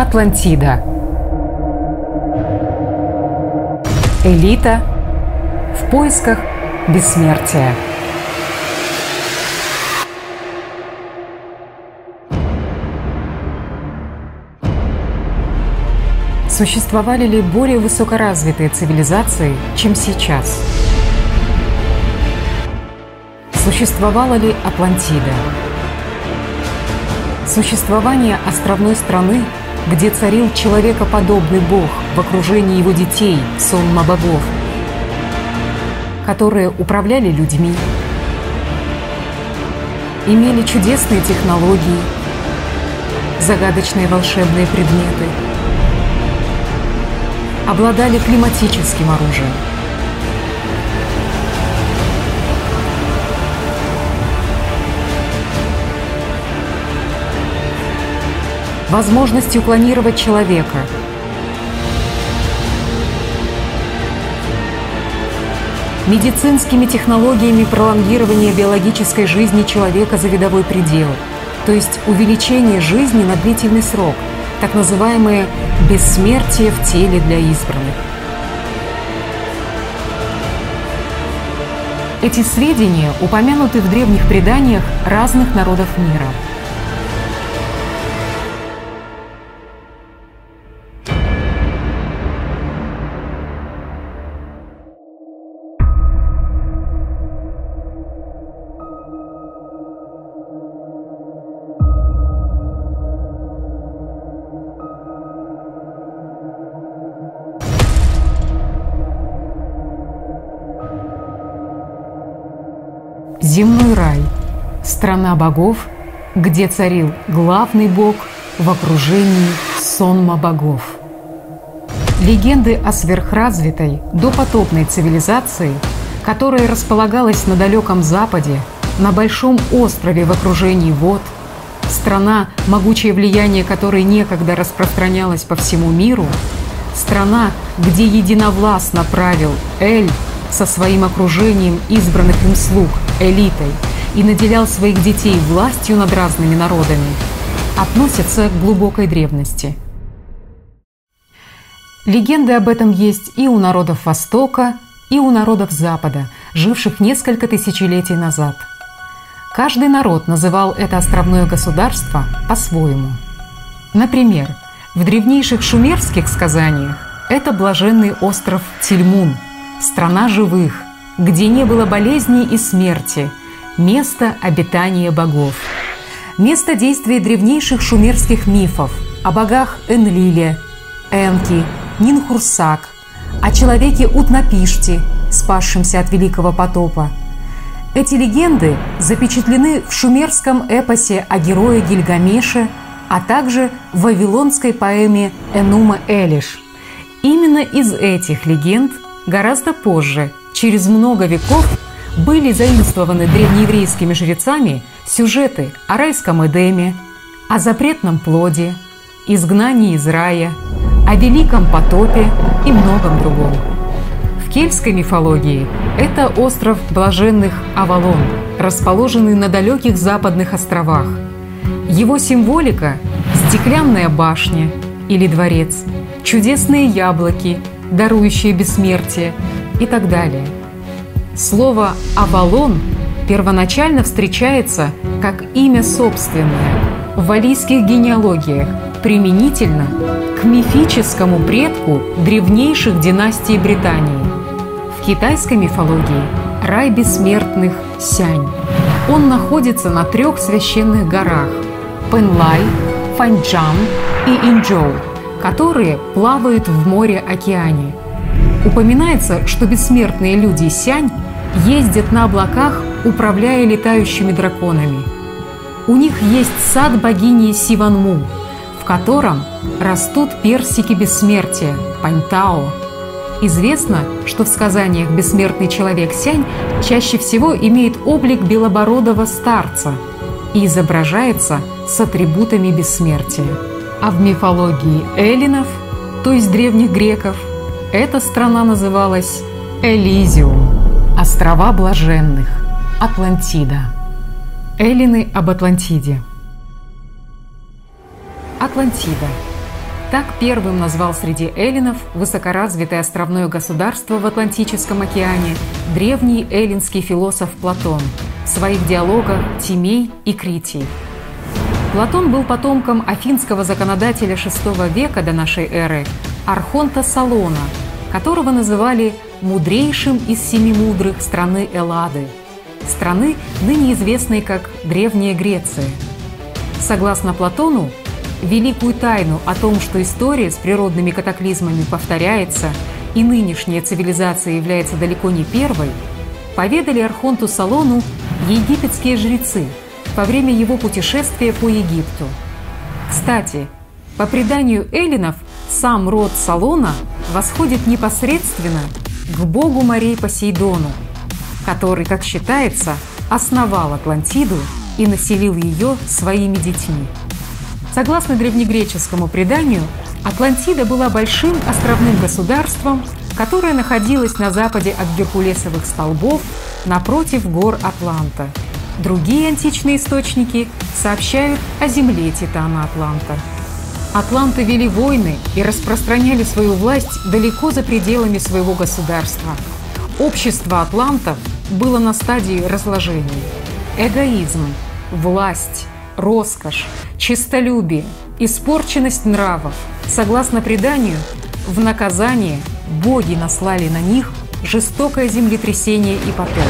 Атлантида. Элита в поисках бессмертия. Существовали ли более высокоразвитые цивилизации, чем сейчас? Существовала ли Атлантида? Существование островной страны, где царил человекоподобный бог в окружении его детей, сонма богов, которые управляли людьми, имели чудесные технологии, загадочные волшебные предметы, обладали климатическим оружием – возможностью клонировать человека. Медицинскими технологиями пролонгирования биологической жизни человека за видовой предел, то есть увеличение жизни на длительный срок, так называемое бессмертие в теле для избранных. Эти сведения упомянуты в древних преданиях разных народов мира – страна богов, где царил главный бог в окружении сонма богов. Легенды о сверхразвитой допотопной цивилизации, которая располагалась на далеком Западе, на большом острове в окружении вод, страна, могучее влияние которой некогда распространялось по всему миру, страна, где единовластно правил Эль со своим окружением избранных им слуг, элитой, и наделял своих детей властью над разными народами, относятся к глубокой древности. Легенды об этом есть и у народов Востока, и у народов Запада, живших несколько тысячелетий назад. Каждый народ называл это островное государство по-своему. Например, в древнейших шумерских сказаниях это блаженный остров Тильмун – страна живых, где не было болезней и смерти, место обитания богов. Место действия древнейших шумерских мифов о богах Энлиле, Энки, Нинхурсак, о человеке Утнапиште, спасшемся от Великого потопа. Эти легенды запечатлены в шумерском эпосе о герое Гильгамеше, а также в вавилонской поэме Энума Элиш. Именно из этих легенд – Гораздо позже, через много веков, были заимствованы древнееврейскими жрецами сюжеты о райском Эдеме, о запретном плоде, изгнании из рая, о великом потопе и многом другом. В кельтской мифологии это остров блаженных Авалон, расположенный на далеких западных островах. Его символика – стеклянная башня или дворец, чудесные яблоки – дарующее бессмертие и так далее. Слово «Авалон» первоначально встречается как имя собственное в валийских генеалогиях, применительно к мифическому предку древнейших династий Британии. В китайской мифологии рай бессмертных – Сянь. Он находится на трех священных горах – Пенлай, Фанчжан и Инчжоу – которые плавают в море-океане. Упоминается, что бессмертные люди Сянь ездят на облаках, управляя летающими драконами. У них есть сад богини Сиванму, в котором растут персики бессмертия – Паньтао. Известно, что в сказаниях бессмертный человек Сянь чаще всего имеет облик белобородого старца и изображается с атрибутами бессмертия. А в мифологии эллинов, то есть древних греков, эта страна называлась Элизиум, острова блаженных, Атлантида. Эллины об Атлантиде. Атлантида Так первым назвал среди эллинов высокоразвитое островное государство в Атлантическом океане древний эллинский философ Платон в своих диалогах «Тимей» и «Критий». Платон был потомком афинского законодателя VI века до нашей эры Архонта Салона, которого называли мудрейшим из семи мудрых страны Эллады, страны, ныне известной как Древняя Греция. Согласно Платону, великую тайну о том, что история с природными катаклизмами повторяется и нынешняя цивилизация является далеко не первой, поведали Архонту Салону египетские жрецы во время его путешествия по Египту. Кстати, по преданию эллинов, сам род Салона восходит непосредственно к богу морей Посейдону, который, как считается, основал Атлантиду и населил ее своими детьми. Согласно древнегреческому преданию, Атлантида была большим островным государством, которое находилось на западе от Геркулесовых столбов напротив гор Атланта. Другие античные источники сообщают о земле Титана Атланта. Атланты вели войны и распространяли свою власть далеко за пределами своего государства. Общество атлантов было на стадии разложения. Эгоизм, власть, роскошь, честолюбие, испорченность нравов. Согласно преданию, в наказание боги наслали на них жестокое землетрясение и потоп.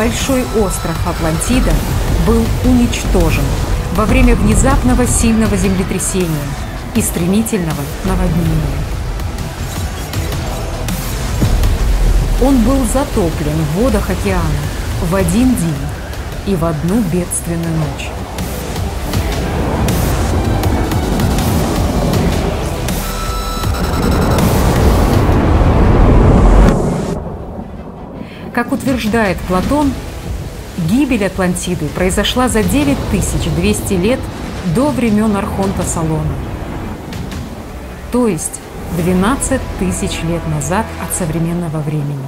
Большой остров Атлантида был уничтожен во время внезапного сильного землетрясения и стремительного наводнения. Он был затоплен в водах океана в один день и в одну бедственную ночь. Как утверждает Платон, гибель Атлантиды произошла за 9200 лет до времен Архонта Салона. То есть 12 тысяч лет назад от современного времени.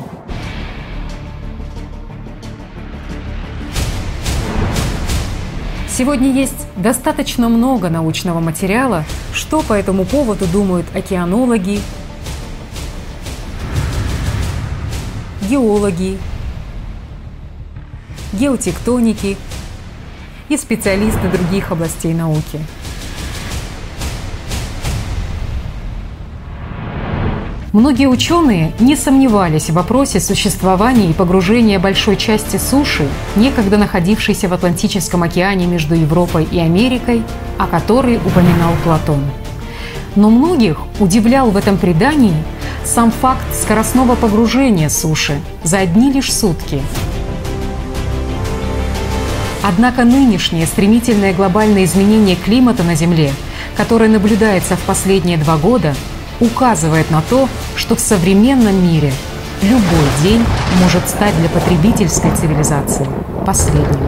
Сегодня есть достаточно много научного материала, что по этому поводу думают океанологи, геологи, геотектоники и специалисты других областей науки – Многие ученые не сомневались в вопросе существования и погружения большой части суши, некогда находившейся в Атлантическом океане между Европой и Америкой, о которой упоминал Платон. Но многих удивлял в этом предании сам факт скоростного погружения суши за одни лишь сутки. Однако нынешнее стремительное глобальное изменение климата на Земле, которое наблюдается в последние два года, указывает на то, что в современном мире любой день может стать для потребительской цивилизации последним.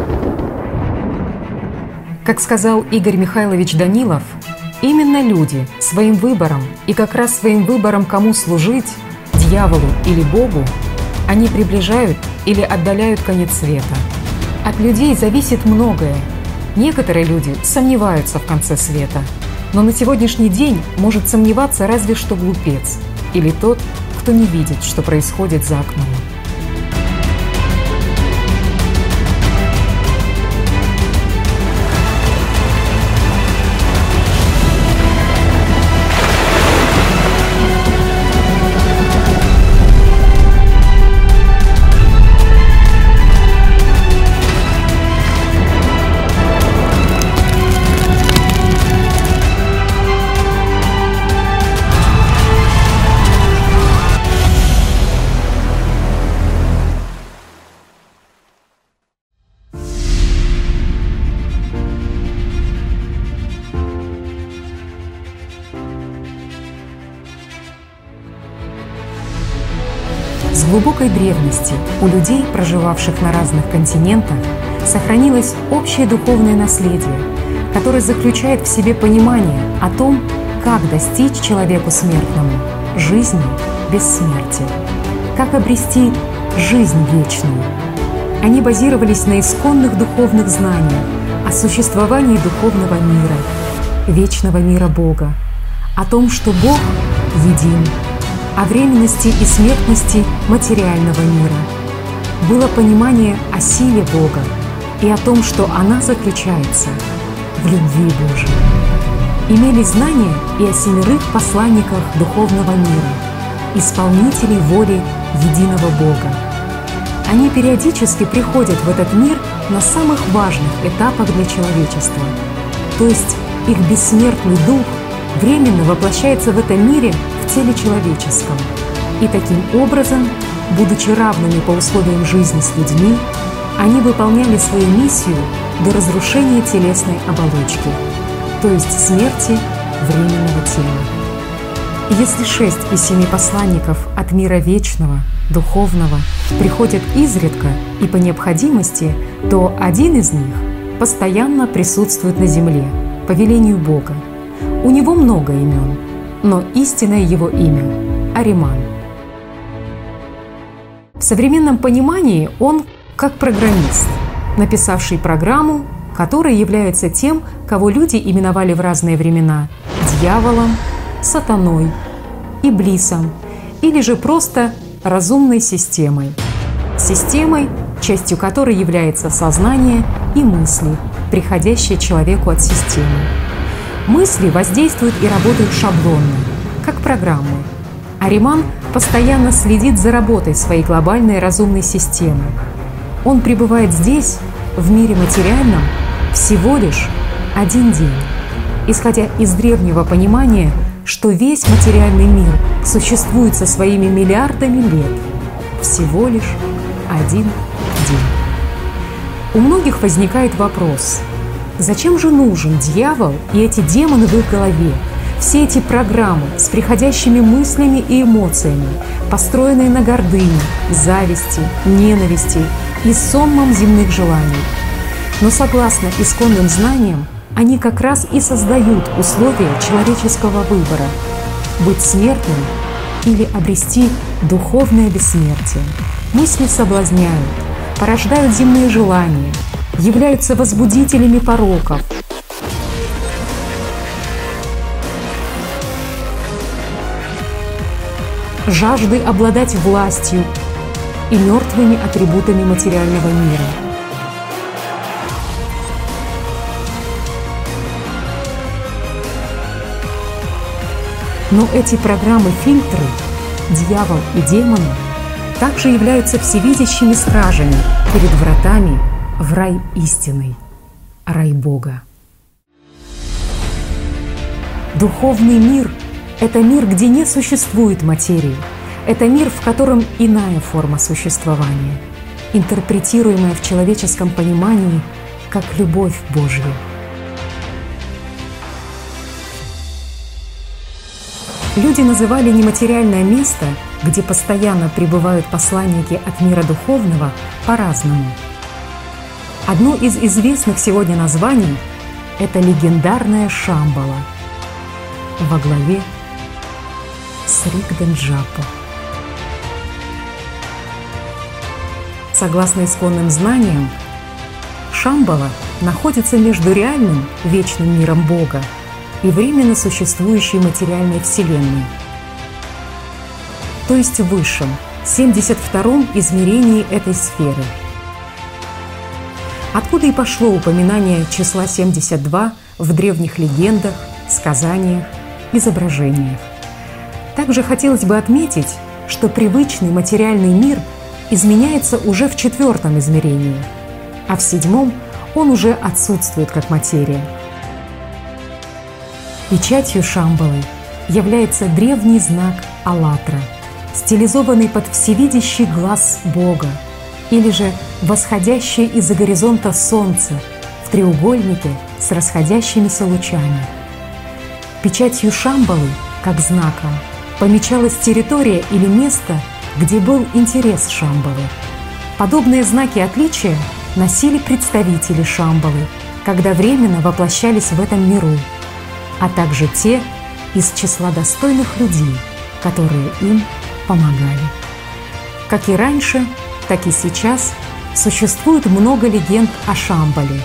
Как сказал Игорь Михайлович Данилов, именно люди своим выбором и как раз своим выбором, кому служить, дьяволу или Богу, они приближают или отдаляют конец света. От людей зависит многое. Некоторые люди сомневаются в конце света – но на сегодняшний день может сомневаться разве что глупец или тот, кто не видит, что происходит за окном. Глубокой древности у людей, проживавших на разных континентах, сохранилось общее духовное наследие, которое заключает в себе понимание о том, как достичь человеку смертному жизни без смерти, как обрести жизнь вечную, Они базировались на исконных духовных знаниях о существовании духовного мира, вечного мира Бога, о том, что Бог един, о временности и смертности материального мира. Было понимание о силе Бога и о том, что она заключается в любви Божией. Имели знания и о семерых посланниках духовного мира, исполнителей воли единого Бога. Они периодически приходят в этот мир на самых важных этапах для человечества, то есть их бессмертный дух временно воплощается в этом мире теле человеческом. И таким образом, будучи равными по условиям жизни с людьми, они выполняли свою миссию до разрушения телесной оболочки, то есть смерти временного тела. Если шесть из семи посланников от мира вечного, духовного приходят изредка и по необходимости, то один из них постоянно присутствует на земле по велению Бога. У него много имен, но истинное его имя – Ариман. В современном понимании он как программист, написавший программу, которая является тем, кого люди именовали в разные времена дьяволом, сатаной, иблисом или же просто разумной системой. Системой, частью которой является сознание и мысли, приходящие человеку от системы. Мысли воздействуют и работают шаблонно, как программы. Ариман постоянно следит за работой своей глобальной разумной системы. Он пребывает здесь, в мире материальном, всего лишь один день, исходя из древнего понимания, что весь материальный мир существует со своими миллиардами лет. Всего лишь один день. У многих возникает вопрос, зачем же нужен дьявол и эти демоны в их голове, все эти программы с приходящими мыслями и эмоциями, построенные на гордыне, зависти, ненависти и сонмом земных желаний. Но согласно исконным знаниям, они как раз и создают условия человеческого выбора – быть смертным или обрести духовное бессмертие. Мысли соблазняют, порождают земные желания, являются возбудителями пороков, жажды обладать властью и мертвыми атрибутами материального мира – Но эти программы-фильтры, дьявол и демоны, также являются всевидящими стражами перед вратами в рай истинный, рай Бога. Духовный мир – это мир, где не существует материи. Это мир, в котором иная форма существования, интерпретируемая в человеческом понимании как любовь Божья – Люди называли нематериальное место, где постоянно пребывают посланники от мира духовного, по-разному. Одно из известных сегодня названий – это легендарная Шамбала во главе с Рикденджапа. Согласно исконным знаниям, Шамбала находится между реальным вечным миром Бога и временно существующей материальной Вселенной, то есть в высшем, 72-м измерении этой сферы. Откуда и пошло упоминание числа 72 в древних легендах, сказаниях, изображениях. Также хотелось бы отметить, что привычный материальный мир изменяется уже в четвертом измерении, а в седьмом он уже отсутствует как материя – Печатью Шамбалы является древний знак «АЛЛАТРА», стилизованный под всевидящий глаз Бога, или же восходящее из-за горизонта солнце в треугольнике с расходящимися лучами. Печатью Шамбалы, как знаком, помечалась территория или место, где был интерес Шамбалы. Подобные знаки отличия носили представители Шамбалы, когда временно воплощались в этом миру – а также те из числа достойных людей, которые им помогали. Как и раньше, так и сейчас Существует много легенд о Шамбале,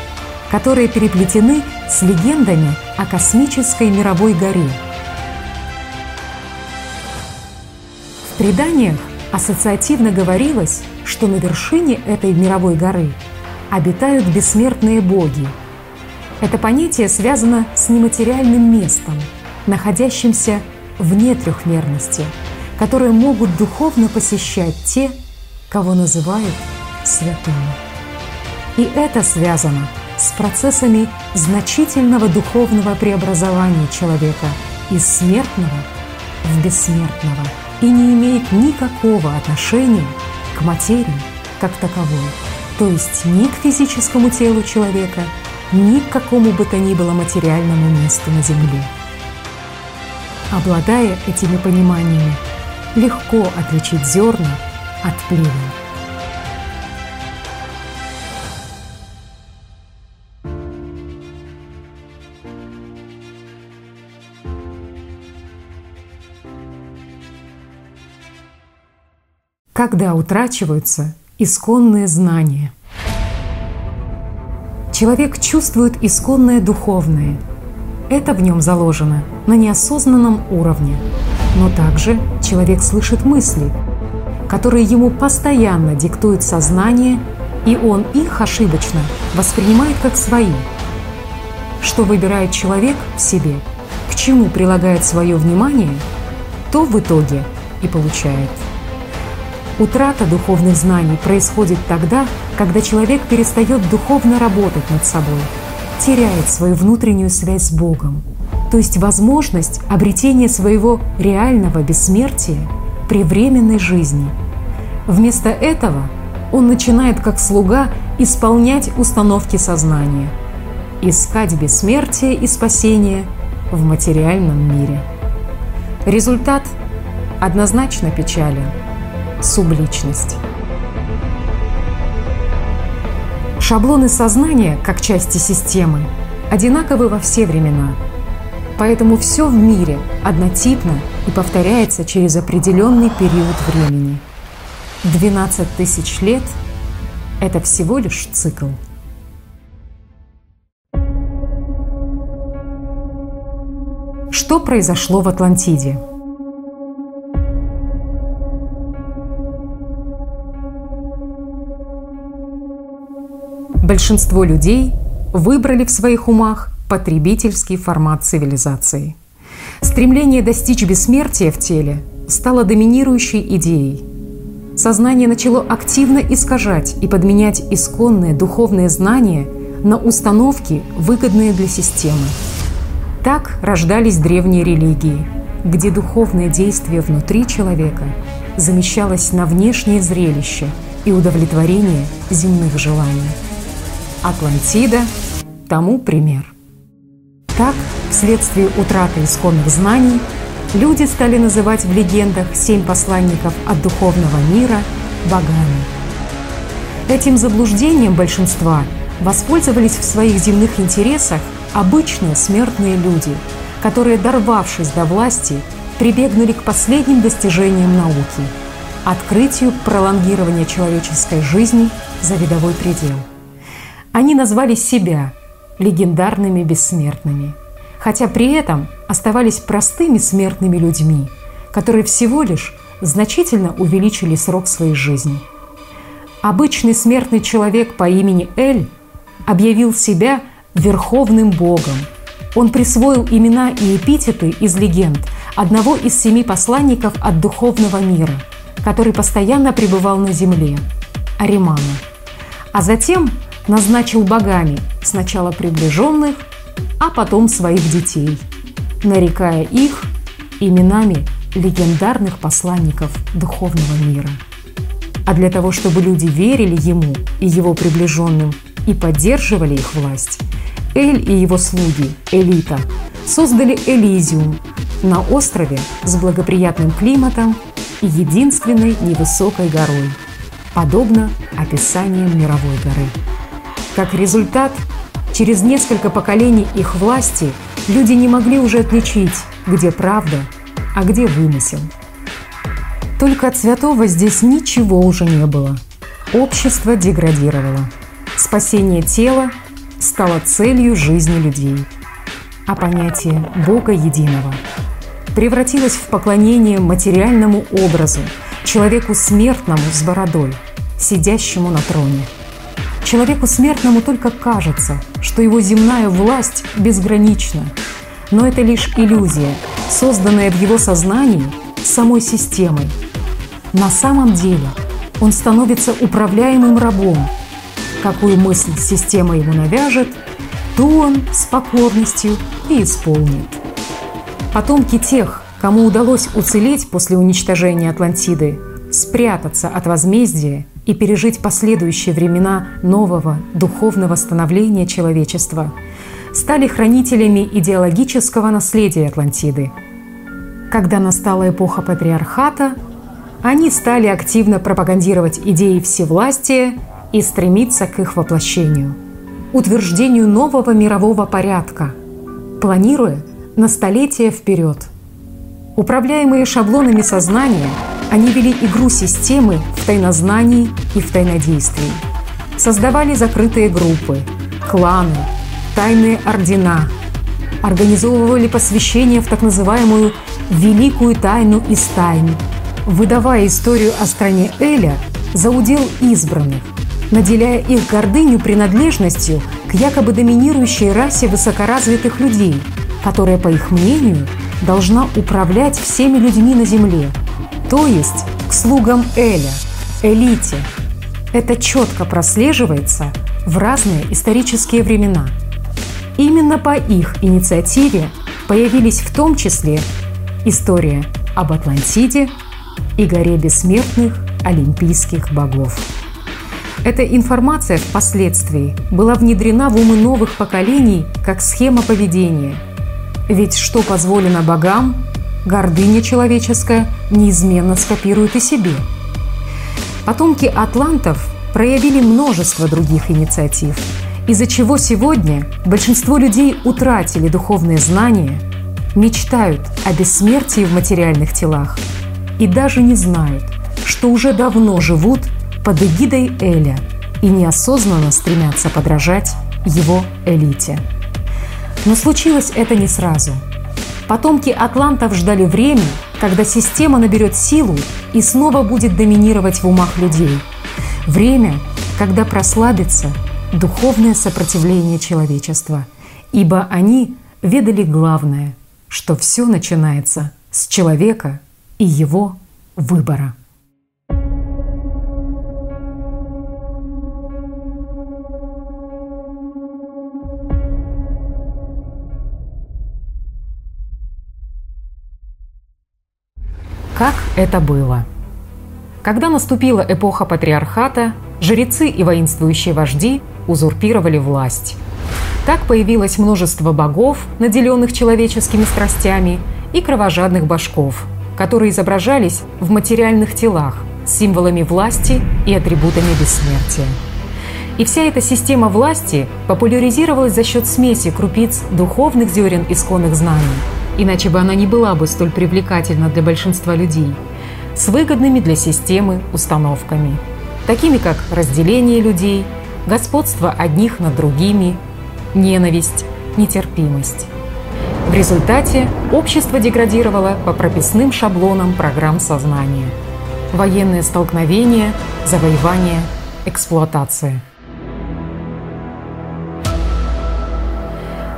которые переплетены с легендами о космической мировой горе. В преданиях ассоциативно говорилось, что на вершине этой мировой горы обитают бессмертные боги. Это понятие связано с нематериальным местом, находящимся вне трехмерности, которые могут духовно посещать те, кого называют святыми. И это связано с процессами значительного духовного преобразования человека из смертного в бессмертного и не имеет никакого отношения к материи как таковой, то есть ни к физическому телу человека, ни к какому бы то ни было материальному месту на Земле. Обладая этими пониманиями, легко отличить зерна от плевел. когда утрачиваются исконные знания. Человек чувствует исконное духовное. Это в нем заложено на неосознанном уровне. Но также человек слышит мысли, которые ему постоянно диктуют сознание, и он их ошибочно воспринимает как свои. Что выбирает человек в себе, к чему прилагает свое внимание, то в итоге и получает. Утрата духовных знаний происходит тогда, когда человек перестает духовно работать над собой, теряет свою внутреннюю связь с Богом, то есть возможность обретения своего реального бессмертия при временной жизни. Вместо этого он начинает как слуга исполнять установки сознания, искать бессмертие и спасение в материальном мире. Результат однозначно печален – субличность. Шаблоны сознания, как части системы, одинаковы во все времена. Поэтому все в мире однотипно и повторяется через определенный период времени. 12 тысяч лет – это всего лишь цикл. Что произошло в Атлантиде? большинство людей выбрали в своих умах потребительский формат цивилизации. Стремление достичь бессмертия в теле стало доминирующей идеей. Сознание начало активно искажать и подменять исконные духовные знания на установки, выгодные для системы. Так рождались древние религии, где духовное действие внутри человека замещалось на внешнее зрелище и удовлетворение земных желаний. Атлантида тому пример. Так, вследствие утраты исконных знаний, люди стали называть в легендах семь посланников от духовного мира богами. Этим заблуждением большинства воспользовались в своих земных интересах обычные смертные люди, которые, дорвавшись до власти, прибегнули к последним достижениям науки – открытию пролонгирования человеческой жизни за видовой предел – они назвали себя легендарными бессмертными, хотя при этом оставались простыми смертными людьми, которые всего лишь значительно увеличили срок своей жизни. Обычный смертный человек по имени Эль объявил себя верховным богом. Он присвоил имена и эпитеты из легенд одного из семи посланников от духовного мира, который постоянно пребывал на земле – Аримана. А затем назначил богами сначала приближенных, а потом своих детей, нарекая их именами легендарных посланников духовного мира. А для того, чтобы люди верили ему и его приближенным и поддерживали их власть, Эль и его слуги, элита, создали Элизиум на острове с благоприятным климатом и единственной невысокой горой, подобно описаниям мировой горы. Как результат, через несколько поколений их власти люди не могли уже отличить, где правда, а где вымысел. Только от святого здесь ничего уже не было. Общество деградировало. Спасение тела стало целью жизни людей. А понятие Бога Единого превратилось в поклонение материальному образу, человеку смертному с бородой, сидящему на троне. Человеку смертному только кажется, что его земная власть безгранична, но это лишь иллюзия, созданная в его сознании самой системой. На самом деле он становится управляемым рабом. Какую мысль система ему навяжет, ту он с покорностью и исполнит. Потомки тех, кому удалось уцелеть после уничтожения Атлантиды, спрятаться от возмездия и пережить последующие времена нового духовного становления человечества, стали хранителями идеологического наследия Атлантиды. Когда настала эпоха патриархата, они стали активно пропагандировать идеи всевластия и стремиться к их воплощению, утверждению нового мирового порядка, планируя на столетия вперед. Управляемые шаблонами сознания, они вели игру системы в тайнознании и в тайнодействии. Создавали закрытые группы, кланы, тайные ордена, организовывали посвящение в так называемую «великую тайну из тайн», выдавая историю о стране Эля за удел избранных, наделяя их гордыню принадлежностью к якобы доминирующей расе высокоразвитых людей, которая, по их мнению, должна управлять всеми людьми на Земле, то есть к слугам Эля, элите. Это четко прослеживается в разные исторические времена. Именно по их инициативе появились в том числе история об Атлантиде и горе бессмертных олимпийских богов. Эта информация впоследствии была внедрена в умы новых поколений как схема поведения. Ведь что позволено богам, гордыня человеческая неизменно скопирует и себе. Потомки атлантов проявили множество других инициатив, из-за чего сегодня большинство людей утратили духовные знания, мечтают о бессмертии в материальных телах – и даже не знают, что уже давно живут под эгидой Эля и неосознанно стремятся подражать его элите. Но случилось это не сразу. Потомки атлантов ждали время, когда система наберет силу и снова будет доминировать в умах людей. Время, когда прослабится духовное сопротивление человечества, ибо они ведали главное, что все начинается с человека и его выбора. Как это было? Когда наступила эпоха патриархата, жрецы и воинствующие вожди узурпировали власть. Так появилось множество богов, наделенных человеческими страстями, и кровожадных башков – которые изображались в материальных телах символами власти и атрибутами бессмертия. И вся эта система власти популяризировалась за счет смеси крупиц духовных зерен исконных знаний, иначе бы она не была бы столь привлекательна для большинства людей, с выгодными для системы установками, такими как разделение людей, господство одних над другими, ненависть, нетерпимость. В результате общество деградировало по прописным шаблонам программ сознания. Военные столкновения, завоевание, эксплуатация.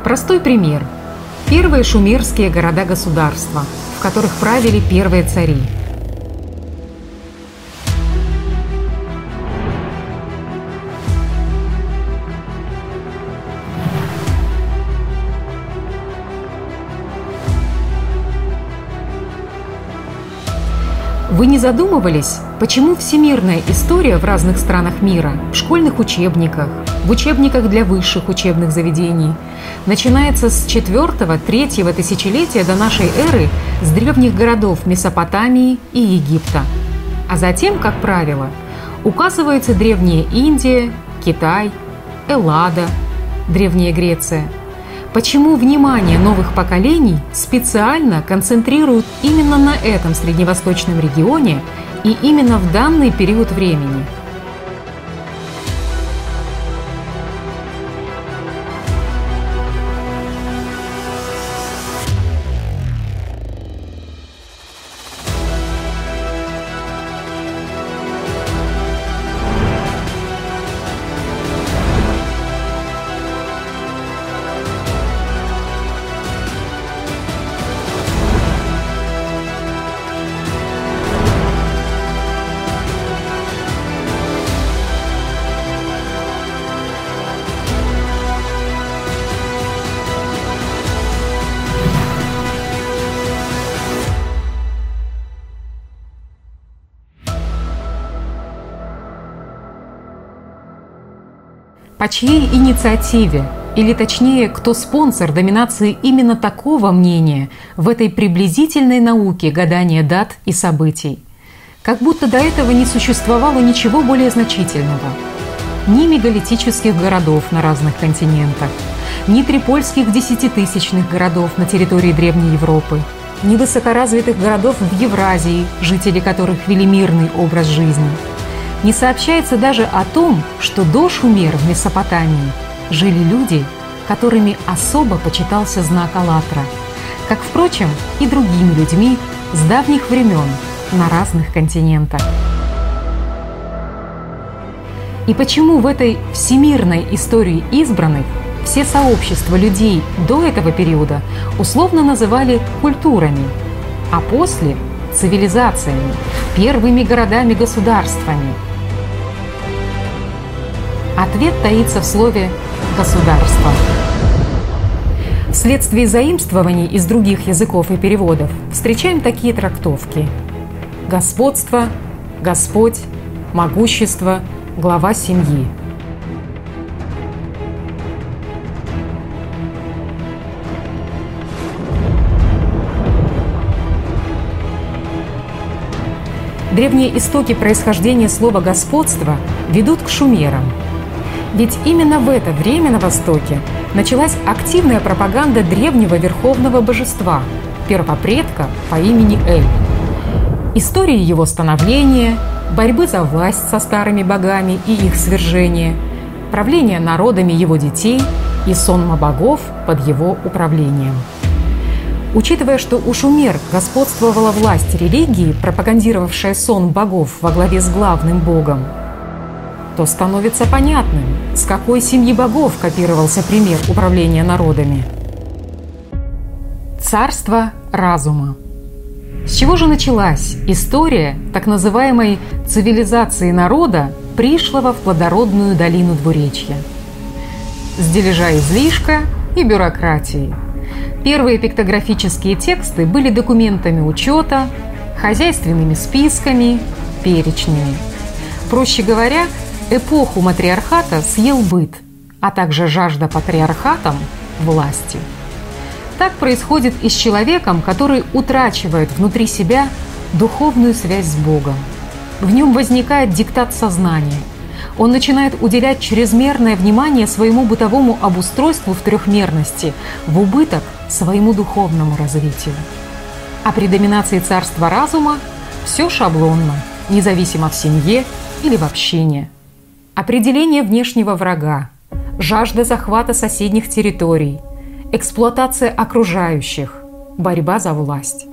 Простой пример. Первые шумерские города-государства, в которых правили первые цари – Вы не задумывались, почему всемирная история в разных странах мира, в школьных учебниках, в учебниках для высших учебных заведений, начинается с 4-3 тысячелетия до нашей эры с древних городов Месопотамии и Египта. А затем, как правило, указывается Древняя Индия, Китай, Эллада, Древняя Греция – Почему внимание новых поколений специально концентрируют именно на этом средневосточном регионе и именно в данный период времени? По чьей инициативе, или точнее, кто спонсор доминации именно такого мнения в этой приблизительной науке гадания дат и событий? Как будто до этого не существовало ничего более значительного. Ни мегалитических городов на разных континентах, ни трипольских десятитысячных городов на территории Древней Европы, ни высокоразвитых городов в Евразии, жители которых вели мирный образ жизни – не сообщается даже о том, что до Шумер в Месопотамии. Жили люди, которыми особо почитался знак «АЛЛАТРА», как, впрочем, и другими людьми с давних времен на разных континентах. И почему в этой всемирной истории избранных все сообщества людей до этого периода условно называли культурами, а после – цивилизациями, первыми городами-государствами – Ответ таится в слове «государство». Вследствие заимствований из других языков и переводов встречаем такие трактовки. Господство, Господь, могущество, глава семьи. Древние истоки происхождения слова «господство» ведут к шумерам – ведь именно в это время на Востоке началась активная пропаганда древнего верховного божества, первопредка по имени Эль. Истории его становления, борьбы за власть со старыми богами и их свержения, правление народами его детей и сонма богов под его управлением. Учитывая, что у шумер господствовала власть религии, пропагандировавшая сон богов во главе с главным богом, то становится понятным, с какой семьи богов копировался пример управления народами. Царство разума. С чего же началась история так называемой цивилизации народа, пришлого в плодородную долину двуречья? С дележа излишка и бюрократии. Первые пиктографические тексты были документами учета, хозяйственными списками, перечнями. Проще говоря, Эпоху матриархата съел быт, а также жажда патриархатом – власти. Так происходит и с человеком, который утрачивает внутри себя духовную связь с Богом. В нем возникает диктат сознания. Он начинает уделять чрезмерное внимание своему бытовому обустройству в трехмерности, в убыток своему духовному развитию. А при доминации царства разума все шаблонно, независимо в семье или в общении – Определение внешнего врага, жажда захвата соседних территорий, эксплуатация окружающих, борьба за власть.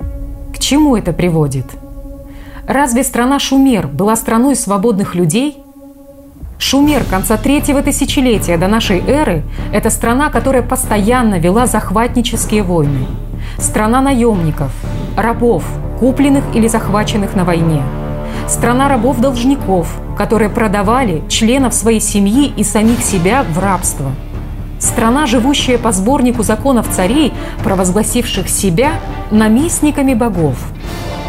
К чему это приводит? Разве страна Шумер была страной свободных людей? Шумер конца третьего тысячелетия до нашей эры – это страна, которая постоянно вела захватнические войны. Страна наемников, рабов, купленных или захваченных на войне – страна рабов-должников, которые продавали членов своей семьи и самих себя в рабство. Страна, живущая по сборнику законов царей, провозгласивших себя наместниками богов.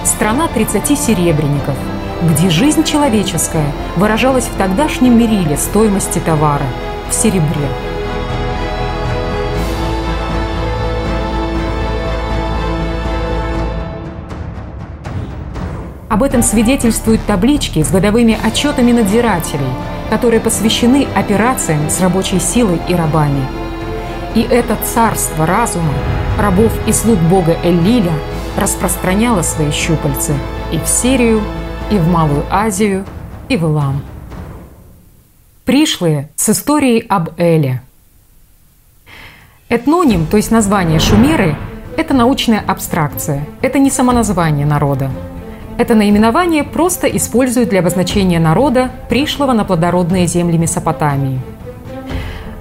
Страна 30 серебряников, где жизнь человеческая выражалась в тогдашнем мериле стоимости товара – в серебре. Об этом свидетельствуют таблички с годовыми отчетами надзирателей, которые посвящены операциям с рабочей силой и рабами. И это царство разума, рабов и слуг бога Эллиля распространяло свои щупальцы и в Сирию, и в Малую Азию, и в Илам. Пришлые с историей об Эле. Этноним, то есть название Шумеры, это научная абстракция, это не самоназвание народа, это наименование просто используют для обозначения народа, пришлого на плодородные земли Месопотамии.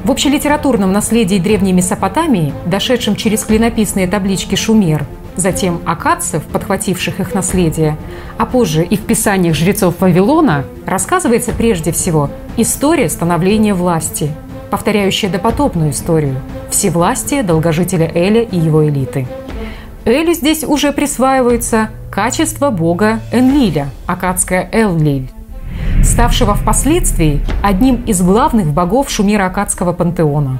В общелитературном наследии древней Месопотамии, дошедшем через клинописные таблички шумер, затем акадцев, подхвативших их наследие, а позже и в писаниях жрецов Вавилона, рассказывается прежде всего история становления власти, повторяющая допотопную историю – всевластие долгожителя Эля и его элиты. Элю здесь уже присваивается качество бога Энлиля, акадская Эллиль. ставшего впоследствии одним из главных богов шумеро-акадского пантеона.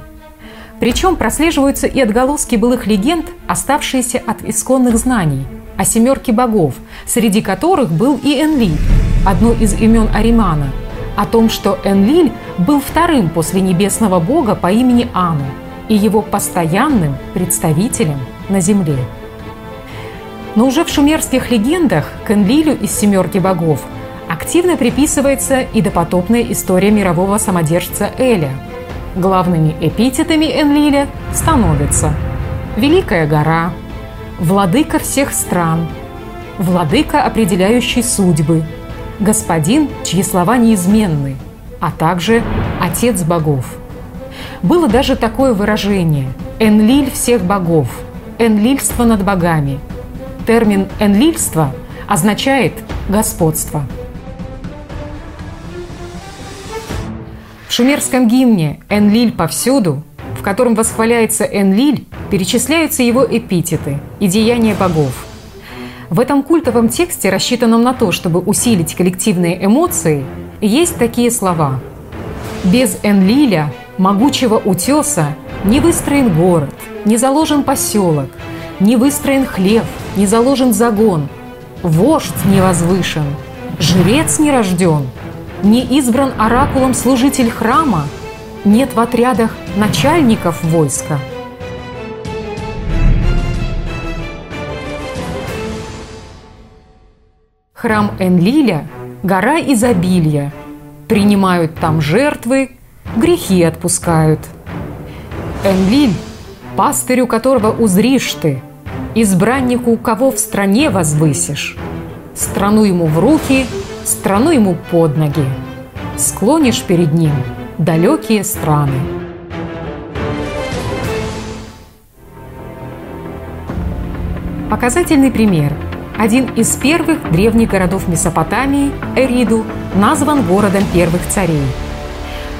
Причем прослеживаются и отголоски былых легенд, оставшиеся от исконных знаний, о семерке богов, среди которых был и Энлиль, одно из имен Аримана, о том, что Энлиль был вторым после небесного бога по имени Ану и его постоянным представителем на земле. Но уже в шумерских легендах к Энлилю из «Семерки богов» активно приписывается и допотопная история мирового самодержца Эля. Главными эпитетами Энлиля становятся «Великая гора», «Владыка всех стран», «Владыка, определяющий судьбы», «Господин, чьи слова неизменны», а также «Отец богов». Было даже такое выражение «Энлиль всех богов», «Энлильство над богами», Термин «энлильство» означает «господство». В шумерском гимне «Энлиль повсюду», в котором восхваляется Энлиль, перечисляются его эпитеты и деяния богов. В этом культовом тексте, рассчитанном на то, чтобы усилить коллективные эмоции, есть такие слова. «Без Энлиля, могучего утеса, не выстроен город, не заложен поселок, не выстроен хлев, не заложен загон, вождь не возвышен, жрец не рожден, не избран оракулом служитель храма, нет в отрядах начальников войска. Храм Энлиля – гора изобилия. Принимают там жертвы, грехи отпускают. Энлиль – пастырю которого узришь ты – избраннику кого в стране возвысишь. Страну ему в руки, страну ему под ноги. Склонишь перед ним далекие страны. Показательный пример. Один из первых древних городов Месопотамии, Эриду, назван городом первых царей.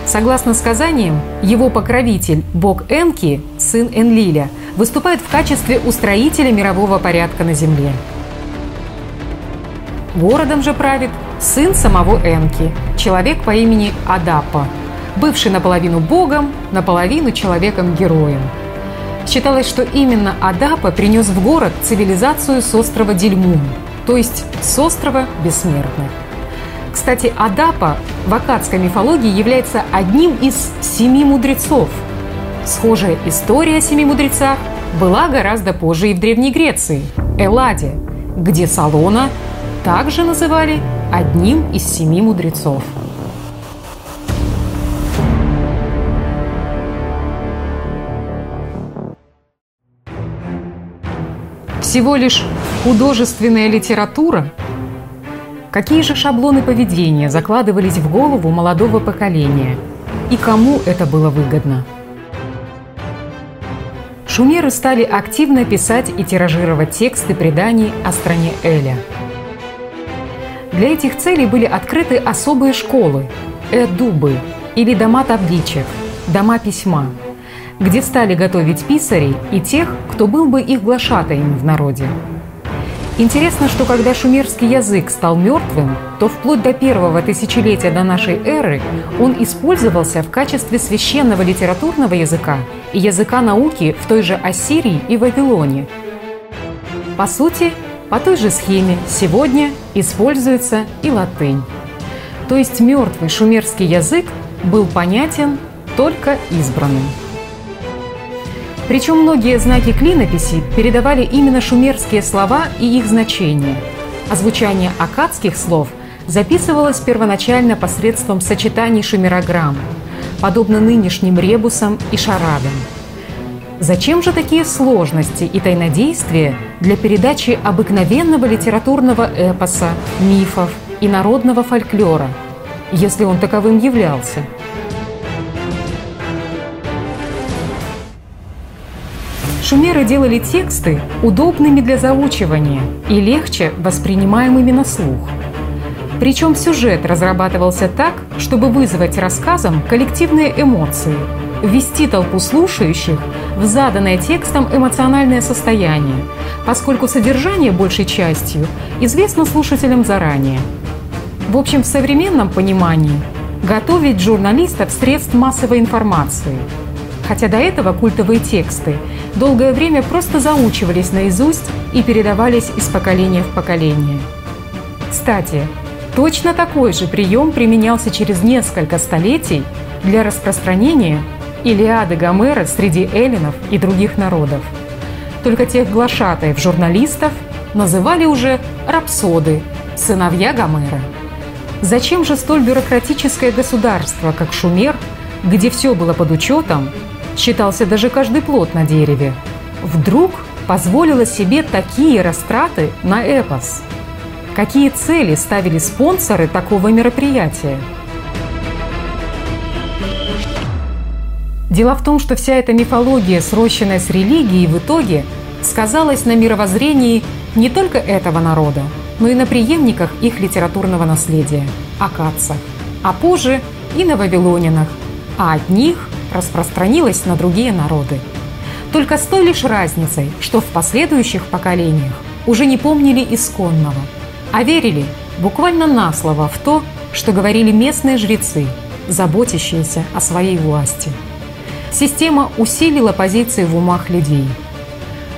Согласно сказаниям, его покровитель, бог Энки, сын Энлиля – выступает в качестве устроителя мирового порядка на Земле. Городом же правит сын самого Энки, человек по имени Адапа, бывший наполовину богом, наполовину человеком-героем. Считалось, что именно Адапа принес в город цивилизацию с острова Дельмун, то есть с острова Бессмертных. Кстати, Адапа в акадской мифологии является одним из семи мудрецов – Схожая история о семи мудрецах была гораздо позже и в Древней Греции – Элладе, где Салона также называли одним из семи мудрецов. Всего лишь художественная литература? Какие же шаблоны поведения закладывались в голову молодого поколения? И кому это было выгодно? Шумеры стали активно писать и тиражировать тексты преданий о стране Эля. Для этих целей были открыты особые школы – эдубы или дома табличек, дома письма, где стали готовить писарей и тех, кто был бы их глашатаем в народе. Интересно, что когда шумерский язык стал мертвым, то вплоть до первого тысячелетия до нашей эры он использовался в качестве священного литературного языка и языка науки в той же Ассирии и Вавилоне. По сути, по той же схеме сегодня используется и латынь. То есть мертвый шумерский язык был понятен только избранным. Причем многие знаки клинописи передавали именно шумерские слова и их значение, а звучание акадских слов записывалось первоначально посредством сочетаний шумерограмм, подобно нынешним ребусам и шарадам. Зачем же такие сложности и тайнодействия для передачи обыкновенного литературного эпоса, мифов и народного фольклора, если он таковым являлся? Шумеры делали тексты удобными для заучивания и легче воспринимаемыми на слух. Причем сюжет разрабатывался так, чтобы вызвать рассказом коллективные эмоции, ввести толпу слушающих в заданное текстом эмоциональное состояние, поскольку содержание большей частью известно слушателям заранее. В общем, в современном понимании готовить журналистов средств массовой информации. Хотя до этого культовые тексты долгое время просто заучивались наизусть и передавались из поколения в поколение. Кстати, точно такой же прием применялся через несколько столетий для распространения Илиады Гомера среди эллинов и других народов. Только тех глашатаев журналистов называли уже рапсоды, сыновья Гомера. Зачем же столь бюрократическое государство, как Шумер, где все было под учетом, считался даже каждый плод на дереве, вдруг позволило себе такие растраты на эпос? Какие цели ставили спонсоры такого мероприятия? Дело в том, что вся эта мифология, срощенная с религией, в итоге сказалась на мировоззрении не только этого народа, но и на преемниках их литературного наследия – акадцах, а позже и на вавилонинах, а от них распространилась на другие народы. Только с той лишь разницей, что в последующих поколениях уже не помнили исконного, а верили буквально на слово в то, что говорили местные жрецы, заботящиеся о своей власти. Система усилила позиции в умах людей.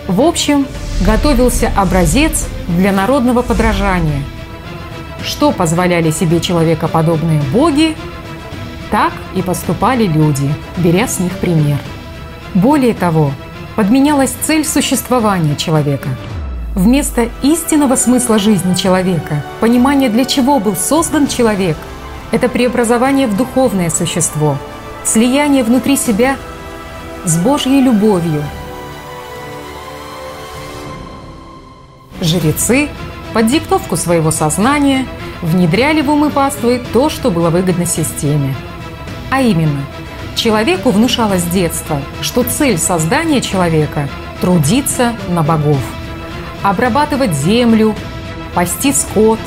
В общем, готовился образец для народного подражания. Что позволяли себе человекоподобные боги, так и поступали люди, беря с них пример. Более того, подменялась цель существования человека. Вместо истинного смысла жизни человека, понимания, для чего был создан человек, это преобразование в духовное существо, слияние внутри себя с Божьей любовью – Жрецы под диктовку своего сознания внедряли в умы паствы то, что было выгодно системе. А именно, человеку внушалось с детства, что цель создания человека – трудиться на богов, обрабатывать землю, пасти скот,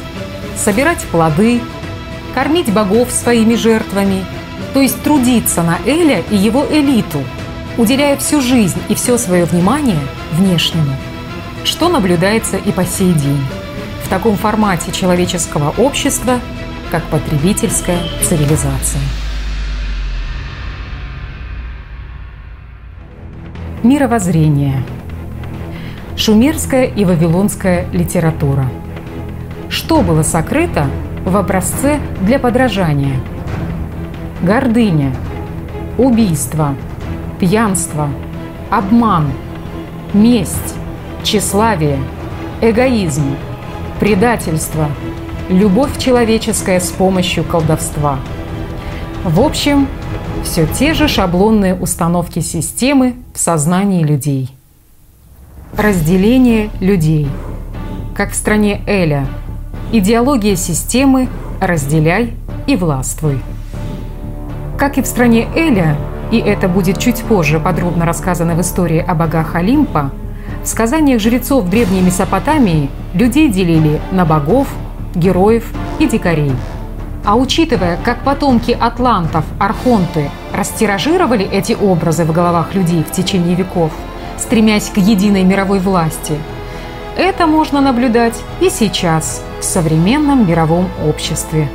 собирать плоды, кормить богов своими жертвами, то есть трудиться на Эля и его элиту, уделяя всю жизнь и все свое внимание внешнему – что наблюдается и по сей день в таком формате человеческого общества, как потребительская цивилизация. Мировоззрение. Шумерская и вавилонская литература. Что было сокрыто в образце для подражания? Гордыня, убийство, пьянство, обман, месть, тщеславие, эгоизм, предательство, любовь человеческая с помощью колдовства. В общем, все те же шаблонные установки системы в сознании людей. Разделение людей. Как в стране Эля. Идеология системы «разделяй и властвуй». Как и в стране Эля, и это будет чуть позже подробно рассказано в истории о богах Олимпа, в сказаниях жрецов Древней Месопотамии людей делили на богов, героев и дикарей. А учитывая, как потомки атлантов, архонты, растиражировали эти образы в головах людей в течение веков, стремясь к единой мировой власти, это можно наблюдать и сейчас в современном мировом обществе.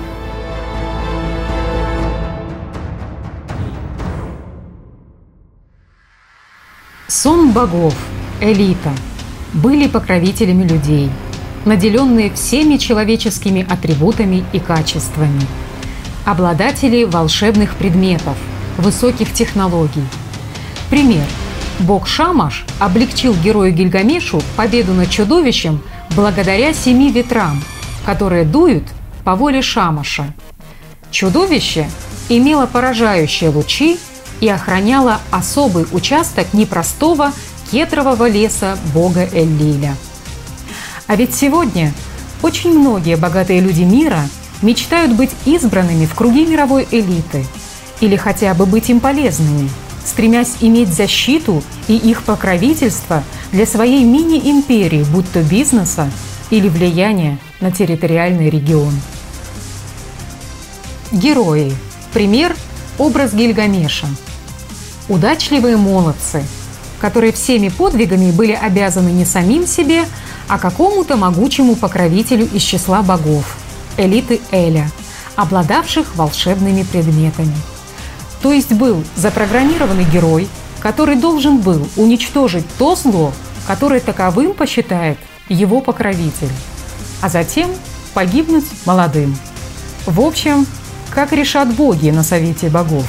Сон богов – элита, были покровителями людей, наделенные всеми человеческими атрибутами и качествами, обладатели волшебных предметов, высоких технологий. Пример. Бог Шамаш облегчил герою Гильгамешу победу над чудовищем благодаря семи ветрам, которые дуют по воле Шамаша. Чудовище имело поражающие лучи и охраняло особый участок непростого кедрового леса бога Эллиля. А ведь сегодня очень многие богатые люди мира мечтают быть избранными в круги мировой элиты или хотя бы быть им полезными, стремясь иметь защиту и их покровительство для своей мини-империи, будь то бизнеса или влияния на территориальный регион. Герои. Пример – образ Гильгамеша. Удачливые молодцы – которые всеми подвигами были обязаны не самим себе, а какому-то могучему покровителю из числа богов – элиты Эля, обладавших волшебными предметами. То есть был запрограммированный герой, который должен был уничтожить то зло, которое таковым посчитает его покровитель, а затем погибнуть молодым. В общем, как решат боги на Совете богов.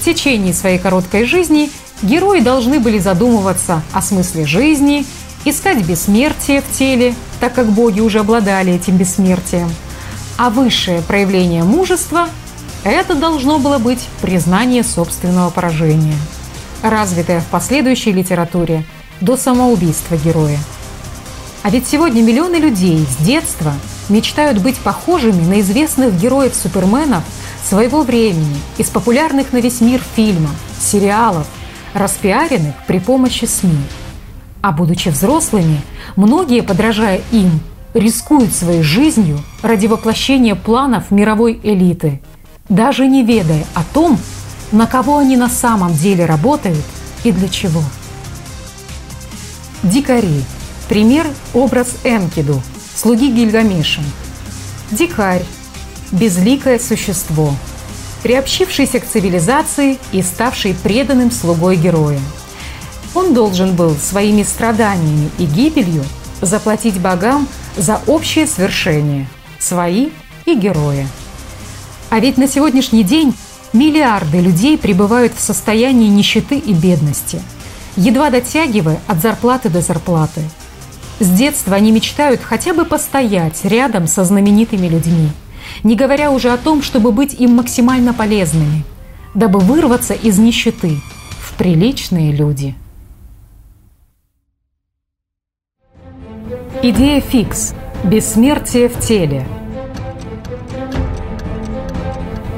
В течение своей короткой жизни герои должны были задумываться о смысле жизни, искать бессмертие в теле, так как боги уже обладали этим бессмертием. А высшее проявление мужества – это должно было быть признание собственного поражения, развитое в последующей литературе до самоубийства героя. А ведь сегодня миллионы людей с детства мечтают быть похожими на известных героев-суперменов своего времени из популярных на весь мир фильмов, сериалов, распиаренных при помощи СМИ. А будучи взрослыми, многие, подражая им, рискуют своей жизнью ради воплощения планов мировой элиты, даже не ведая о том, на кого они на самом деле работают и для чего. Дикари. Пример – образ Энкиду, слуги Гильгамеша. Дикарь – безликое существо, приобщившийся к цивилизации и ставший преданным слугой героя. Он должен был своими страданиями и гибелью заплатить богам за общее свершение – свои и героя. А ведь на сегодняшний день миллиарды людей пребывают в состоянии нищеты и бедности, едва дотягивая от зарплаты до зарплаты – с детства они мечтают хотя бы постоять рядом со знаменитыми людьми, не говоря уже о том, чтобы быть им максимально полезными, дабы вырваться из нищеты в приличные люди. Идея фикс – бессмертие в теле.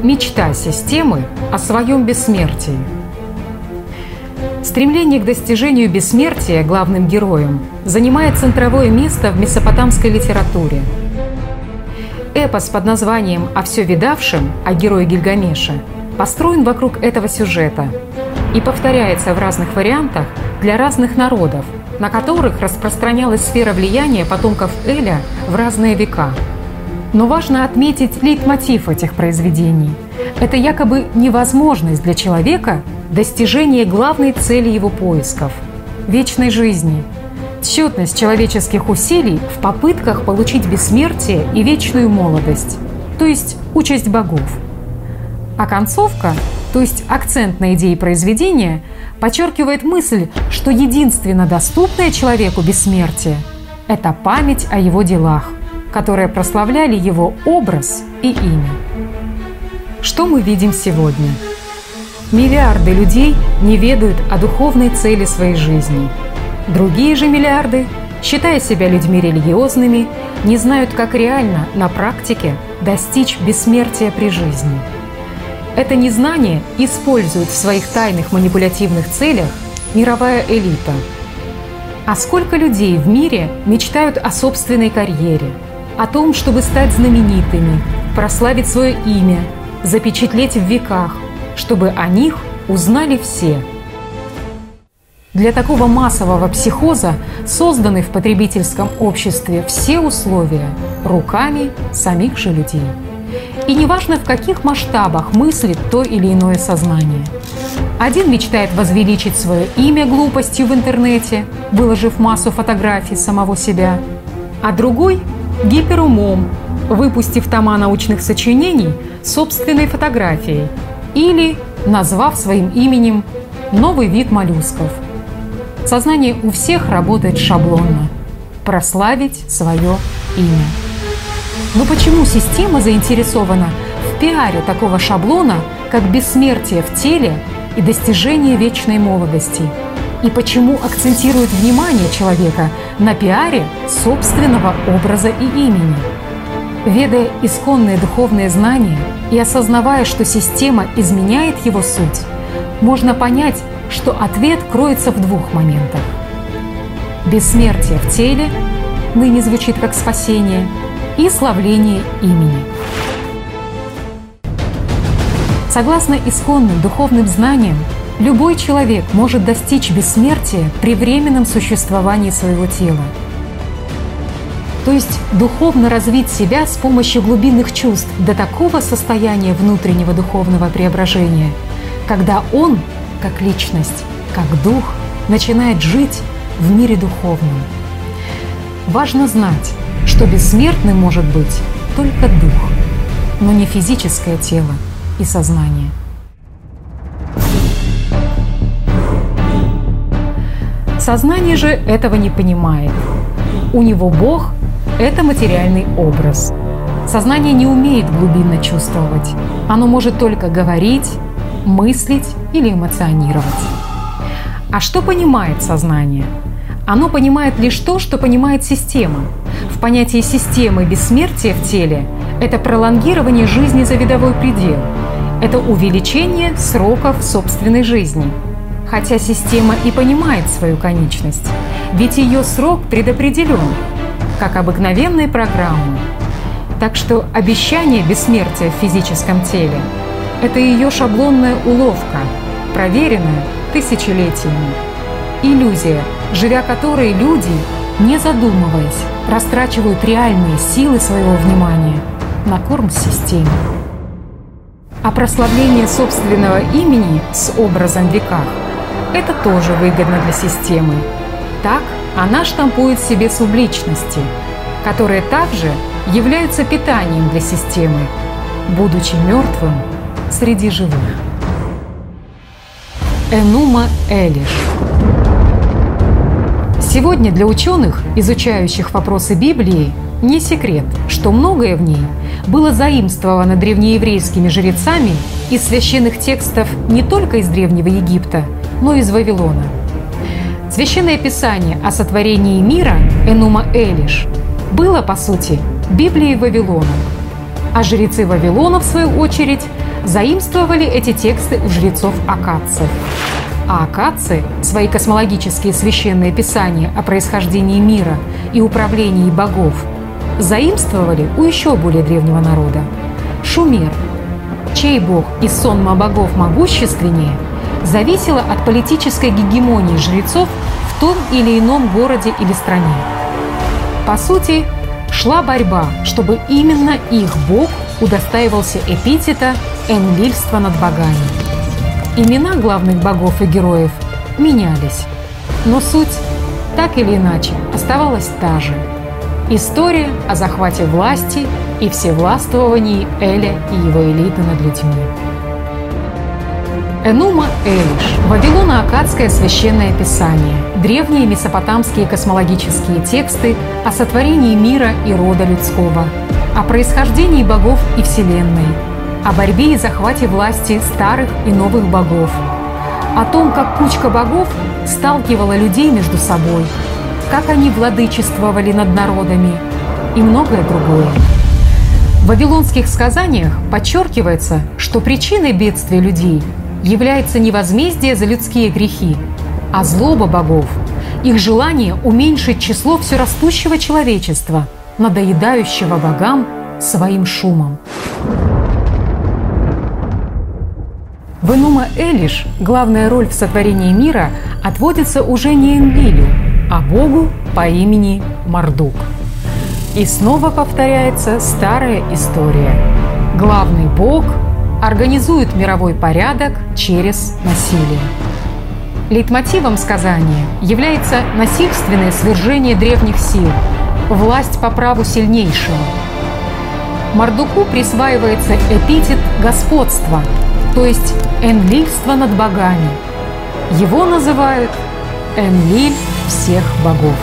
Мечта системы о своем бессмертии – Стремление к достижению бессмертия главным героем занимает центровое место в месопотамской литературе. Эпос под названием «О все видавшем» о герое Гильгамеше построен вокруг этого сюжета и повторяется в разных вариантах для разных народов, на которых распространялась сфера влияния потомков Эля в разные века. Но важно отметить лейтмотив этих произведений. Это якобы невозможность для человека достижение главной цели его поисков – вечной жизни, тщетность человеческих усилий в попытках получить бессмертие и вечную молодость, то есть участь богов. А концовка, то есть акцент на идее произведения, подчеркивает мысль, что единственно доступное человеку бессмертие – это память о его делах, которые прославляли его образ и имя. Что мы видим сегодня? Миллиарды людей не ведают о духовной цели своей жизни. Другие же миллиарды, считая себя людьми религиозными, не знают, как реально на практике достичь бессмертия при жизни. Это незнание использует в своих тайных манипулятивных целях мировая элита. А сколько людей в мире мечтают о собственной карьере, о том, чтобы стать знаменитыми, прославить свое имя, запечатлеть в веках – чтобы о них узнали все. Для такого массового психоза созданы в потребительском обществе все условия руками самих же людей. И неважно, в каких масштабах мыслит то или иное сознание. Один мечтает возвеличить свое имя глупостью в интернете, выложив массу фотографий самого себя, а другой – гиперумом, выпустив тома научных сочинений собственной фотографией – или назвав своим именем новый вид моллюсков. Сознание у всех работает шаблонно – прославить свое имя. Но почему система заинтересована в пиаре такого шаблона, как бессмертие в теле и достижение вечной молодости? И почему акцентирует внимание человека на пиаре собственного образа и имени? Ведая исконные духовные знания и осознавая, что система изменяет его суть, можно понять, что ответ кроется в двух моментах. Бессмертие в теле ныне звучит как спасение и славление имени. Согласно исконным духовным знаниям, любой человек может достичь бессмертия при временном существовании своего тела – то есть духовно развить себя с помощью глубинных чувств до такого состояния внутреннего духовного преображения, когда он, как личность, как дух, начинает жить в мире духовном. Важно знать, что бессмертным может быть только дух, но не физическое тело и сознание. Сознание же этого не понимает. У него Бог – это материальный образ. Сознание не умеет глубинно чувствовать. Оно может только говорить, мыслить или эмоционировать. А что понимает сознание? Оно понимает лишь то, что понимает система. В понятии системы бессмертия в теле – это пролонгирование жизни за видовой предел. Это увеличение сроков собственной жизни – хотя система и понимает свою конечность, ведь ее срок предопределен, как обыкновенные программы. Так что обещание бессмертия в физическом теле – это ее шаблонная уловка, проверенная тысячелетиями. Иллюзия, живя которой люди, не задумываясь, растрачивают реальные силы своего внимания на корм системе. А прославление собственного имени с образом в веках – это тоже выгодно для системы. Так она штампует себе субличности, которые также являются питанием для системы, будучи мертвым среди живых. Энума Элиш Сегодня для ученых, изучающих вопросы Библии, не секрет, что многое в ней было заимствовано древнееврейскими жрецами из священных текстов не только из Древнего Египта – но из Вавилона. Священное Писание о сотворении мира Энума Элиш было, по сути, Библией Вавилона. А жрецы Вавилона, в свою очередь, заимствовали эти тексты у жрецов акадцев. А акадцы свои космологические священные писания о происхождении мира и управлении богов заимствовали у еще более древнего народа – Шумер, чей бог из сонма богов могущественнее – зависело от политической гегемонии жрецов в том или ином городе или стране. По сути, шла борьба, чтобы именно их бог удостаивался эпитета «энлильства над богами». Имена главных богов и героев менялись, но суть так или иначе оставалась та же. История о захвате власти и всевластвовании Эля и его элиты над людьми. Энума Элиш – Вавилоно-Акадское священное писание, древние месопотамские космологические тексты о сотворении мира и рода людского, о происхождении богов и Вселенной, о борьбе и захвате власти старых и новых богов, о том, как кучка богов сталкивала людей между собой, как они владычествовали над народами и многое другое. В вавилонских сказаниях подчеркивается, что причиной бедствия людей – является не возмездие за людские грехи, а злоба богов, их желание уменьшить число все растущего человечества, надоедающего богам своим шумом. В Энума Элиш главная роль в сотворении мира отводится уже не Энлилю, а богу по имени Мардук. И снова повторяется старая история. Главный бог организует мировой порядок через насилие. Лейтмотивом сказания является насильственное свержение древних сил, власть по праву сильнейшего. Мардуку присваивается эпитет господства, то есть энлильство над богами. Его называют Энлиль всех богов.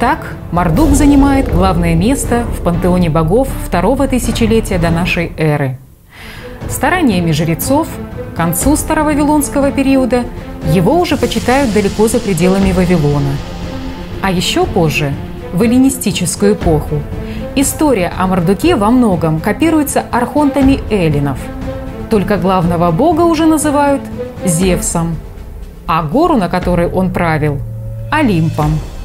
Так, Мардук занимает главное место в пантеоне богов второго тысячелетия до нашей эры. Стараниями жрецов к концу старовавилонского периода его уже почитают далеко за пределами Вавилона. А еще позже, в эллинистическую эпоху, история о Мардуке во многом копируется архонтами эллинов. Только главного бога уже называют Зевсом, а гору, на которой он правил – Олимпом –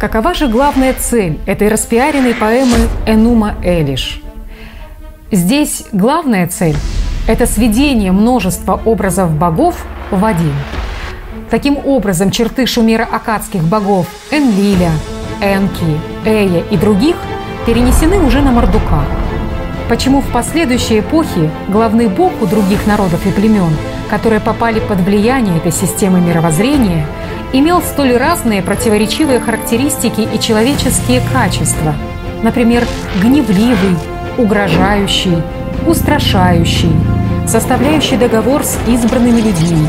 Какова же главная цель этой распиаренной поэмы Энума Элиш? Здесь главная цель – это сведение множества образов богов в один. Таким образом, черты шумеро-акадских богов Энлиля, Энки, Эя и других перенесены уже на Мордука. Почему в последующей эпохе главный бог у других народов и племен, которые попали под влияние этой системы мировоззрения, имел столь разные противоречивые характеристики и человеческие качества, например, гневливый, угрожающий, устрашающий, составляющий договор с избранными людьми,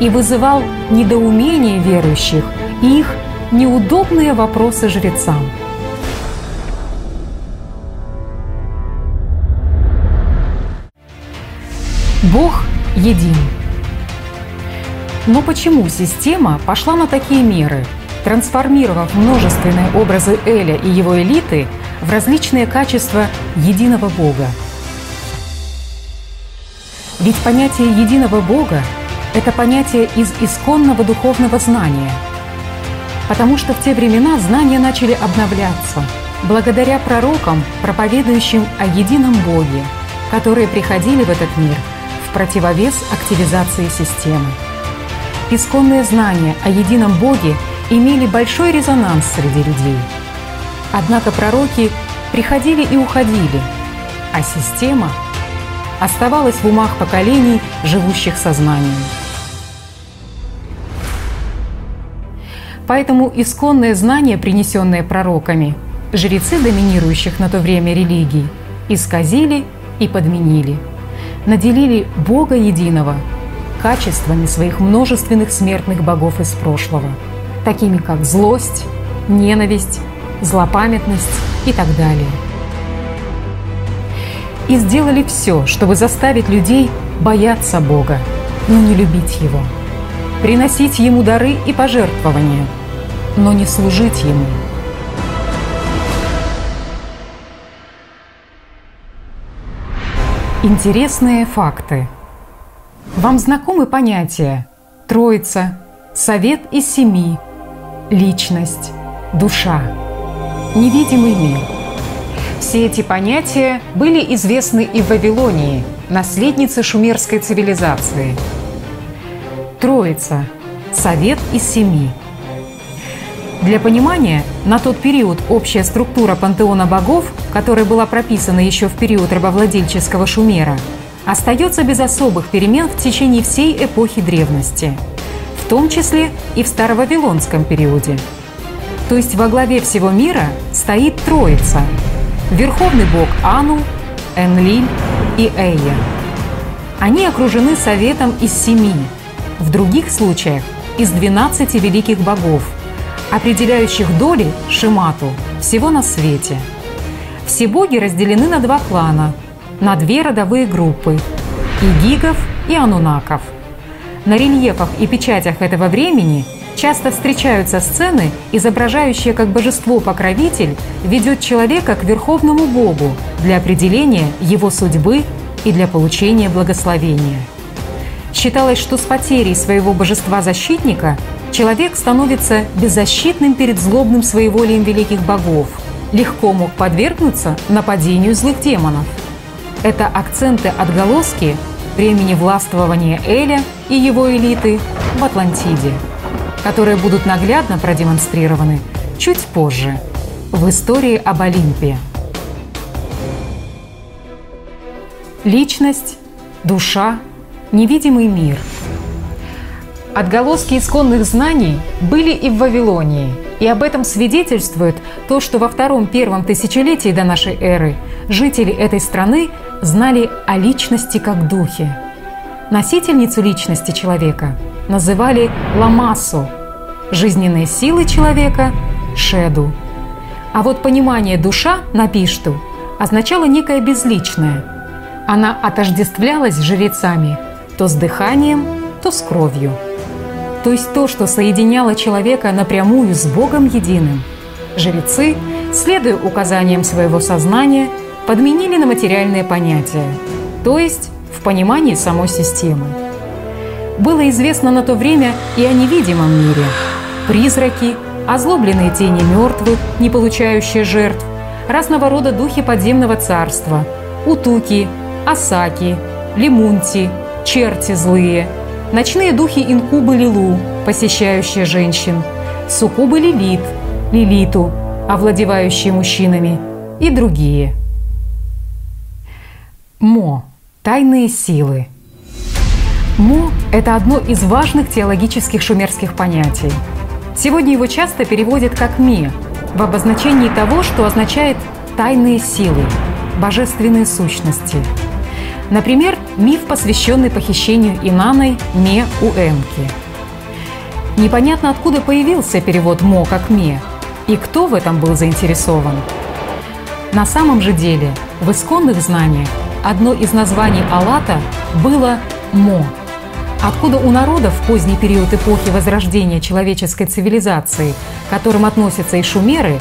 и вызывал недоумение верующих и их неудобные вопросы жрецам. Бог един. Но почему система пошла на такие меры, трансформировав множественные образы Эля и его элиты в различные качества единого Бога? Ведь понятие единого Бога – это понятие из исконного духовного знания – потому что в те времена знания начали обновляться благодаря пророкам, проповедующим о едином Боге, которые приходили в этот мир в противовес активизации системы. Исконные знания о едином Боге имели большой резонанс среди людей. Однако пророки приходили и уходили, а система оставалась в умах поколений, живущих сознанием. Поэтому исконные знания, принесенные пророками, жрецы доминирующих на то время религий, исказили и подменили, наделили Бога единого качествами своих множественных смертных богов из прошлого, такими как злость, ненависть, злопамятность и так далее. И сделали все, чтобы заставить людей бояться Бога, но не любить Его, приносить Ему дары и пожертвования – но не служить Ему. Интересные факты. Вам знакомы понятия Троица, Совет из семи, Личность, Душа, Невидимый мир. Все эти понятия были известны и в Вавилонии, наследнице шумерской цивилизации. Троица, Совет из семи – для понимания, на тот период общая структура пантеона богов, которая была прописана еще в период рабовладельческого Шумера, остается без особых перемен в течение всей эпохи древности, в том числе и в старовавилонском периоде. То есть во главе всего мира стоит Троица – Верховный бог Ану, Энлиль и Эйя. Они окружены советом из семи, в других случаях – из двенадцати великих богов – определяющих доли Шимату всего на свете. Все боги разделены на два клана, на две родовые группы – игигов и анунаков. На рельефах и печатях этого времени часто встречаются сцены, изображающие, как божество-покровитель ведет человека к верховному богу для определения его судьбы и для получения благословения. Считалось, что с потерей своего божества-защитника человек становится беззащитным перед злобным своеволием великих богов, легко мог подвергнуться нападению злых демонов. Это акценты-отголоски времени властвования Эля и его элиты в Атлантиде, которые будут наглядно продемонстрированы чуть позже в истории об Олимпе. Личность, душа, невидимый мир – Отголоски исконных знаний были и в Вавилонии, и об этом свидетельствует то, что во втором-первом тысячелетии до нашей эры жители этой страны знали о личности как духе. Носительницу личности человека называли Ламасу, жизненные силы человека – Шеду. А вот понимание душа на Пишту означало некое безличное. Она отождествлялась с жрецами то с дыханием, то с кровью то есть то, что соединяло человека напрямую с Богом единым. Жрецы, следуя указаниям своего сознания, подменили на материальные понятия, то есть в понимании самой системы. Было известно на то время и о невидимом мире. Призраки, озлобленные тени мертвых, не получающие жертв, разного рода духи подземного царства, утуки, осаки, лимунти, черти злые – Ночные духи инкубы Лилу, посещающие женщин, суккубы Лилит, Лилиту, овладевающие мужчинами, и другие. Мо – тайные силы. Мо – это одно из важных теологических шумерских понятий. Сегодня его часто переводят как «ме» в обозначении того, что означает «тайные силы», «божественные сущности». Например, миф, посвященный похищению Инаной Ме у Энки. Непонятно, откуда появился перевод «мо» как «ме», и кто в этом был заинтересован. На самом же деле, в исконных знаниях одно из названий Аллата было «мо», откуда у народов в поздний период эпохи возрождения человеческой цивилизации, к которым относятся и шумеры,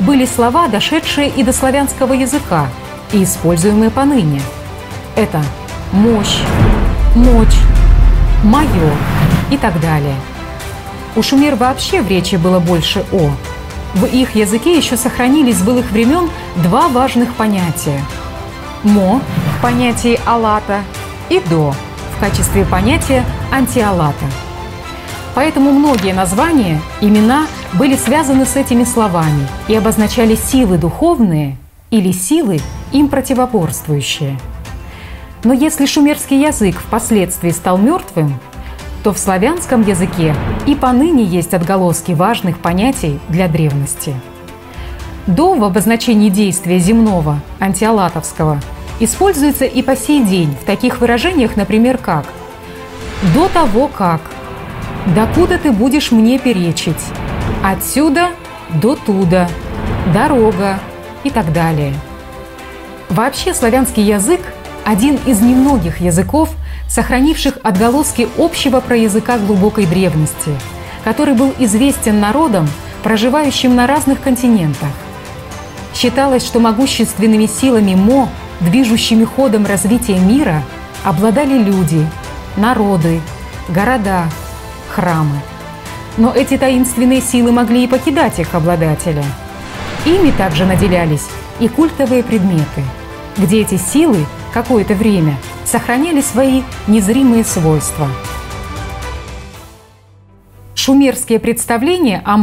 были слова, дошедшие и до славянского языка и используемые поныне – это мощь, мочь, мое и так далее. У шумер вообще в речи было больше «о». В их языке еще сохранились с былых времен два важных понятия. «Мо» в понятии «алата» и «до» в качестве понятия «антиалата». Поэтому многие названия, имена были связаны с этими словами и обозначали силы духовные или силы им противоборствующие – но если шумерский язык впоследствии стал мертвым, то в славянском языке и поныне есть отголоски важных понятий для древности. «До» в обозначении действия земного, антиалатовского, используется и по сей день в таких выражениях, например, как «до того как», «докуда ты будешь мне перечить», «отсюда до туда», «дорога» и так далее. Вообще славянский язык один из немногих языков, сохранивших отголоски общего про языка глубокой древности, который был известен народам, проживающим на разных континентах. Считалось, что могущественными силами Мо, движущими ходом развития мира, обладали люди, народы, города, храмы. Но эти таинственные силы могли и покидать их обладателя. Ими также наделялись и культовые предметы, где эти силы – какое-то время сохраняли свои незримые свойства. Шумерские представления о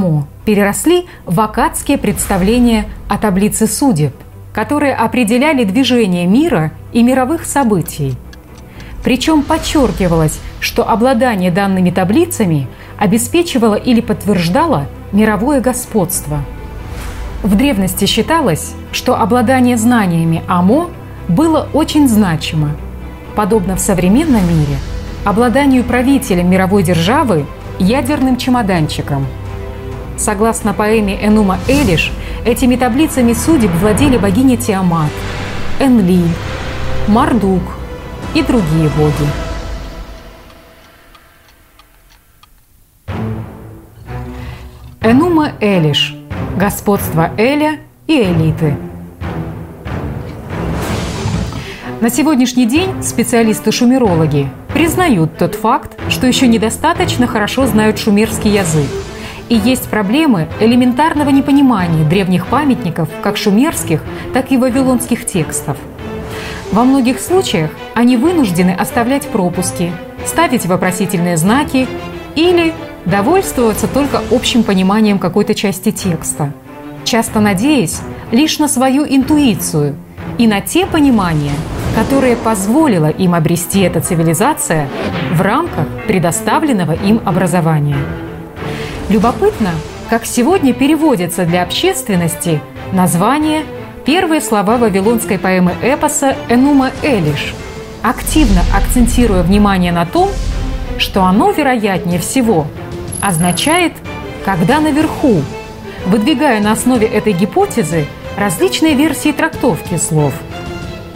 переросли в акадские представления о таблице судеб, которые определяли движение мира и мировых событий. Причем подчеркивалось, что обладание данными таблицами обеспечивало или подтверждало мировое господство. В древности считалось, что обладание знаниями о Мо было очень значимо. Подобно в современном мире, обладанию правителем мировой державы ядерным чемоданчиком. Согласно поэме Энума Элиш, этими таблицами судеб владели богиня Тиамат, Энлиль, Мардук и другие боги. Энума Элиш – господство Эля и элиты – На сегодняшний день специалисты-шумерологи признают тот факт, что еще недостаточно хорошо знают шумерский язык. И есть проблемы элементарного непонимания древних памятников, как шумерских, так и вавилонских текстов. Во многих случаях они вынуждены оставлять пропуски, ставить вопросительные знаки или довольствоваться только общим пониманием какой-то части текста, часто надеясь лишь на свою интуицию и на те понимания, которое позволило им обрести эта цивилизация в рамках предоставленного им образования. Любопытно, как сегодня переводятся для общественности название первые слова вавилонской поэмы эпоса «Энума Элиш», активно акцентируя внимание на том, что оно, вероятнее всего, означает «когда наверху», выдвигая на основе этой гипотезы различные версии трактовки слов –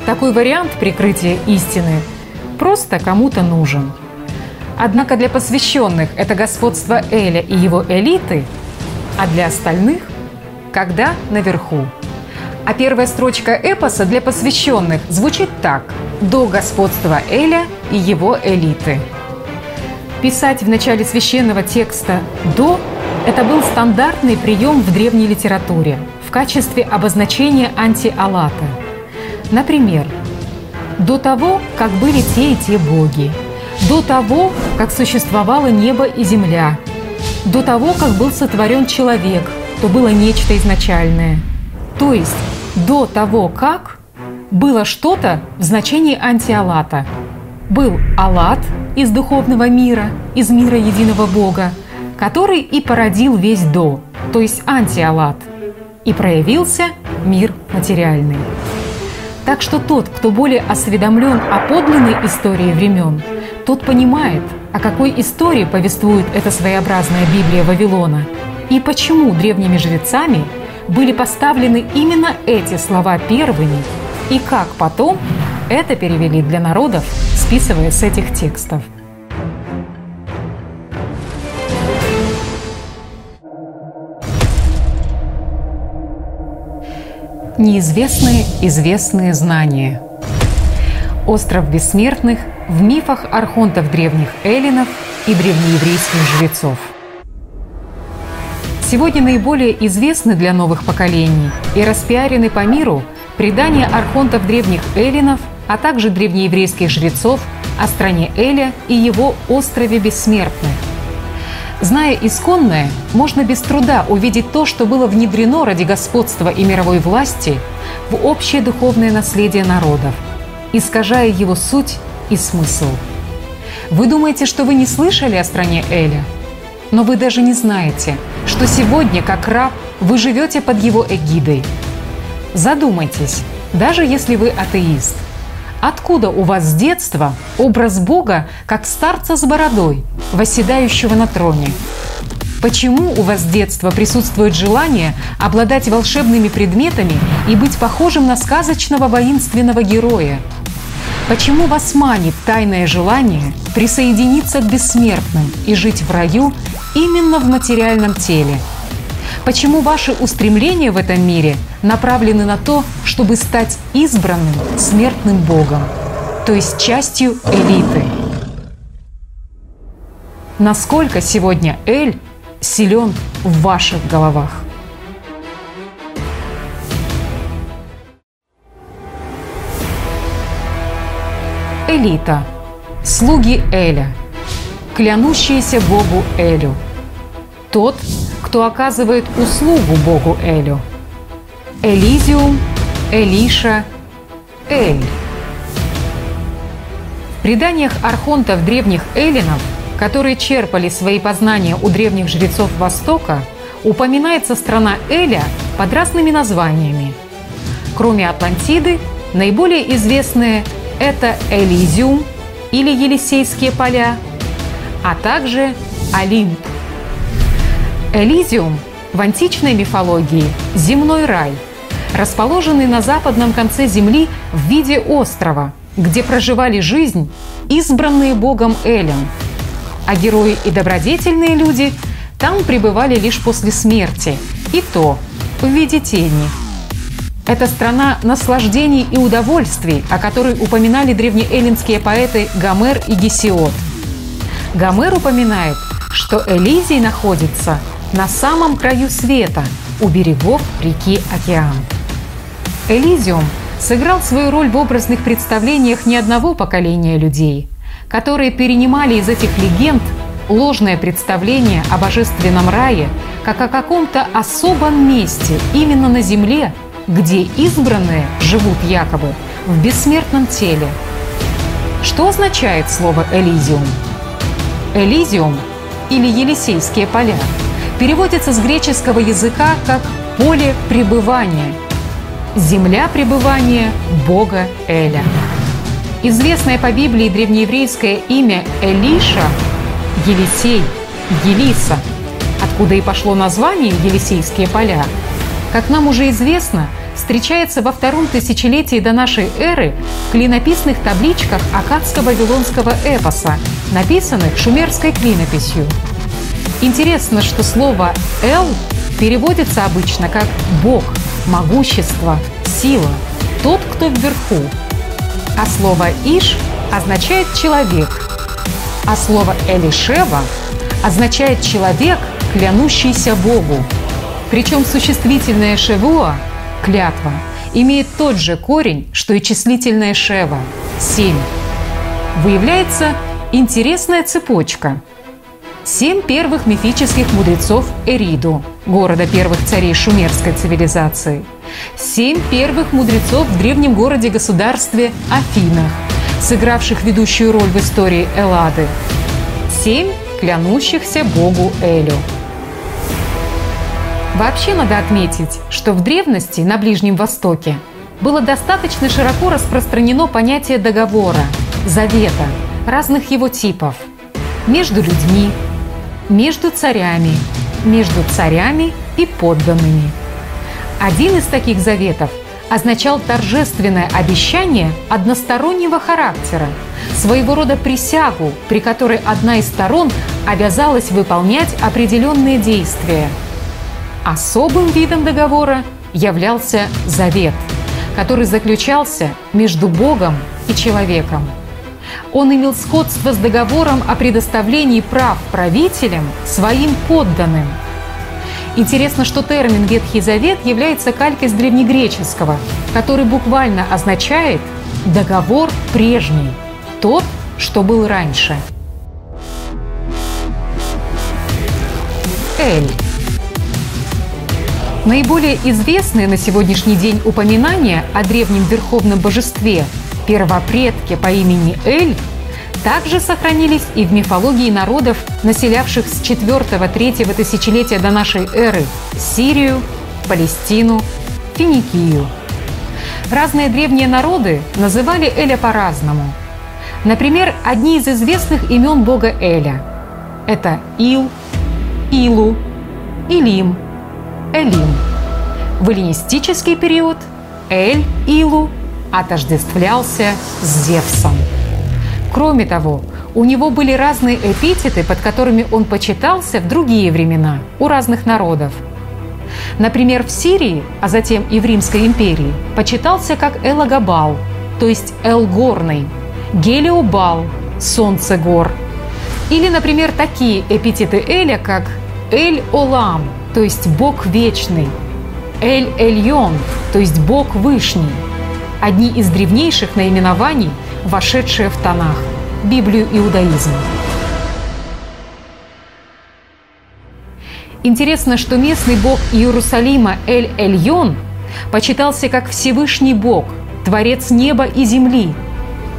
такой вариант прикрытия истины просто кому-то нужен. Однако для посвященных это господство Эля и его элиты, а для остальных – когда наверху. А первая строчка эпоса для посвященных звучит так – «До господства Эля и его элиты». Писать в начале священного текста «до» – это был стандартный прием в древней литературе в качестве обозначения антиалата – Например, до того, как были те и те боги, до того, как существовало небо и земля, до того, как был сотворен человек, то было нечто изначальное. То есть до того, как было что-то в значении антиалата. Был алат из духовного мира, из мира единого Бога, который и породил весь до, то есть антиалат, и проявился мир материальный. Так что тот, кто более осведомлен о подлинной истории времен, тот понимает, о какой истории повествует эта своеобразная Библия Вавилона и почему древними жрецами были поставлены именно эти слова первыми и как потом это перевели для народов, списывая с этих текстов. Неизвестные известные знания. Остров бессмертных в мифах архонтов древних эллинов и древнееврейских жрецов. Сегодня наиболее известны для новых поколений и распиарены по миру предания архонтов древних эллинов, а также древнееврейских жрецов о стране Эля и его острове бессмертных – Зная исконное, можно без труда увидеть то, что было внедрено ради господства и мировой власти в общее духовное наследие народов, искажая его суть и смысл. Вы думаете, что вы не слышали о стране Эля? Но вы даже не знаете, что сегодня, как раб, вы живете под его эгидой. Задумайтесь, даже если вы атеист – Откуда у вас с детства образ Бога как старца с бородой, восседающего на троне? Почему у вас с детства присутствует желание обладать волшебными предметами и быть похожим на сказочного воинственного героя? Почему вас манит тайное желание присоединиться к бессмертным и жить в раю именно в материальном теле – Почему ваши устремления в этом мире направлены на то, чтобы стать избранным смертным Богом, то есть частью элиты? Насколько сегодня Эль силен в ваших головах? Элита. Слуги Эля. Клянущиеся Богу Элю. Тот, кто оказывает услугу Богу Элю. Элизиум, Элиша, Эль. В преданиях архонтов древних эллинов, которые черпали свои познания у древних жрецов Востока, упоминается страна Эля под разными названиями. Кроме Атлантиды, наиболее известные – это Элизиум или Елисейские поля, а также Олимп – Элизиум в античной мифологии – земной рай, расположенный на западном конце Земли в виде острова, где проживали жизнь избранные богом Элем. А герои и добродетельные люди там пребывали лишь после смерти, и то в виде тени. Это страна наслаждений и удовольствий, о которой упоминали древнеэллинские поэты Гомер и Гесиод. Гомер упоминает, что Элизий находится на самом краю света, у берегов реки Океан. Элизиум сыграл свою роль в образных представлениях не одного поколения людей, которые перенимали из этих легенд ложное представление о божественном рае как о каком-то особом месте именно на земле, где избранные живут якобы в бессмертном теле. Что означает слово «элизиум»? Элизиум или Елисейские поля – переводится с греческого языка как «поле пребывания», «земля пребывания Бога Эля». Известное по Библии древнееврейское имя Элиша – Елисей, Елиса, откуда и пошло название «Елисейские поля», как нам уже известно, встречается во втором тысячелетии до нашей эры в клинописных табличках акадско-вавилонского эпоса, написанных шумерской клинописью – Интересно, что слово «эл» переводится обычно как «бог», «могущество», «сила», «тот, кто вверху». А слово «иш» означает «человек», а слово «элишева» означает «человек, клянущийся Богу». Причем существительное «шевуа» – «клятва» имеет тот же корень, что и числительное «шева» – «семь». Выявляется интересная цепочка – Семь первых мифических мудрецов Эриду, города первых царей шумерской цивилизации, семь первых мудрецов в древнем городе-государстве Афинах, сыгравших ведущую роль в истории Эллады, семь клянущихся богу Элю. Вообще надо отметить, что в древности на Ближнем Востоке было достаточно широко распространено понятие договора, завета, разных его типов – между людьми, между царями, между царями и подданными. Один из таких заветов означал торжественное обещание одностороннего характера, своего рода присягу, при которой одна из сторон обязалась выполнять определенные действия. Особым видом договора являлся завет, который заключался между Богом и человеком. Он имел сходство с договором о предоставлении прав правителям своим подданным. Интересно, что термин «Ветхий Завет» является калькой с древнегреческого, который буквально означает «договор прежний», тот, что был раньше. Эль. Наиболее известные на сегодняшний день упоминания о древнем верховном божестве первопредке по имени Эль также сохранились и в мифологии народов, населявших с 4-3 тысячелетия до нашей эры Сирию, Палестину, Финикию. Разные древние народы называли Эля по-разному. Например, одни из известных имен бога Эля – это Ил, Илу, Илим, Элим. В эллинистический период Эль, Илу отождествлялся с Зевсом. Кроме того, у него были разные эпитеты, под которыми он почитался в другие времена у разных народов. Например, в Сирии, а затем и в Римской империи, почитался как Элагабал, то есть Элгорный, Гелиобал, Солнце гор. Или, например, такие эпитеты Эля, как Эль-Олам, то есть Бог вечный, Эль-Эльон, то есть Бог вышний – одни из древнейших наименований, вошедшие в Танах, Библию иудаизма. Интересно, что местный бог Иерусалима Эль-Эльон почитался как Всевышний Бог, Творец неба и земли,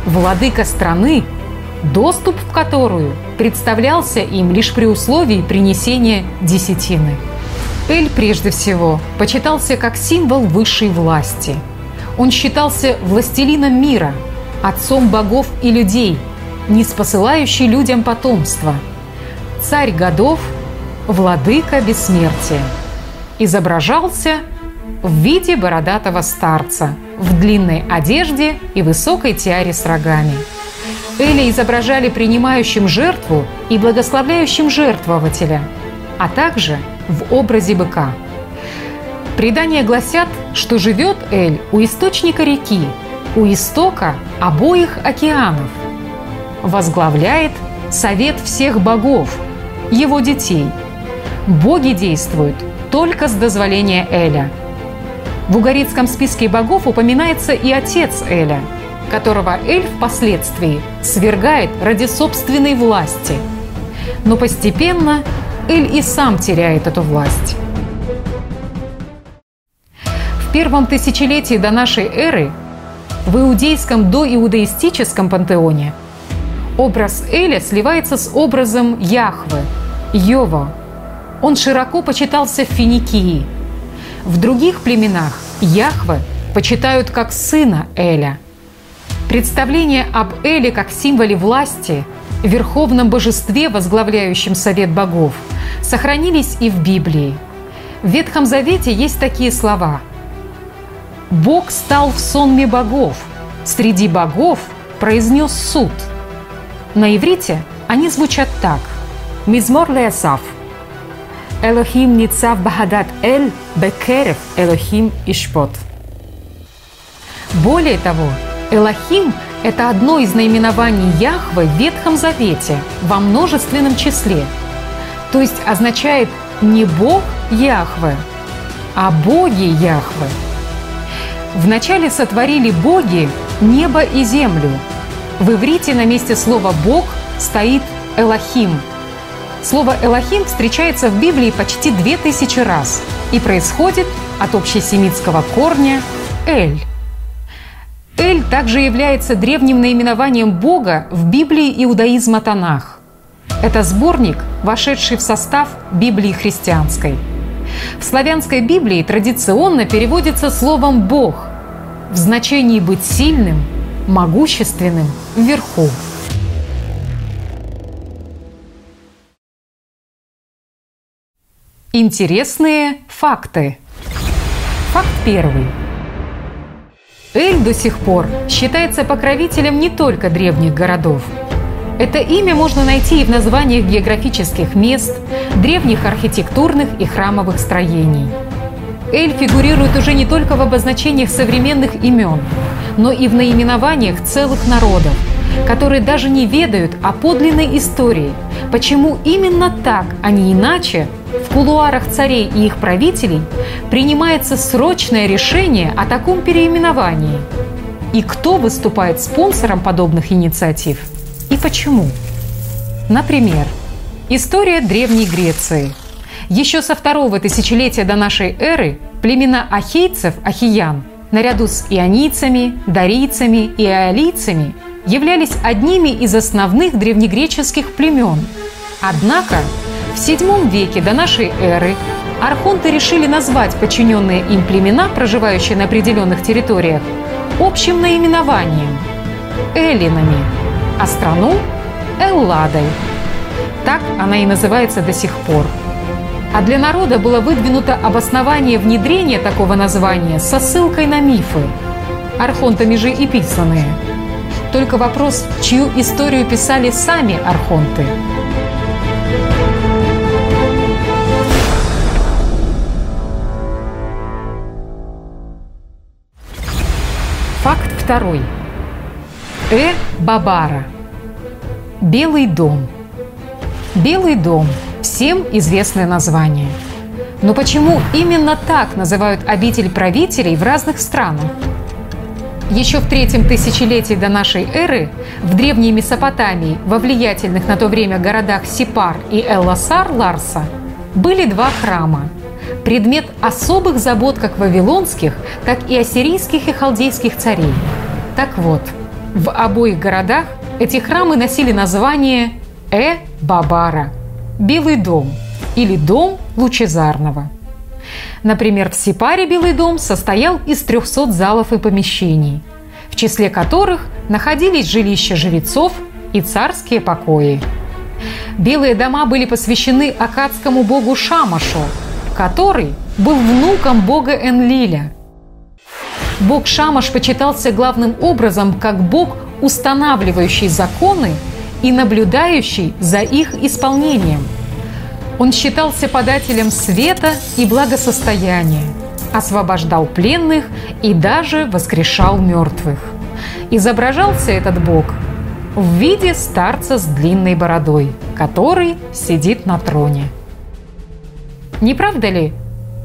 владыка страны, доступ в которую представлялся им лишь при условии принесения десятины. Эль прежде всего почитался как символ высшей власти – он считался властелином мира, отцом богов и людей, не спосылающий людям потомство, царь годов, владыка бессмертия. Изображался в виде бородатого старца, в длинной одежде и высокой тиаре с рогами. Эли изображали принимающим жертву и благословляющим жертвователя, а также в образе быка – Предания гласят, что живет Эль у источника реки, у истока обоих океанов. Возглавляет совет всех богов, его детей. Боги действуют только с дозволения Эля. В угорицком списке богов упоминается и отец Эля, которого Эль впоследствии свергает ради собственной власти. Но постепенно Эль и сам теряет эту власть. В первом тысячелетии до нашей эры в иудейском доиудаистическом пантеоне образ Эля сливается с образом Яхвы, Йова. Он широко почитался в Финикии. В других племенах Яхвы почитают как сына Эля. Представление об Эле как символе власти, верховном божестве, возглавляющем совет богов, сохранились и в Библии. В Ветхом Завете есть такие слова – Бог стал в сонме богов. Среди богов произнес суд. На иврите они звучат так. Мизмор леасав. Элохим ницав бахадат эль бекерев Элохим ишпот. Более того, Элохим – это одно из наименований Яхвы в Ветхом Завете во множественном числе. То есть означает не Бог Яхвы, а боги Яхвы – Вначале сотворили боги небо и землю. В иврите на месте слова «бог» стоит «элохим». Слово «элохим» встречается в Библии почти две тысячи раз и происходит от общесемитского корня «эль». Эль также является древним наименованием Бога в Библии иудаизма Танах. Это сборник, вошедший в состав Библии христианской. В славянской Библии традиционно переводится словом «Бог» в значении «быть сильным», «могущественным», «вверху». Интересные факты. Факт первый. Эль до сих пор считается покровителем не только древних городов. Это имя можно найти и в названиях географических мест, древних архитектурных и храмовых строений. Эль фигурирует уже не только в обозначениях современных имен, но и в наименованиях целых народов, которые даже не ведают о подлинной истории, почему именно так, а не иначе в кулуарах царей и их правителей принимается срочное решение о таком переименовании. И кто выступает спонсором подобных инициатив? И почему? Например, история Древней Греции. Еще со второго тысячелетия до нашей эры племена ахейцев, ахиян, наряду с ионийцами, дарийцами и аолийцами являлись одними из основных древнегреческих племен. Однако в VII веке до нашей эры архонты решили назвать подчиненные им племена, проживающие на определенных территориях, общим наименованием – эллинами, а страну – Элладой. Так она и называется до сих пор. А для народа было выдвинуто обоснование внедрения такого названия со ссылкой на мифы, архонтами же и писанные. Только вопрос, чью историю писали сами архонты – Факт второй. Э Бабара. Белый дом. Белый дом – всем известное название. Но почему именно так называют обитель правителей в разных странах? Еще в третьем тысячелетии до нашей эры в древней Месопотамии во влиятельных на то время городах Сипар и Элласар Ларса были два храма – предмет особых забот как вавилонских, так и ассирийских и халдейских царей. Так вот, в обоих городах эти храмы носили название Э-Бабара – Белый дом или Дом Лучезарного. Например, в Сипаре Белый дом состоял из 300 залов и помещений, в числе которых находились жилища жрецов и царские покои. Белые дома были посвящены акадскому богу Шамашу, который был внуком бога Энлиля. Бог Шамаш почитался главным образом как бог, устанавливающий законы и наблюдающий за их исполнением. Он считался подателем света и благосостояния, освобождал пленных и даже воскрешал мертвых. Изображался этот бог в виде старца с длинной бородой, который сидит на троне. Не правда ли?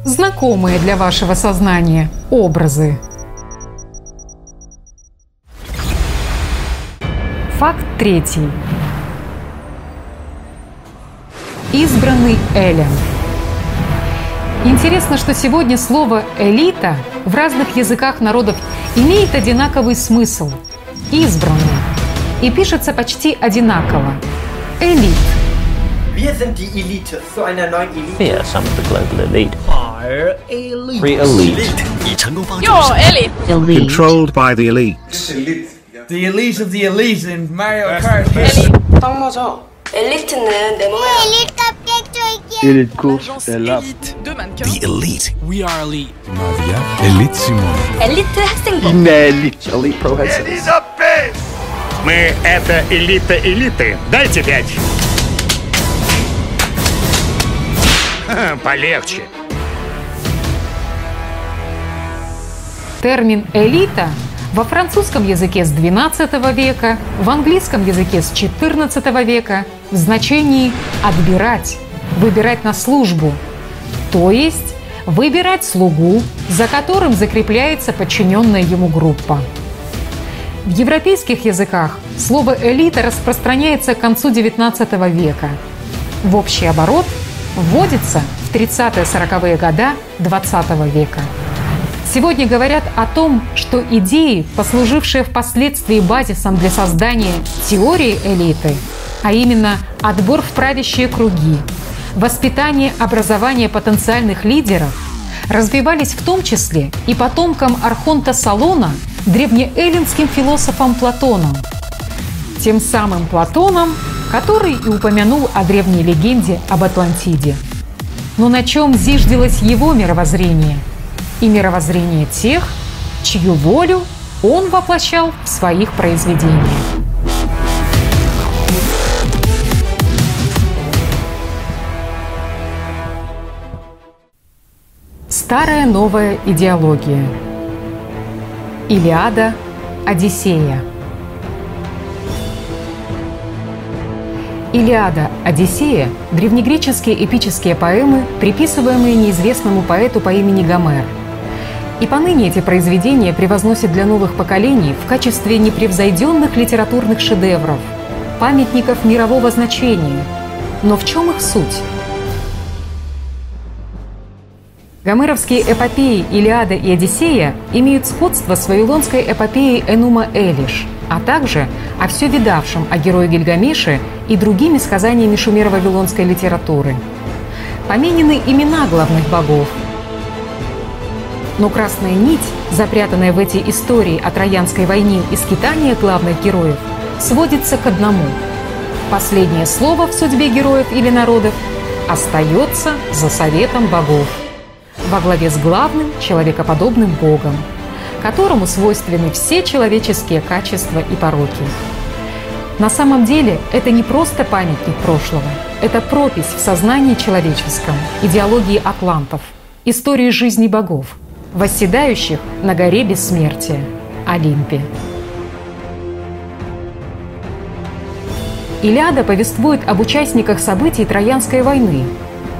Знакомые для вашего сознания образы. Факт третий. Избранный Элен. Интересно, что сегодня слово «элита» в разных языках народов имеет одинаковый смысл – избранный, и пишется почти одинаково – элит – Wir sind die Elite zu einer neuen Elite. We are some of the global elite. Are elite. Free elite. You're elite. Elite. Controlled by the elites. The elite of the elite in Mario Kart. 딱 맞아. 엘리트는 내 몸에 엘리트 깝게 Elite course, elle a de mannequin. elite. We are elite. Nadia, elite Simone. 엘리트 학생복. elite. Elite pro headsets. Мы это элита элиты. Дайте пять. Ха, Полегче. Термин «элита» во французском языке с XII века, в английском языке с XIV века в значении «отбирать», «выбирать на службу», то есть выбирать слугу, за которым закрепляется подчиненная ему группа. В европейских языках слово «элита» распространяется к концу XIX века. в общий оборот вводится в 30-40-е года 20 века. Сегодня говорят о том, что идеи, послужившие впоследствии базисом для создания теории элиты, а именно отбор в правящие круги, воспитание, образование потенциальных лидеров, развивались в том числе и потомкам Архонта Салона, древнеэллинским философом Платоном. Тем самым Платоном, который и упомянул о древней легенде об Атлантиде. Но на чем зиждилось его мировоззрение и мировоззрение тех, чью волю он воплощал в своих произведениях. Старая новая идеология. Илиада, Одиссея. Илиада, Одиссея – древнегреческие эпические поэмы, приписываемые неизвестному поэту по имени Гомер. И поныне эти произведения превозносят для новых поколений в качестве непревзойденных литературных шедевров, памятников мирового значения. Но в чем их суть? Гомеровские эпопеи «Илиада» и «Одиссея» имеют сходство с вавилонской эпопеей Энума Элиш, а также о все видавшем о герое Гильгамеше и другими сказаниями шумеро-вавилонской литературы. Поменены имена главных богов. Но красная нить, запрятанная в эти истории о Троянской войне и скитания главных героев, сводится к одному. Последнее слово в судьбе героев или народов остается за советом богов во главе с главным человекоподобным Богом, которому свойственны все человеческие качества и пороки. На самом деле это не просто памятник прошлого, это пропись в сознании человеческом, идеологии атлантов, истории жизни богов, восседающих на горе бессмертия – Олимпе. Илиада повествует об участниках событий Троянской войны,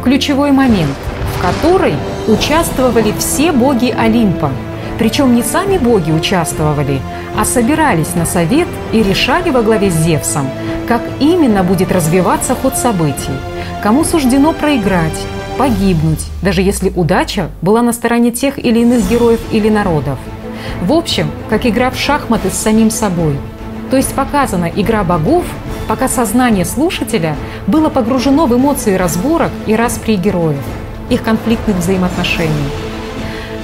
ключевой момент, в которой участвовали все боги Олимпа – причем не сами боги участвовали, а собирались на совет и решали во главе с Зевсом, как именно будет развиваться ход событий, кому суждено проиграть, погибнуть, даже если удача была на стороне тех или иных героев или народов. В общем, как игра в шахматы с самим собой. То есть показана игра богов, пока сознание слушателя было погружено в эмоции разборок и распри героев, их конфликтных взаимоотношений.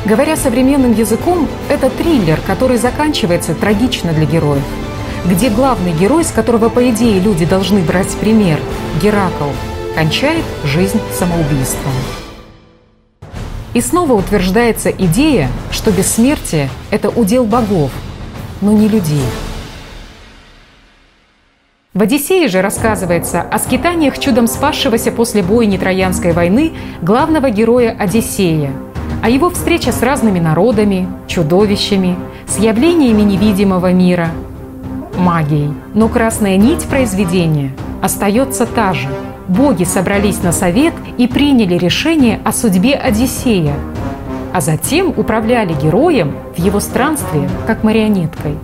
Говоря современным языком, это триллер, который заканчивается трагично для героев. Где главный герой, с которого, по идее, люди должны брать пример, Геракл, кончает жизнь самоубийством. И снова утверждается идея, что бессмертие – это удел богов, но не людей. В «Одиссее» же рассказывается о скитаниях чудом спасшегося после бойни Троянской войны главного героя Одиссея – а его встреча с разными народами, чудовищами, с явлениями невидимого мира, магией. Но красная нить произведения остается та же. Боги собрались на совет и приняли решение о судьбе Одиссея, а затем управляли героем в его странстве как марионеткой.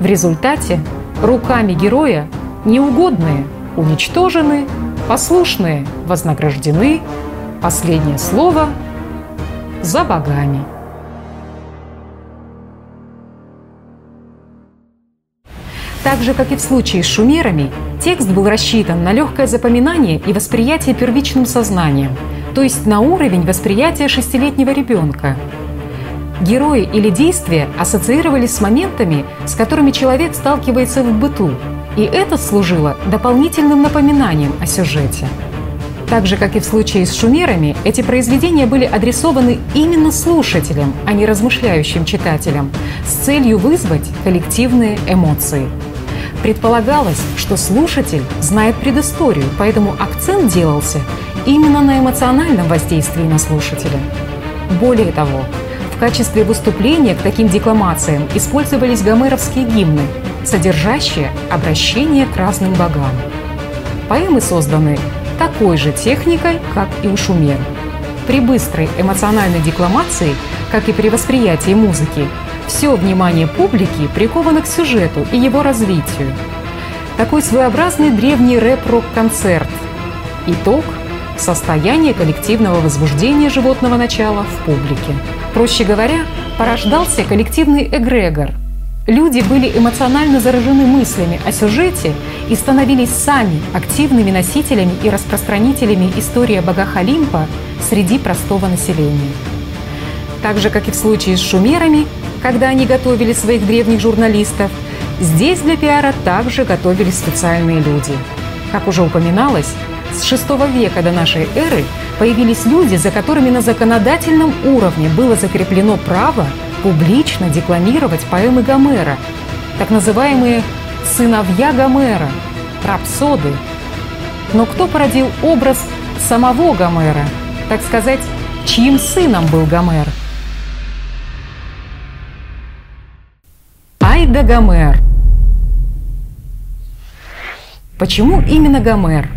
В результате руками героя неугодные уничтожены, послушные вознаграждены, последнее слово за богами. Так же, как и в случае с шумерами, текст был рассчитан на легкое запоминание и восприятие первичным сознанием, то есть на уровень восприятия шестилетнего ребенка. Герои или действия ассоциировались с моментами, с которыми человек сталкивается в быту, и это служило дополнительным напоминанием о сюжете. Так же, как и в случае с шумерами, эти произведения были адресованы именно слушателям, а не размышляющим читателям, с целью вызвать коллективные эмоции. Предполагалось, что слушатель знает предысторию, поэтому акцент делался именно на эмоциональном воздействии на слушателя. Более того, в качестве выступления к таким декламациям использовались гомеровские гимны, содержащие обращение к разным богам. Поэмы созданы такой же техникой, как и у шумер. При быстрой эмоциональной декламации, как и при восприятии музыки, все внимание публики приковано к сюжету и его развитию. Такой своеобразный древний рэп-рок-концерт. Итог – состояние коллективного возбуждения животного начала в публике. Проще говоря, порождался коллективный эгрегор. Люди были эмоционально заражены мыслями о сюжете и становились сами активными носителями и распространителями истории о богах Олимпа среди простого населения. Так же, как и в случае с шумерами, когда они готовили своих древних журналистов, здесь для пиара также готовились специальные люди. Как уже упоминалось, с VI века до нашей эры появились люди, за которыми на законодательном уровне было закреплено право публично декламировать поэмы Гомера, так называемые «сыновья Гомера», рапсоды. Но кто породил образ самого Гомера, так сказать, чьим сыном был Гомер? Айда Гомер. Почему именно Гомер?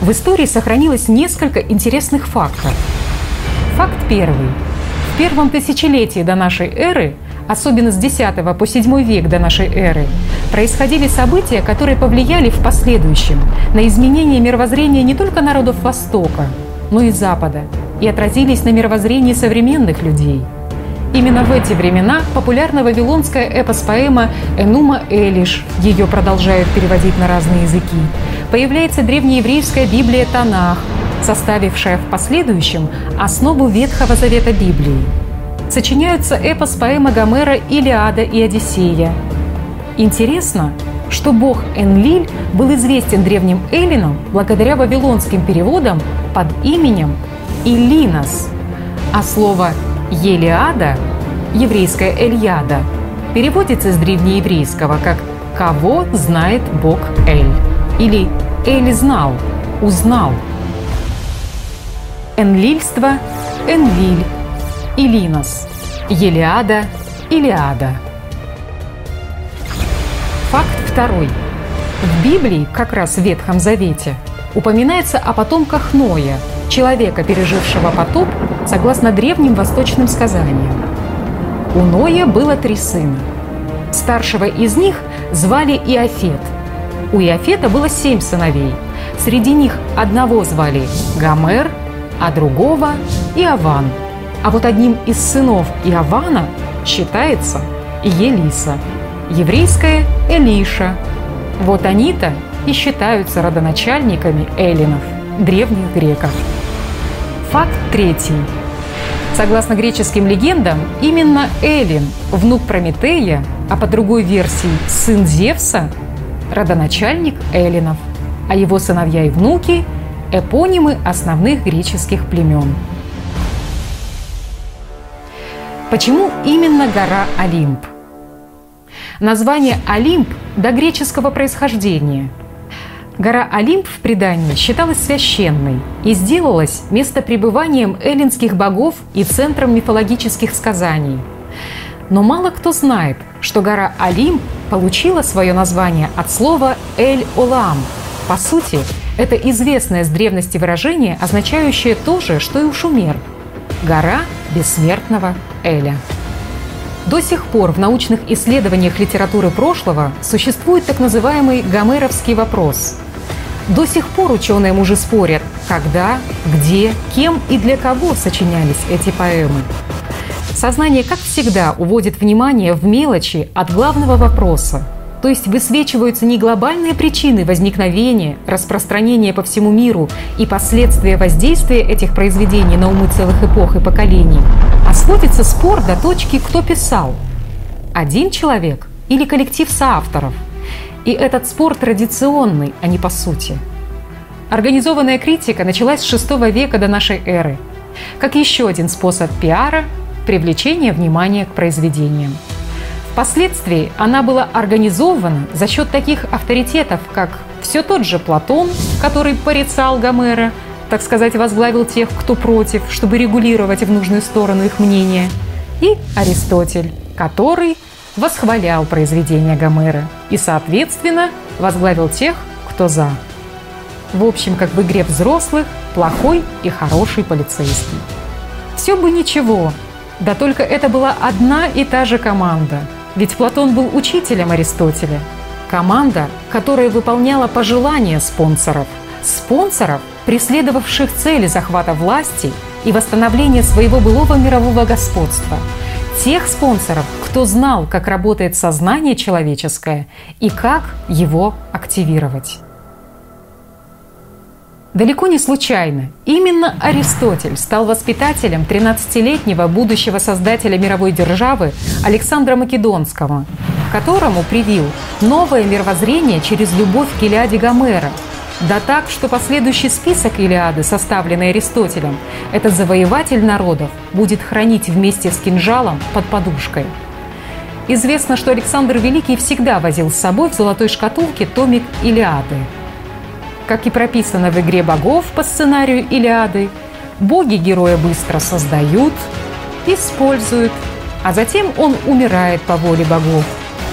В истории сохранилось несколько интересных фактов. Факт первый. В первом тысячелетии до нашей эры, особенно с X по VII век до нашей эры, происходили события, которые повлияли в последующем на изменение мировоззрения не только народов Востока, но и Запада, и отразились на мировоззрении современных людей – Именно в эти времена популярна вавилонская эпос-поэма «Энума Элиш», ее продолжают переводить на разные языки. Появляется древнееврейская Библия Танах, составившая в последующем основу Ветхого Завета Библии. Сочиняются эпос-поэма Гомера «Илиада» и «Одиссея». Интересно, что бог Энлиль был известен древним эллинам благодаря вавилонским переводам под именем Илинос, а слово Елиада, еврейская Эльяда, переводится с древнееврейского как «кого знает Бог Эль» или «Эль знал», «узнал». Энлильство – Энлиль, Илинос, Елиада, Илиада. Факт второй. В Библии, как раз в Ветхом Завете, упоминается о потомках Ноя, человека, пережившего потоп согласно древним восточным сказаниям. У Ноя было три сына. Старшего из них звали Иофет. У Иофета было семь сыновей. Среди них одного звали Гомер, а другого – Иован. А вот одним из сынов Иована считается Елиса, еврейская Элиша. Вот они-то и считаются родоначальниками эллинов, древних греков. Факт третий. Согласно греческим легендам, именно Эллин, внук Прометея, а по другой версии сын Зевса, родоначальник эллинов, а его сыновья и внуки – эпонимы основных греческих племен. Почему именно гора Олимп? Название Олимп до греческого происхождения – Гора Олимп в предании считалась священной и сделалась местопребыванием эллинских богов и центром мифологических сказаний. Но мало кто знает, что гора Олимп получила свое название от слова «эль-олам». По сути, это известное с древности выражение, означающее то же, что и у шумер – гора бессмертного Эля. До сих пор в научных исследованиях литературы прошлого существует так называемый гомеровский вопрос. До сих пор ученые мужи спорят, когда, где, кем и для кого сочинялись эти поэмы. Сознание, как всегда, уводит внимание в мелочи от главного вопроса. То есть высвечиваются не глобальные причины возникновения, распространения по всему миру и последствия воздействия этих произведений на умы целых эпох и поколений, а сводится спор до точки «кто писал?» Один человек или коллектив соавторов – и этот спор традиционный, а не по сути. Организованная критика началась с VI века до нашей эры, как еще один способ пиара – привлечения внимания к произведениям. Впоследствии она была организована за счет таких авторитетов, как все тот же Платон, который порицал Гомера, так сказать, возглавил тех, кто против, чтобы регулировать в нужную сторону их мнение, и Аристотель, который – восхвалял произведения Гомера и, соответственно, возглавил тех, кто за. В общем, как в игре взрослых, плохой и хороший полицейский. Все бы ничего, да только это была одна и та же команда. Ведь Платон был учителем Аристотеля. Команда, которая выполняла пожелания спонсоров. Спонсоров, преследовавших цели захвата власти и восстановления своего былого мирового господства, тех спонсоров, кто знал, как работает сознание человеческое и как его активировать. Далеко не случайно именно Аристотель стал воспитателем 13-летнего будущего создателя мировой державы Александра Македонского, которому привил новое мировоззрение через любовь к Илиаде Гомера. Да так, что последующий список Илиады, составленный Аристотелем, этот завоеватель народов будет хранить вместе с кинжалом под подушкой. Известно, что Александр Великий всегда возил с собой в золотой шкатулке томик Илиады – как и прописано в игре богов по сценарию Илиады, боги героя быстро создают, используют, а затем он умирает по воле богов,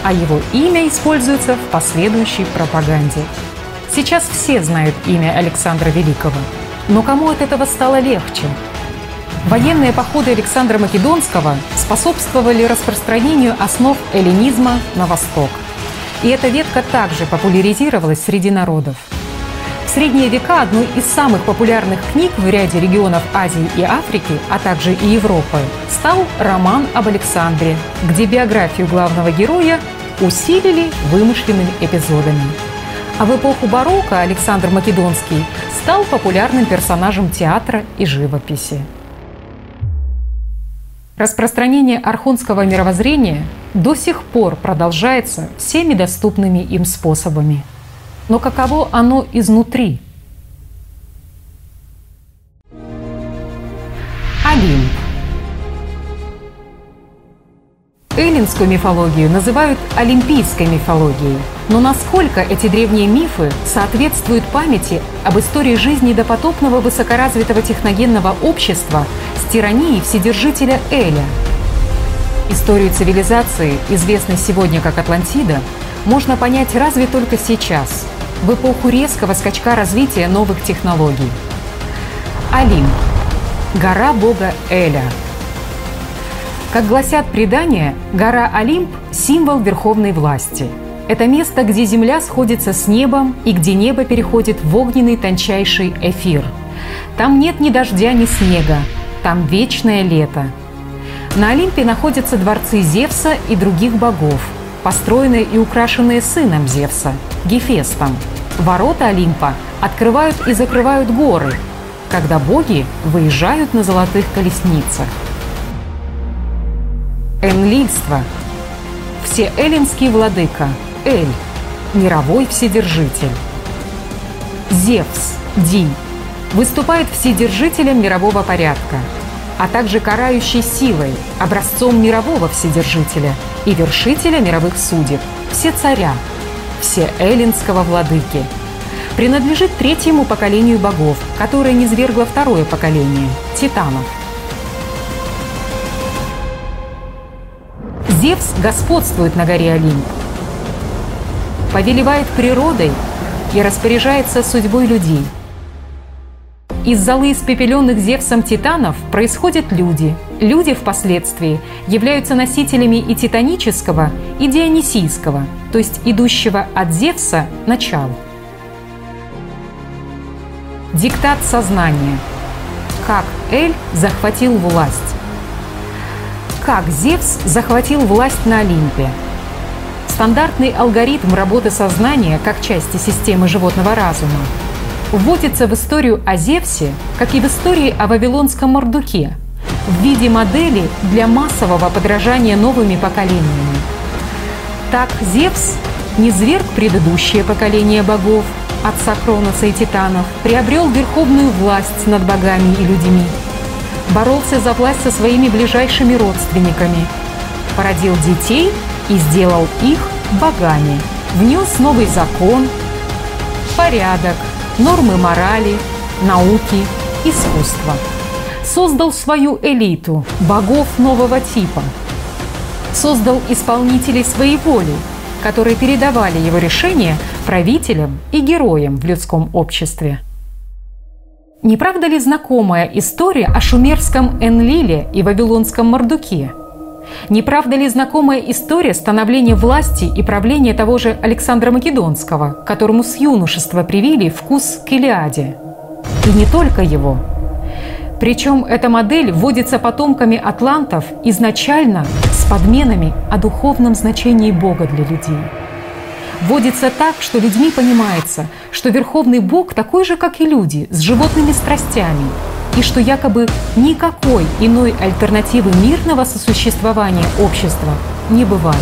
а его имя используется в последующей пропаганде. Сейчас все знают имя Александра Великого, но кому от этого стало легче? Военные походы Александра Македонского способствовали распространению основ эллинизма на восток. И эта ветка также популяризировалась среди народов – в средние века одной из самых популярных книг в ряде регионов Азии и Африки, а также и Европы, стал роман об Александре, где биографию главного героя усилили вымышленными эпизодами. А в эпоху барокко Александр Македонский стал популярным персонажем театра и живописи. Распространение архонского мировоззрения до сих пор продолжается всеми доступными им способами – но каково оно изнутри? Олимп. Эллинскую мифологию называют олимпийской мифологией. Но насколько эти древние мифы соответствуют памяти об истории жизни допотопного высокоразвитого техногенного общества с тиранией Вседержителя Эля? Историю цивилизации, известной сегодня как Атлантида, можно понять разве только сейчас – в эпоху резкого скачка развития новых технологий. Олимп – гора бога Эля. Как гласят предания, гора Олимп – символ верховной власти. Это место, где земля сходится с небом и где небо переходит в огненный тончайший эфир. Там нет ни дождя, ни снега, там вечное лето. На Олимпе находятся дворцы Зевса и других богов, построенные и украшенные сыном Зевса – Гефестом. Ворота Олимпа открывают и закрывают горы, когда боги выезжают на золотых колесницах. Энлильство. Все эллинский владыка. Эль. Мировой вседержитель. Зевс. Ди. Выступает вседержителем мирового порядка, а также карающей силой, образцом мирового вседержителя и вершителя мировых судеб. Все царя, все эллинского владыки. Принадлежит третьему поколению богов, которое низвергло второе поколение – титанов. Зевс господствует на горе Олимп, повелевает природой и распоряжается судьбой людей. Из золы испепеленных Зевсом титанов происходят люди. Люди впоследствии являются носителями и титанического, и дионисийского – то есть идущего от Зевса начал. Диктат сознания. Как Эль захватил власть. Как Зевс захватил власть на Олимпе. Стандартный алгоритм работы сознания как части системы животного разума вводится в историю о Зевсе, как и в истории о Вавилонском Мордуке, в виде модели для массового подражания новыми поколениями. Так Зевс не зверг предыдущее поколение богов, отца Кроноса и Титанов, приобрел верховную власть над богами и людьми, боролся за власть со своими ближайшими родственниками, породил детей и сделал их богами, внес новый закон, порядок, нормы морали, науки, искусства. Создал свою элиту богов нового типа – создал исполнителей своей воли, которые передавали его решения правителям и героям в людском обществе. Не правда ли знакомая история о шумерском Энлиле и вавилонском Мордуке? Не правда ли знакомая история становления власти и правления того же Александра Македонского, которому с юношества привили вкус к Илиаде? И не только его. Причем эта модель вводится потомками атлантов изначально с подменами о духовном значении Бога для людей. Вводится так, что людьми понимается, что Верховный Бог такой же, как и люди, с животными страстями, и что якобы никакой иной альтернативы мирного сосуществования общества не бывает.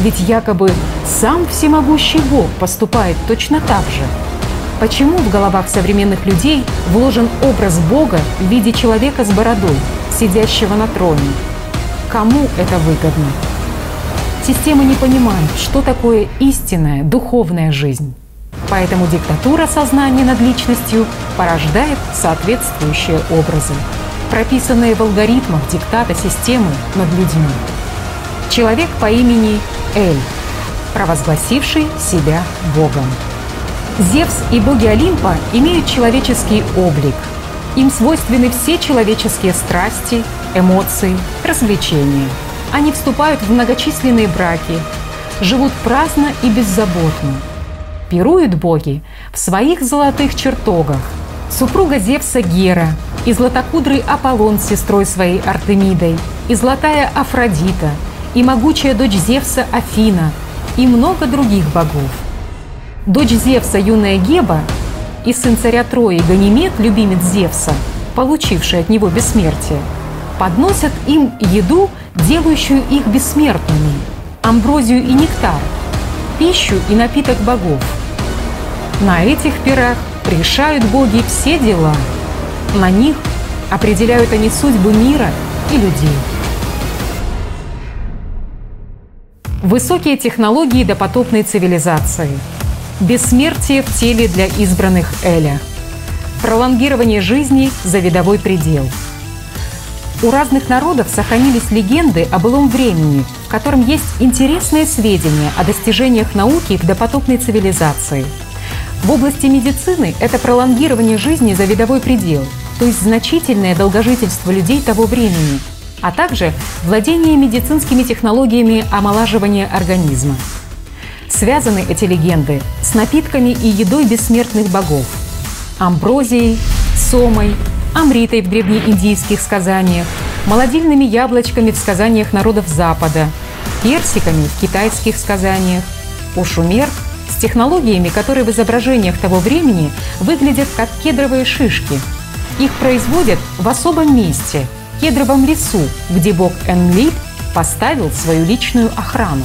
Ведь якобы сам всемогущий Бог поступает точно так же. Почему в головах современных людей вложен образ Бога в виде человека с бородой, сидящего на троне? Кому это выгодно? Система не понимает, что такое истинная духовная жизнь. Поэтому диктатура сознания над личностью порождает соответствующие образы, прописанные в алгоритмах диктата системы над людьми. Человек по имени Эль, провозгласивший себя Богом. Зевс и боги Олимпа имеют человеческий облик. Им свойственны все человеческие страсти, эмоции, развлечения. Они вступают в многочисленные браки, живут праздно и беззаботно. Пируют боги в своих золотых чертогах. Супруга Зевса Гера и златокудрый Аполлон с сестрой своей Артемидой, и золотая Афродита – и могучая дочь Зевса Афина, и много других богов. Дочь Зевса юная Геба и сын царя Трои Ганимед, любимец Зевса, получивший от него бессмертие, подносят им еду, делающую их бессмертными, амброзию и нектар, пищу и напиток богов. На этих пирах решают боги все дела. На них определяют они судьбу мира и людей. Высокие технологии допотопной цивилизации. Бессмертие в теле для избранных Эля. Пролонгирование жизни за видовой предел. У разных народов сохранились легенды о былом времени, в котором есть интересные сведения о достижениях науки в допотопной цивилизации. В области медицины это пролонгирование жизни за видовой предел, то есть значительное долгожительство людей того времени – а также владение медицинскими технологиями омолаживания организма. Связаны эти легенды с напитками и едой бессмертных богов – амброзией, сомой, амритой в древнеиндийских сказаниях, молодильными яблочками в сказаниях народов Запада, персиками в китайских сказаниях, у шумер с технологиями, которые в изображениях того времени выглядят как кедровые шишки. Их производят в особом месте – кедровом лесу, где бог Энлиль поставил свою личную охрану.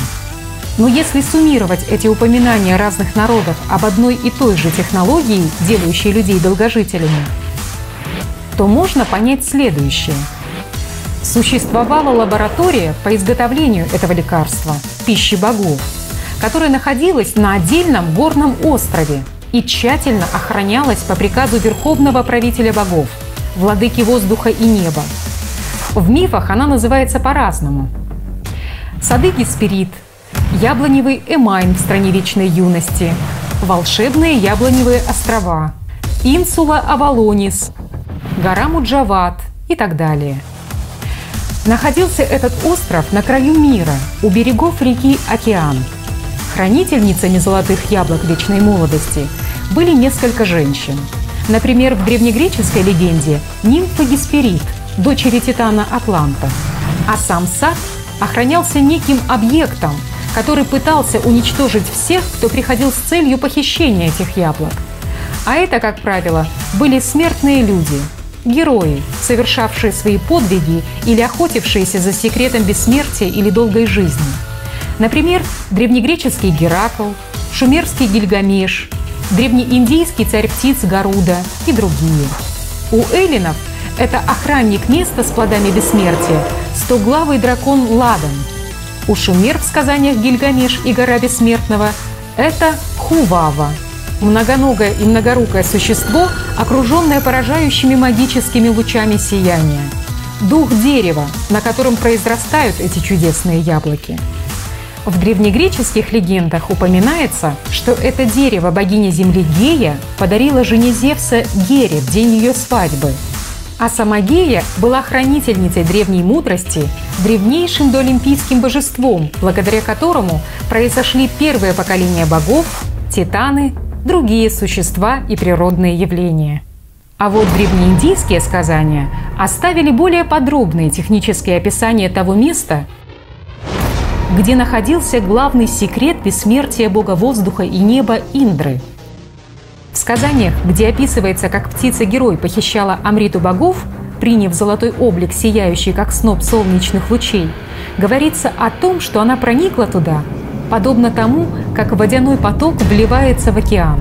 Но если суммировать эти упоминания разных народов об одной и той же технологии, делающей людей долгожителями, то можно понять следующее. Существовала лаборатория по изготовлению этого лекарства, пищи богов, которая находилась на отдельном горном острове и тщательно охранялась по приказу верховного правителя богов, владыки воздуха и неба, в мифах она называется по-разному. Сады Гесперид, яблоневый Эмайн в стране вечной юности, волшебные яблоневые острова, инсула Авалонис, гора Муджават и так далее. Находился этот остров на краю мира, у берегов реки Океан. Хранительницами золотых яблок вечной молодости были несколько женщин. Например, в древнегреческой легенде нимфа Гесперид – дочери Титана Атланта. А сам сад охранялся неким объектом, который пытался уничтожить всех, кто приходил с целью похищения этих яблок. А это, как правило, были смертные люди, герои, совершавшие свои подвиги или охотившиеся за секретом бессмертия или долгой жизни. Например, древнегреческий Геракл, шумерский Гильгамеш, древнеиндийский царь птиц Гаруда и другие. У эллинов это охранник места с плодами бессмертия, стоглавый дракон Ладан. У шумер в сказаниях Гильгамеш и гора бессмертного – это Хувава, многоногое и многорукое существо, окруженное поражающими магическими лучами сияния. Дух дерева, на котором произрастают эти чудесные яблоки. В древнегреческих легендах упоминается, что это дерево богиня земли Гея подарила жене Зевса Гере в день ее свадьбы – а сама Гея была хранительницей древней мудрости, древнейшим доолимпийским божеством, благодаря которому произошли первые поколения богов, титаны, другие существа и природные явления – А вот древнеиндийские сказания оставили более подробные технические описания того места, где находился главный секрет бессмертия бога воздуха и неба Индры. В сказаниях, где описывается, как птица-герой похищала Амриту богов, приняв золотой облик, сияющий как сноп солнечных лучей, говорится о том, что она проникла туда, подобно тому, как водяной поток вливается в океан.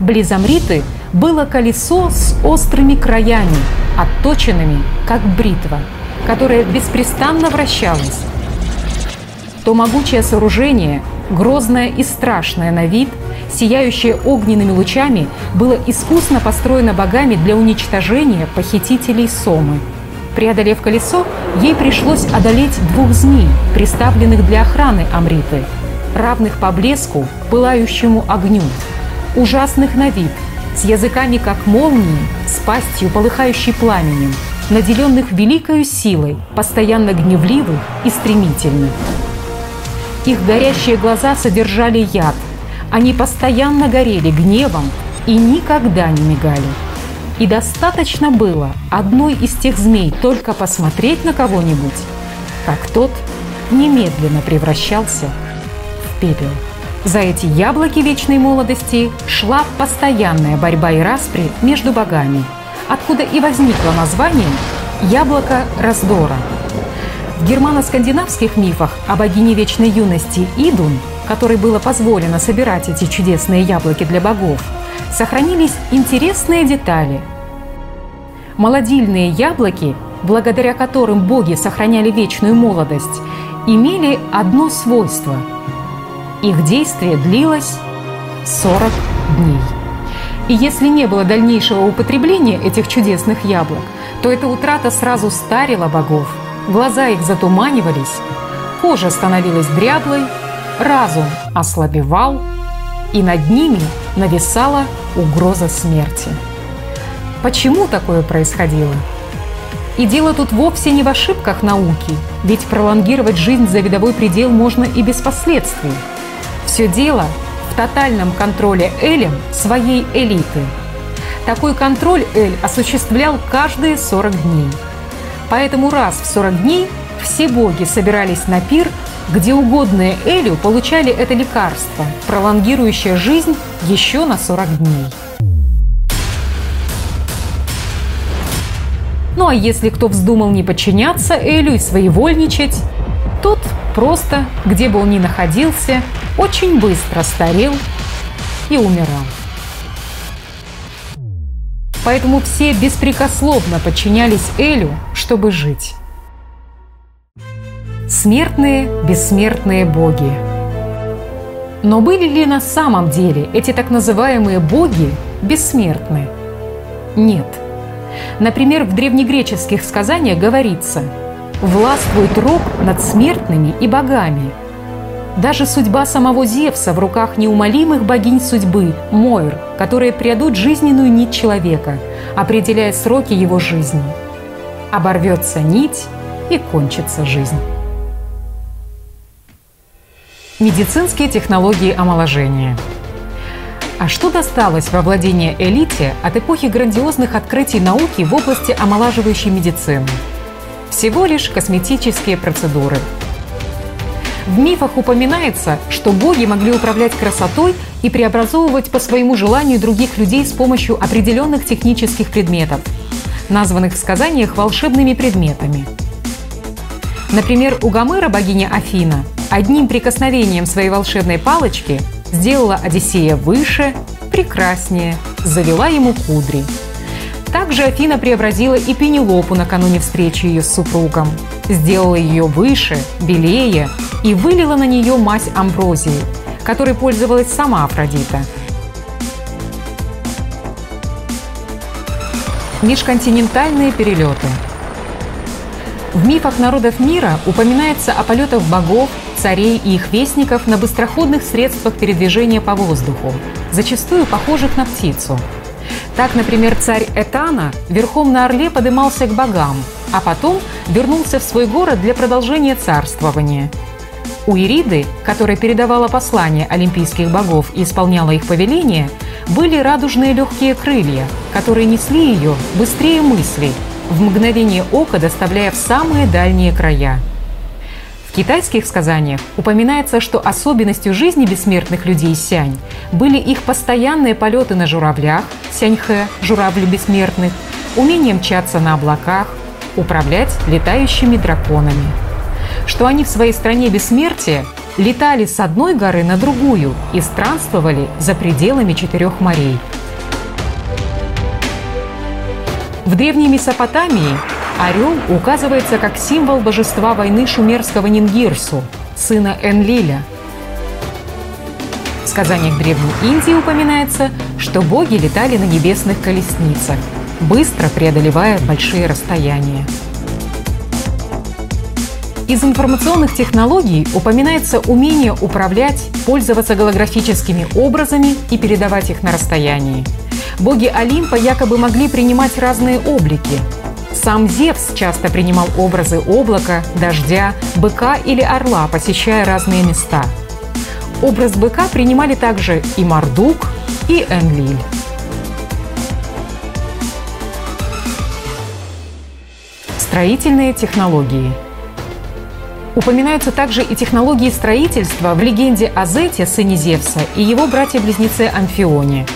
Близ Амриты было колесо с острыми краями, отточенными, как бритва, которое беспрестанно вращалось. То могучее сооружение, грозное и страшное на вид, сияющее огненными лучами, было искусно построено богами для уничтожения похитителей Сомы. Преодолев колесо, ей пришлось одолеть двух змей, приставленных для охраны Амриты, равных по блеску пылающему огню, ужасных на вид, с языками как молнии, с пастью, полыхающей пламенем, наделенных великою силой, постоянно гневливых и стремительных. Их горящие глаза содержали яд. Они постоянно горели гневом и никогда не мигали. И достаточно было одной из тех змей только посмотреть на кого-нибудь, как тот немедленно превращался в пепел. За эти яблоки вечной молодости шла постоянная борьба и распри между богами, откуда и возникло название «яблоко раздора». В германо-скандинавских мифах о богине вечной юности Идун, которой было позволено собирать эти чудесные яблоки для богов, сохранились интересные детали. Молодильные яблоки, благодаря которым боги сохраняли вечную молодость, имели одно свойство – их действие длилось 40 дней. И если не было дальнейшего употребления этих чудесных яблок, то эта утрата сразу старила богов. Глаза их затуманивались, кожа становилась дряблой, разум ослабевал, и над ними нависала угроза смерти. Почему такое происходило? И дело тут вовсе не в ошибках науки, ведь пролонгировать жизнь за видовой предел можно и без последствий – все дело в тотальном контроле Элем своей элиты. Такой контроль Эль осуществлял каждые 40 дней. Поэтому раз в 40 дней все боги собирались на пир, где угодные Элю получали это лекарство, пролонгирующее жизнь еще на 40 дней. Ну а если кто вздумал не подчиняться Элю и своевольничать, тот просто, где бы он ни находился, очень быстро старел и умирал. Поэтому все беспрекословно подчинялись Элю, чтобы жить. Смертные, бессмертные боги. Но были ли на самом деле эти так называемые боги бессмертны? Нет. Например, в древнегреческих сказаниях говорится «Властвует рок над смертными и богами, даже судьба самого Зевса в руках неумолимых богинь судьбы, Мойр, которые придут жизненную нить человека, определяя сроки его жизни. Оборвется нить и кончится жизнь. Медицинские технологии омоложения. А что досталось во владение элите от эпохи грандиозных открытий науки в области омолаживающей медицины? Всего лишь косметические процедуры – в мифах упоминается, что боги могли управлять красотой и преобразовывать по своему желанию других людей с помощью определенных технических предметов, названных в сказаниях волшебными предметами. Например, у Гомера богиня Афина одним прикосновением своей волшебной палочки сделала Одиссея выше, прекраснее, завела ему кудри. Также Афина преобразила и Пенелопу накануне встречи ее с супругом. Сделала ее выше, белее и вылила на нее мазь амброзии, которой пользовалась сама Афродита. Межконтинентальные перелеты. В мифах народов мира упоминается о полетах богов, царей и их вестников на быстроходных средствах передвижения по воздуху, зачастую похожих на птицу. Так, например, царь Этана верхом на орле подымался к богам, а потом вернулся в свой город для продолжения царствования – У Ириды, которая передавала послания олимпийских богов и исполняла их повеления, были радужные легкие крылья, которые несли ее быстрее мыслей, в мгновение ока доставляя в самые дальние края. В китайских сказаниях упоминается, что особенностью жизни бессмертных людей Сянь были их постоянные полеты на журавлях, Сяньхэ, журавли бессмертных, умение мчаться на облаках, управлять летающими драконами. Что они в своей стране бессмертия летали с одной горы на другую и странствовали за пределами четырех морей. В древней Месопотамии орел указывается как символ божества войны шумерского Нингирсу, сына Энлиля. В сказаниях Древней Индии упоминается, что боги летали на небесных колесницах, быстро преодолевая большие расстояния. Из информационных технологий упоминается умение управлять, пользоваться голографическими образами и передавать их на расстоянии. Боги Олимпа якобы могли принимать разные облики. Сам Зевс часто принимал образы облака, дождя, быка или орла, посещая разные места. Образ быка принимали также и Мардук, и Энлиль. Строительные технологии – Упоминаются также и технологии строительства в легенде о Зете, сыне Зевса, и его братья-близнецы Амфионе.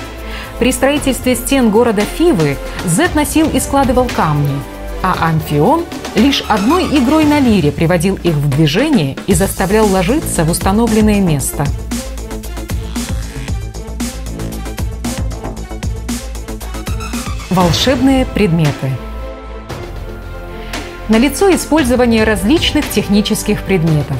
При строительстве стен города Фивы Зет носил и складывал камни, а Амфион лишь одной игрой на лире приводил их в движение и заставлял ложиться в установленное место. Волшебные предметы – налицо использование различных технических предметов.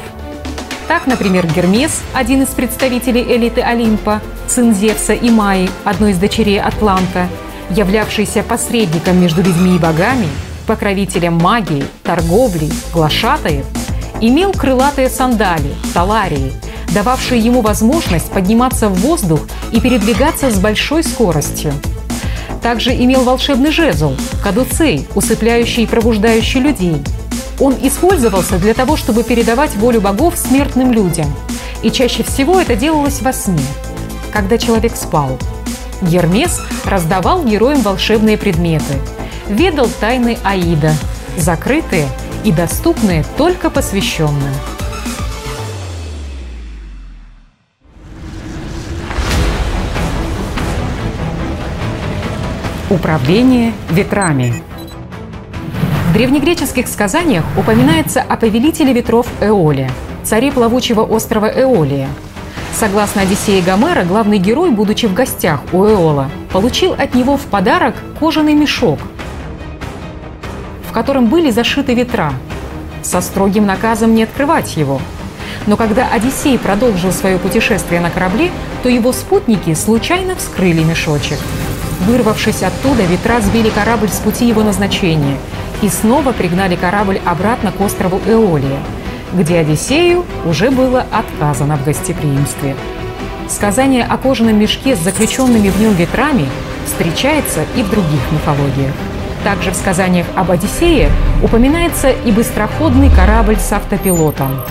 Так, например, Гермес, один из представителей элиты Олимпа, сын Зевса и Майи, одной из дочерей Атланта, являвшийся посредником между людьми и богами, покровителем магии, торговли, глашатаев, имел крылатые сандали, таларии, дававшие ему возможность подниматься в воздух и передвигаться с большой скоростью – также имел волшебный жезл – кадуцей, усыпляющий и пробуждающий людей. Он использовался для того, чтобы передавать волю богов смертным людям. И чаще всего это делалось во сне, когда человек спал. Гермес раздавал героям волшебные предметы, ведал тайны Аида, закрытые и доступные только посвященным. Управление ветрами. Древнегреческих сказаниях упоминается о повелителе ветров Эоле, царе плавучего острова Эолия. Согласно Одиссее Гомера, главный герой, будучи в гостях у Эола, получил от него в подарок кожаный мешок, в котором были зашиты ветра, со строгим наказом не открывать его. Но когда Одиссей продолжил свое путешествие на корабле, то его спутники случайно вскрыли мешочек – Вырвавшись оттуда, ветра сбили корабль с пути его назначения и снова пригнали корабль обратно к острову Эолия, где Одиссею уже было отказано в гостеприимстве. Сказание о кожаном мешке с заключенными в нем ветрами встречается и в других мифологиях. Также в сказаниях об Одиссее упоминается и быстроходный корабль с автопилотом.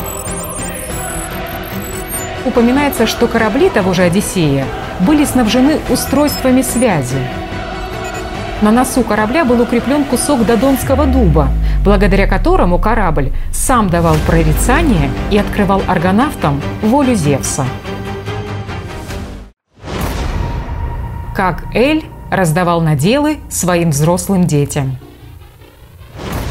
Упоминается, что корабли того же Одиссея были снабжены устройствами связи. На носу корабля был укреплен кусок додонского дуба, благодаря которому корабль сам давал прорицание и открывал аргонавтам волю Зевса. Как Эль раздавал наделы своим взрослым детям –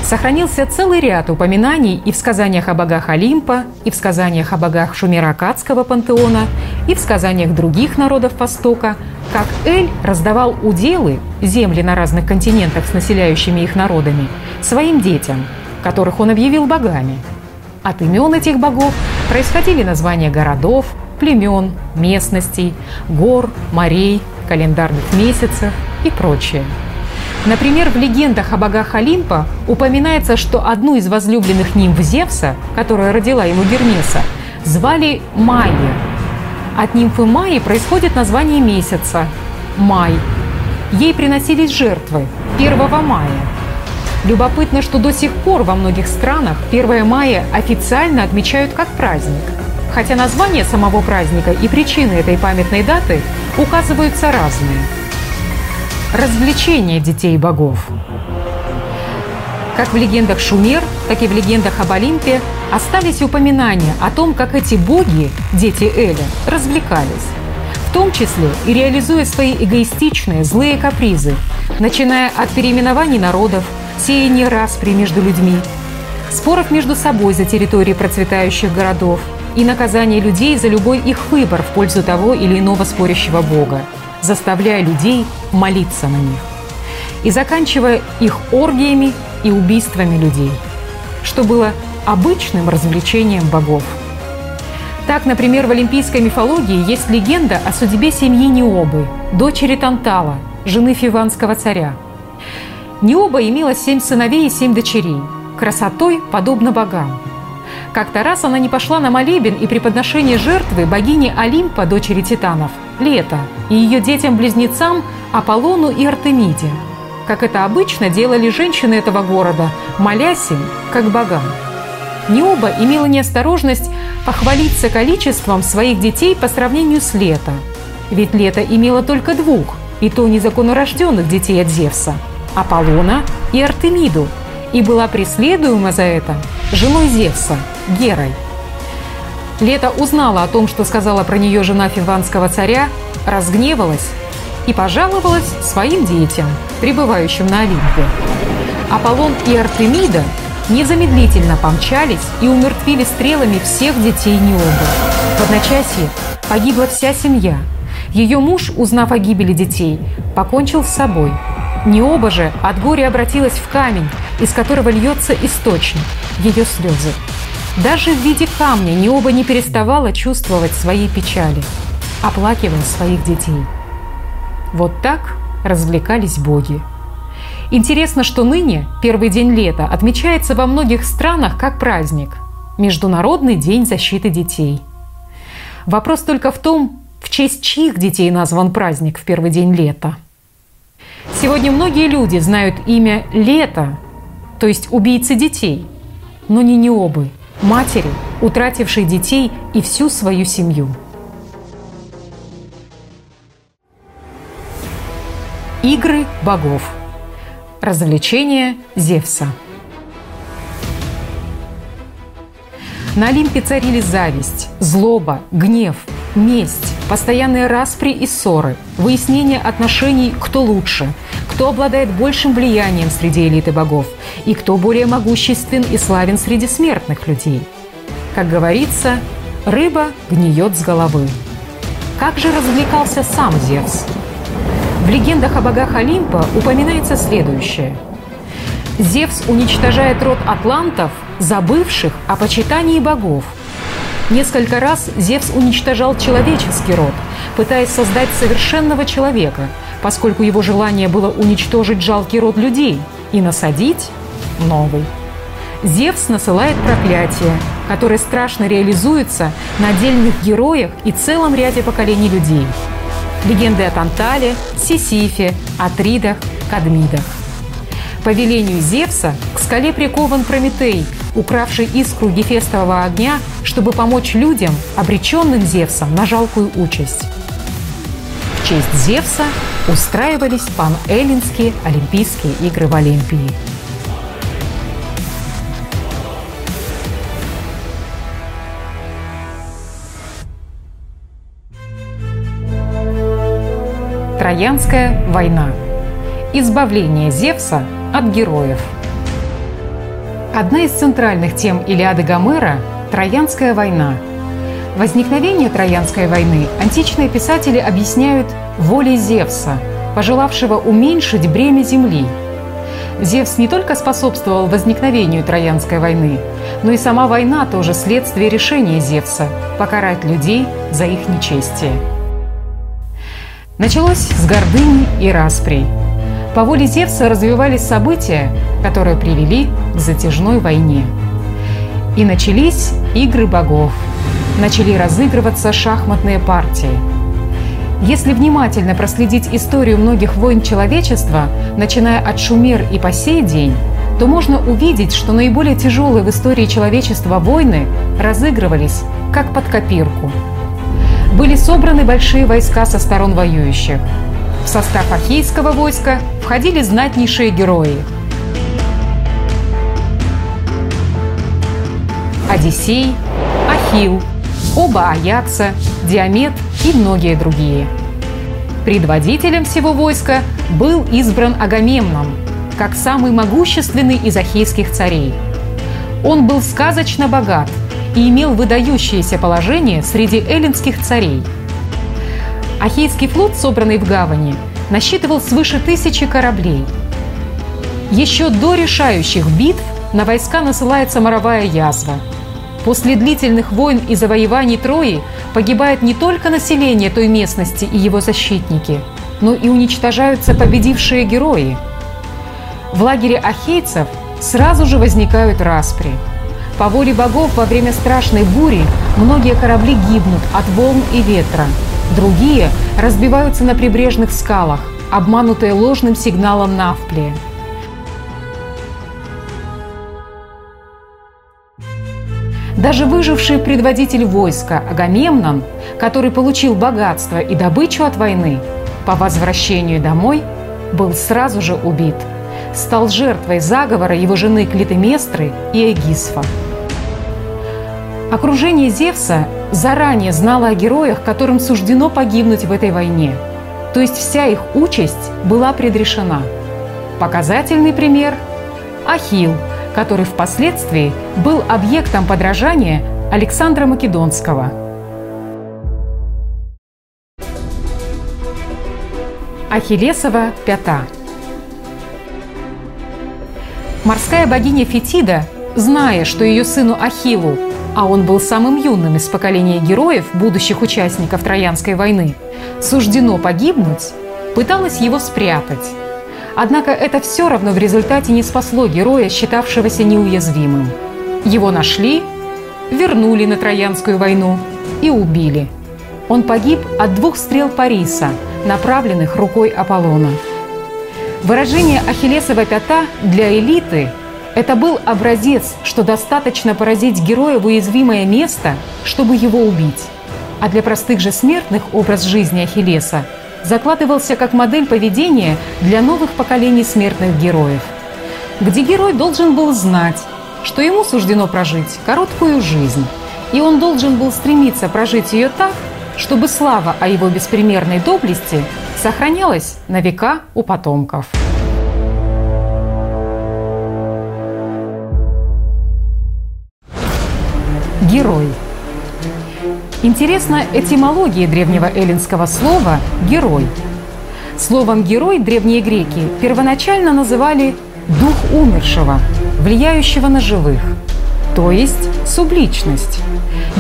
Сохранился целый ряд упоминаний и в сказаниях о богах Олимпа, и в сказаниях о богах Шумеро-Акадского пантеона, и в сказаниях других народов Востока, как Эль раздавал уделы, земли на разных континентах с населяющими их народами, своим детям, которых он объявил богами. От имен этих богов происходили названия городов, племен, местностей, гор, морей, календарных месяцев и прочее. Например, в легендах о богах Олимпа упоминается, что одну из возлюбленных нимф Зевса, которая родила ему Гермеса, звали Майя. От нимфы Майи происходит название месяца – Май. Ей приносились жертвы 1 мая. Любопытно, что до сих пор во многих странах 1 мая официально отмечают как праздник. Хотя название самого праздника и причины этой памятной даты указываются разные. Развлечения детей богов. Как в легендах Шумер, так и в легендах об Олимпе остались упоминания о том, как эти боги, дети Эля, развлекались. В том числе и реализуя свои эгоистичные, злые капризы, начиная от переименований народов, сеяния распри между людьми, споров между собой за территории процветающих городов и наказания людей за любой их выбор в пользу того или иного спорящего бога, заставляя людей молиться на них. И заканчивая их оргиями и убийствами людей, что было обычным развлечением богов. Так, например, в олимпийской мифологии есть легенда о судьбе семьи Необы, дочери Тантала, жены фиванского царя. Необа имела семь сыновей и семь дочерей, красотой подобно богам. Как-то раз она не пошла на молебен и преподношение жертвы богине Олимпа, дочери титанов, Лето, и ее детям-близнецам Аполлону и Артемиде – как это обычно делали женщины этого города, молясь им, как богам. Необа имела неосторожность похвалиться количеством своих детей по сравнению с Лето. Ведь Лето имела только двух, и то незаконнорожденных детей от Зевса – Аполлона и Артемиду, и была преследуема за это женой Зевса, Герой. Лето узнала о том, что сказала про нее жена фиванского царя, разгневалась и пожаловалась своим детям, пребывающим на Олимпе. Аполлон и Артемида незамедлительно помчались и умертвили стрелами всех детей Необы. В одночасье погибла вся семья. Ее муж, узнав о гибели детей, покончил с собой. Необа же от горя обратилась в камень, из которого льется источник, ее слезы. Даже в виде камня Необа не переставала чувствовать свои печали, оплакивая своих детей. Вот так развлекались боги. Интересно, что ныне, первый день лета, отмечается во многих странах как праздник – Международный день защиты детей. Вопрос только в том, в честь чьих детей назван праздник в первый день лета. Сегодня многие люди знают имя Лето, то есть убийцы детей, но не необы, матери, утратившей детей и всю свою семью – Игры богов. Развлечения Зевса. На Олимпе царили зависть, злоба, гнев, месть, постоянные распри и ссоры, выяснение отношений, кто лучше, кто обладает большим влиянием среди элиты богов и кто более могуществен и славен среди смертных людей. Как говорится, рыба гниет с головы. Как же развлекался сам Зевс? В легендах о богах Олимпа упоминается следующее. Зевс уничтожает род атлантов, забывших о почитании богов. Несколько раз Зевс уничтожал человеческий род, пытаясь создать совершенного человека, поскольку его желание было уничтожить жалкий род людей и насадить новый. Зевс насылает проклятие, которое страшно реализуется на отдельных героях и целом ряде поколений людей – легенды о Тантале, Сисифе, Атридах, Кадмидах. По велению Зевса к скале прикован Прометей, укравший искру Гефестового огня, чтобы помочь людям, обреченным Зевсом на жалкую участь. В честь Зевса устраивались пан-эллинские Олимпийские игры в Олимпии – Троянская война. Избавление Зевса от героев. Одна из центральных тем Илиады Гомера – Троянская война. Возникновение Троянской войны античные писатели объясняют волей Зевса, пожелавшего уменьшить бремя земли. Зевс не только способствовал возникновению Троянской войны, но и сама война тоже следствие решения Зевса – покарать людей за их нечестие. Началось с гордыни и расприй. По воле Зевса развивались события, которые привели к затяжной войне. И начались игры богов. Начали разыгрываться шахматные партии. Если внимательно проследить историю многих войн человечества, начиная от Шумер и по сей день, то можно увидеть, что наиболее тяжелые в истории человечества войны разыгрывались как под копирку. Были собраны большие войска со сторон воюющих. В состав Ахейского войска входили знатнейшие герои. Одиссей, Ахилл, оба Аякса, Диамет и многие другие. Предводителем всего войска был избран Агамемнон, как самый могущественный из ахейских царей. Он был сказочно богат и имел выдающееся положение среди эллинских царей. Ахейский флот, собранный в гавани, насчитывал свыше тысячи кораблей. Еще до решающих битв на войска насылается моровая язва. После длительных войн и завоеваний Трои погибает не только население той местности и его защитники, но и уничтожаются победившие герои – в лагере ахейцев сразу же возникают распри. По воле богов во время страшной бури многие корабли гибнут от волн и ветра. Другие разбиваются на прибрежных скалах, обманутые ложным сигналом Навплия. Даже выживший предводитель войска Агамемнон, который получил богатство и добычу от войны, по возвращению домой был сразу же убит – стал жертвой заговора его жены Клитеместры и Эгисфа. Окружение Зевса заранее знало о героях, которым суждено погибнуть в этой войне. То есть вся их участь была предрешена. Показательный пример – Ахилл, который впоследствии был объектом подражания Александра Македонского. Ахиллесова пята – Морская богиня Фетида, зная, что ее сыну Ахиллу, а он был самым юным из поколения героев, будущих участников Троянской войны, суждено погибнуть, пыталась его спрятать. Однако это все равно в результате не спасло героя, считавшегося неуязвимым. Его нашли, вернули на Троянскую войну и убили. Он погиб от двух стрел Париса, направленных рукой Аполлона. Выражение «Ахиллесова пята» для элиты – это был образец, что достаточно поразить героя в уязвимое место, чтобы его убить. А для простых же смертных образ жизни Ахиллеса закладывался как модель поведения для новых поколений смертных героев, где герой должен был знать, что ему суждено прожить короткую жизнь, и он должен был стремиться прожить ее так, чтобы слава о его беспримерной доблести сохранялась на века у потомков. Герой. Интересна этимология древнего эллинского слова «герой». Словом «герой» древние греки первоначально называли дух умершего, влияющего на живых, то есть субличность.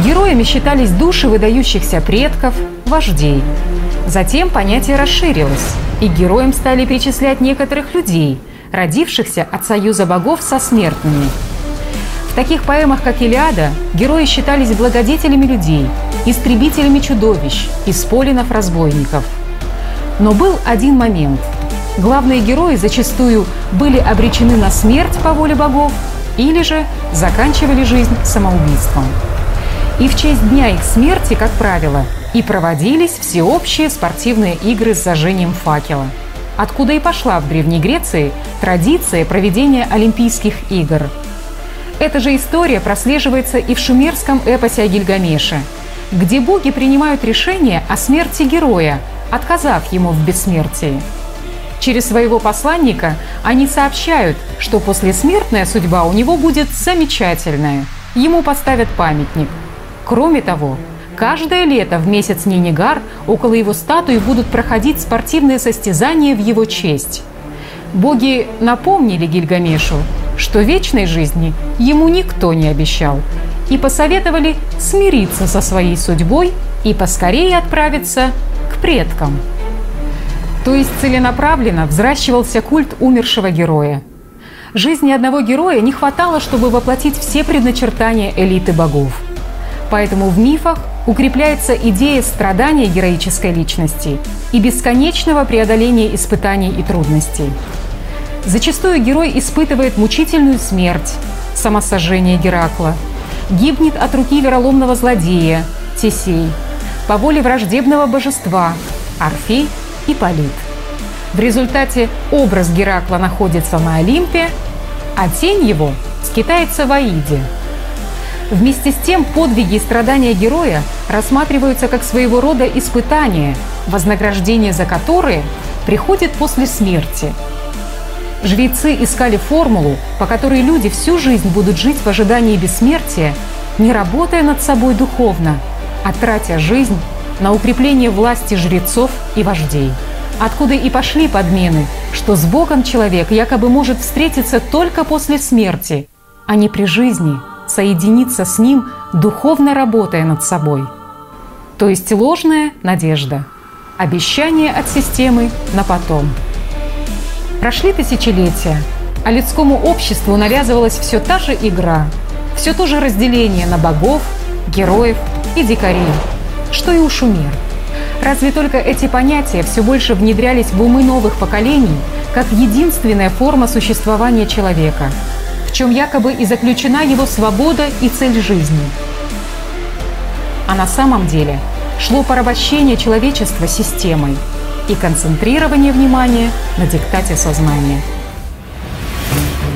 Героями считались души выдающихся предков, вождей. Затем понятие расширилось, и героям стали причислять некоторых людей, родившихся от союза богов со смертными. В таких поэмах, как «Илиада», герои считались благодетелями людей, истребителями чудовищ, исполинов-разбойников. Но был один момент. Главные герои зачастую были обречены на смерть по воле богов или же заканчивали жизнь самоубийством. И в честь дня их смерти, как правило, и проводились всеобщие спортивные игры с зажжением факела. Откуда и пошла в Древней Греции традиция проведения Олимпийских игр. Эта же история прослеживается и в шумерском эпосе о Гильгамеше, где боги принимают решение о смерти героя, отказав ему в бессмертии. Через своего посланника они сообщают, что послесмертная судьба у него будет замечательная. Ему поставят памятник – Кроме того, каждое лето в месяц Нинигар около его статуи будут проходить спортивные состязания в его честь. Боги напомнили Гильгамешу, что вечной жизни ему никто не обещал, и посоветовали смириться со своей судьбой и поскорее отправиться к предкам. То есть целенаправленно взращивался культ умершего героя. Жизни одного героя не хватало, чтобы воплотить все предначертания элиты богов – Поэтому в мифах укрепляется идея страдания героической личности и бесконечного преодоления испытаний и трудностей. Зачастую герой испытывает мучительную смерть, самосожжение Геракла, гибнет от руки вероломного злодея, Тесей, по воле враждебного божества, Орфей и Полит. В результате образ Геракла находится на Олимпе, а тень его скитается в Аиде. Вместе с тем подвиги и страдания героя рассматриваются как своего рода испытания, вознаграждение за которые приходит после смерти – Жрецы искали формулу, по которой люди всю жизнь будут жить в ожидании бессмертия, не работая над собой духовно, а тратя жизнь на укрепление власти жрецов и вождей. Откуда и пошли подмены, что с Богом человек якобы может встретиться только после смерти, а не при жизни, соединиться с Ним, духовно работая над собой. То есть ложная надежда, обещание от системы на потом – Прошли тысячелетия, а людскому обществу навязывалась все та же игра, все то же разделение на богов, героев и дикарей, что и у шумер. Разве только эти понятия все больше внедрялись в умы новых поколений как единственная форма существования человека, в чем якобы и заключена его свобода и цель жизни. А на самом деле шло порабощение человечества системой – и концентрирование внимания на диктате сознания.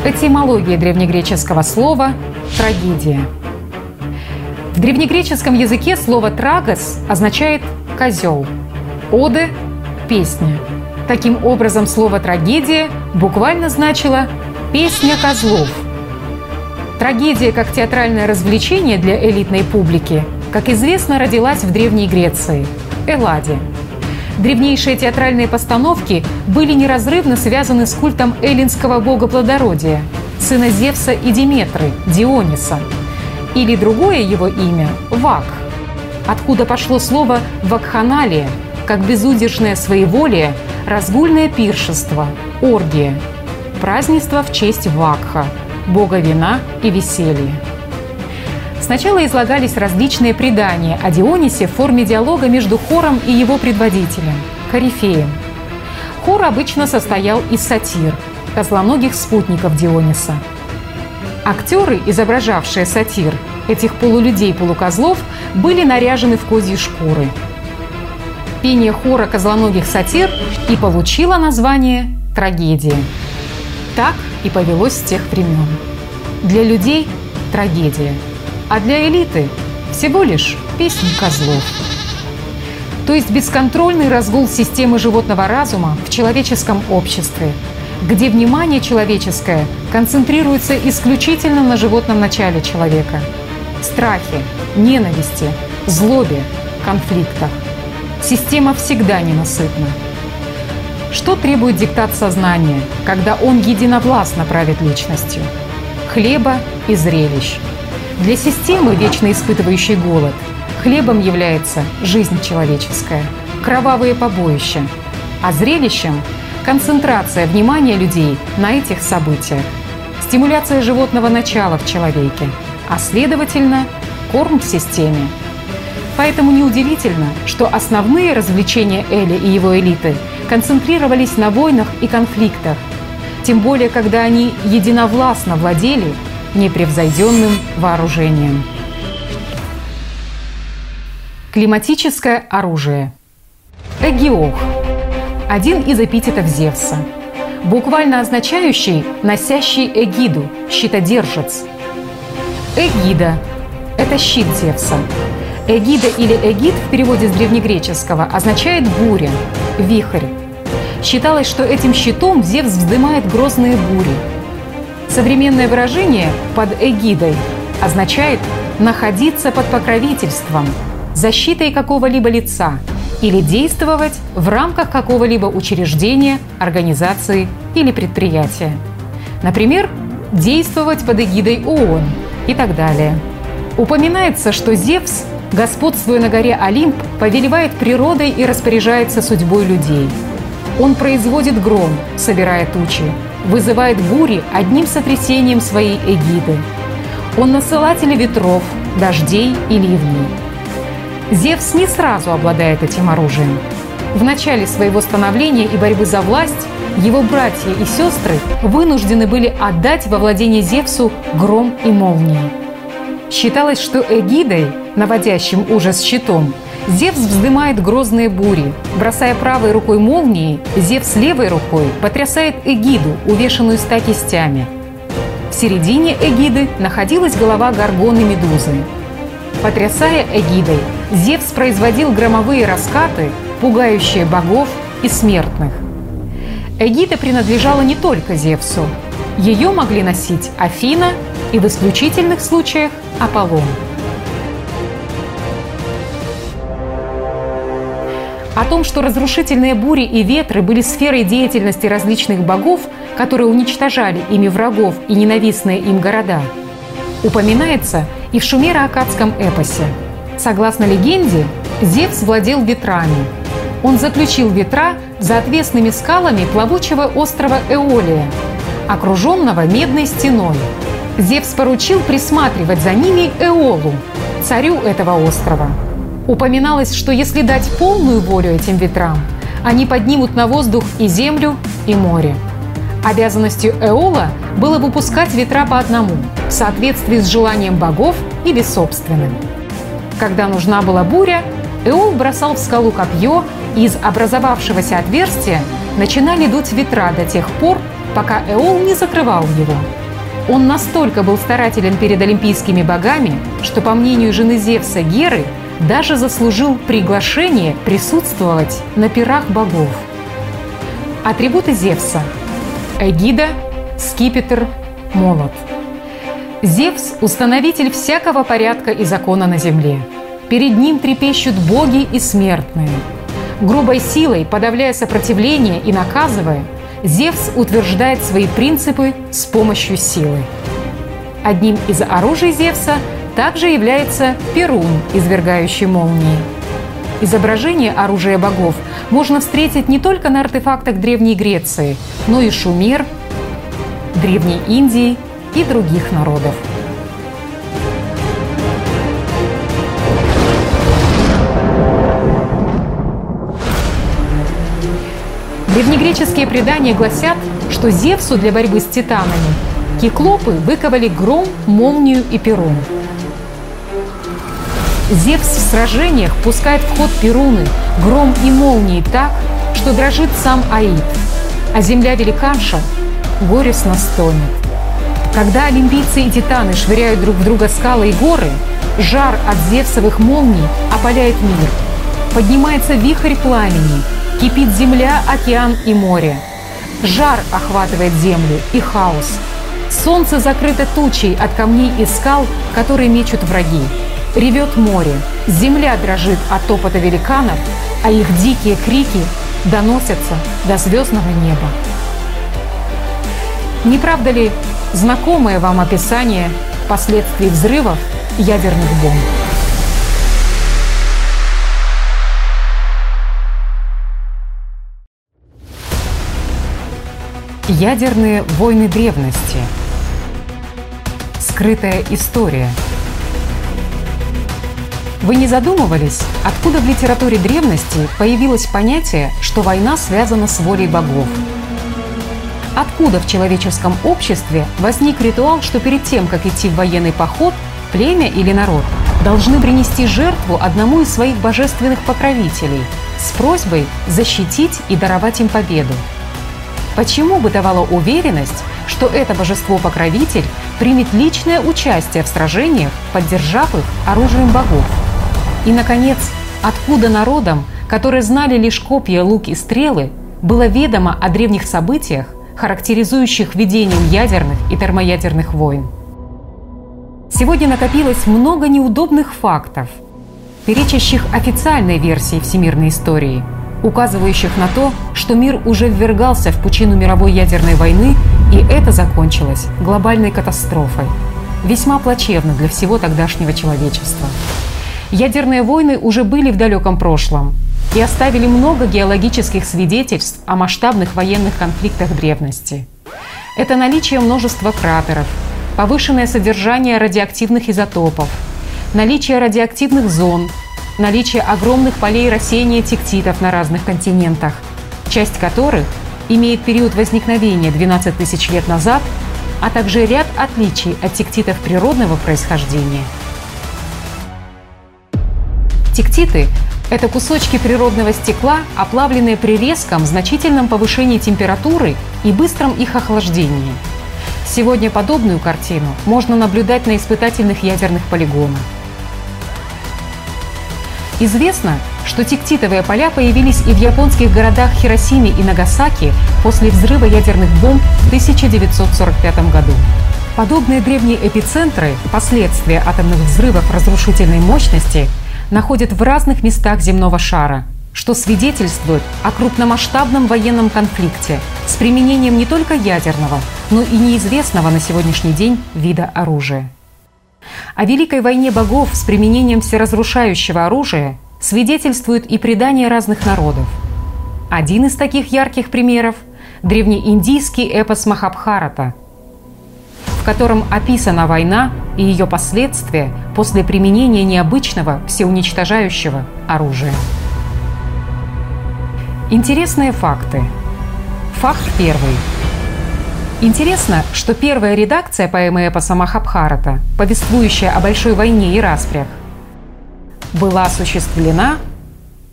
Этимология древнегреческого слова «трагедия». В древнегреческом языке слово «трагос» означает «козел», «оде» – «песня». Таким образом, слово «трагедия» буквально значило «песня козлов». Трагедия как театральное развлечение для элитной публики, как известно, родилась в Древней Греции – Элладе – Древнейшие театральные постановки были неразрывно связаны с культом эллинского бога плодородия, сына Зевса и Диметры, Диониса, или другое его имя – Вак, откуда пошло слово «вакханалия», как безудержное своеволие, разгульное пиршество, оргия, празднество в честь Вакха, бога вина и веселья. Сначала излагались различные предания о Дионисе в форме диалога между хором и его предводителем – Корифеем. Хор обычно состоял из сатир, козлоногих спутников Диониса. Актеры, изображавшие сатир, этих полулюдей-полукозлов, были наряжены в козьи шкуры. Пение хора козлоногих сатир и получило название «Трагедия». Так и повелось с тех времен. Для людей – трагедия – а для элиты всего лишь песни козлов. То есть бесконтрольный разгул системы животного разума в человеческом обществе, где внимание человеческое концентрируется исключительно на животном начале человека. Страхе, ненависти, злобе, конфликтах. Система всегда ненасытна. Что требует диктат сознания, когда он единовластно правит личностью? Хлеба и зрелищ – для системы, вечно испытывающей голод, хлебом является жизнь человеческая, кровавые побоища, а зрелищем – концентрация внимания людей на этих событиях, стимуляция животного начала в человеке, а следовательно – корм в системе. Поэтому неудивительно, что основные развлечения Эли и его элиты концентрировались на войнах и конфликтах, тем более когда они единовластно владели – непревзойденным вооружением. Климатическое оружие. Эгиох – один из эпитетов Зевса, буквально означающий «носящий эгиду», «щитодержец». Эгида – это щит Зевса. Эгида или эгид в переводе с древнегреческого означает «буря», «вихрь». Считалось, что этим щитом Зевс вздымает грозные бури – Современное выражение «под эгидой» означает находиться под покровительством, защитой какого-либо лица или действовать в рамках какого-либо учреждения, организации или предприятия. Например, действовать под эгидой ООН и так далее. Упоминается, что Зевс, господствуя на горе Олимп, повелевает природой и распоряжается судьбой людей. Он производит гром, собирая тучи, вызывает бури одним сотрясением своей эгиды. Он насылатель ветров, дождей и ливней. Зевс не сразу обладает этим оружием. В начале своего становления и борьбы за власть его братья и сестры вынуждены были отдать во владение Зевсу гром и молнии. Считалось, что эгидой, наводящим ужас щитом, Зевс вздымает грозные бури. Бросая правой рукой молнии, Зевс левой рукой потрясает эгиду, увешанную ста кистями. В середине эгиды находилась голова горгоны Медузы. Потрясая эгидой, Зевс производил громовые раскаты, пугающие богов и смертных. Эгида принадлежала не только Зевсу. Ее могли носить Афина и в исключительных случаях Аполлон. О том, что разрушительные бури и ветры были сферой деятельности различных богов, которые уничтожали ими врагов и ненавистные им города, упоминается и в шумеро-акадском эпосе. Согласно легенде, Зевс владел ветрами. Он заключил ветра за отвесными скалами плавучего острова Эолия, окруженного медной стеной. Зевс поручил присматривать за ними Эолу, царю этого острова – Упоминалось, что если дать полную волю этим ветрам, они поднимут на воздух и землю, и море. Обязанностью Эола было выпускать ветра по одному, в соответствии с желанием богов или собственным. Когда нужна была буря, Эол бросал в скалу копье, и из образовавшегося отверстия начинали дуть ветра до тех пор, пока Эол не закрывал его. Он настолько был старателен перед олимпийскими богами, что, по мнению жены Зевса Геры, даже заслужил приглашение присутствовать на пирах богов. Атрибуты Зевса – эгида, скипетр, молот. Зевс – установитель всякого порядка и закона на земле. Перед ним трепещут боги и смертные. Грубой силой, подавляя сопротивление и наказывая, Зевс утверждает свои принципы с помощью силы. Одним из оружий Зевса – также является Перун, извергающий молнии. Изображение оружия богов можно встретить не только на артефактах Древней Греции, но и Шумер, Древней Индии и других народов. Древнегреческие предания гласят, что Зевсу для борьбы с титанами киклопы выковали гром, молнию и перун. Зевс в сражениях пускает в ход перуны, гром и молнии так, что дрожит сам Аид, а земля великанша горестно стонет. Когда олимпийцы и титаны швыряют друг в друга скалы и горы, жар от зевсовых молний опаляет мир. Поднимается вихрь пламени, кипит земля, океан и море. Жар охватывает землю и хаос. Солнце закрыто тучей от камней и скал, которые мечут враги. Ревет море, земля дрожит от топота великанов, а их дикие крики доносятся до звездного неба. Не правда ли знакомое вам описание последствий взрывов ядерных бомб? Ядерные войны древности. Скрытая история – вы не задумывались, откуда в литературе древности появилось понятие, что война связана с волей богов? Откуда в человеческом обществе возник ритуал, что перед тем, как идти в военный поход, племя или народ должны принести жертву одному из своих божественных покровителей с просьбой защитить и даровать им победу? Почему бытовала уверенность, что это божество-покровитель примет личное участие в сражениях, поддержав их оружием богов? И, наконец, откуда народам, которые знали лишь копья, лук и стрелы, было ведомо о древних событиях, характеризующих ведением ядерных и термоядерных войн. Сегодня накопилось много неудобных фактов, перечащих официальной версии всемирной истории, указывающих на то, что мир уже ввергался в пучину мировой ядерной войны, и это закончилось глобальной катастрофой, весьма плачевно для всего тогдашнего человечества. Ядерные войны уже были в далеком прошлом и оставили много геологических свидетельств о масштабных военных конфликтах древности. Это наличие множества кратеров, повышенное содержание радиоактивных изотопов, наличие радиоактивных зон, наличие огромных полей рассеяния тектитов на разных континентах, часть которых имеет период возникновения 12 тысяч лет назад, а также ряд отличий от тектитов природного происхождения. Тектиты – это кусочки природного стекла, оплавленные при резком, значительном повышении температуры и быстром их охлаждении. Сегодня подобную картину можно наблюдать на испытательных ядерных полигонах. Известно, что тектитовые поля появились и в японских городах Хиросиме и Нагасаки после взрыва ядерных бомб в 1945 году. Подобные древние эпицентры, последствия атомных взрывов разрушительной мощности, находят в разных местах земного шара, что свидетельствует о крупномасштабном военном конфликте с применением не только ядерного, но и неизвестного на сегодняшний день вида оружия. О Великой войне богов с применением всеразрушающего оружия свидетельствует и предания разных народов. Один из таких ярких примеров – древнеиндийский эпос Махабхарата, котором описана война и ее последствия после применения необычного всеуничтожающего оружия. Интересные факты. Факт первый – Интересно, что первая редакция поэмы эпоса Махабхарата, повествующая о большой войне и распрях, была осуществлена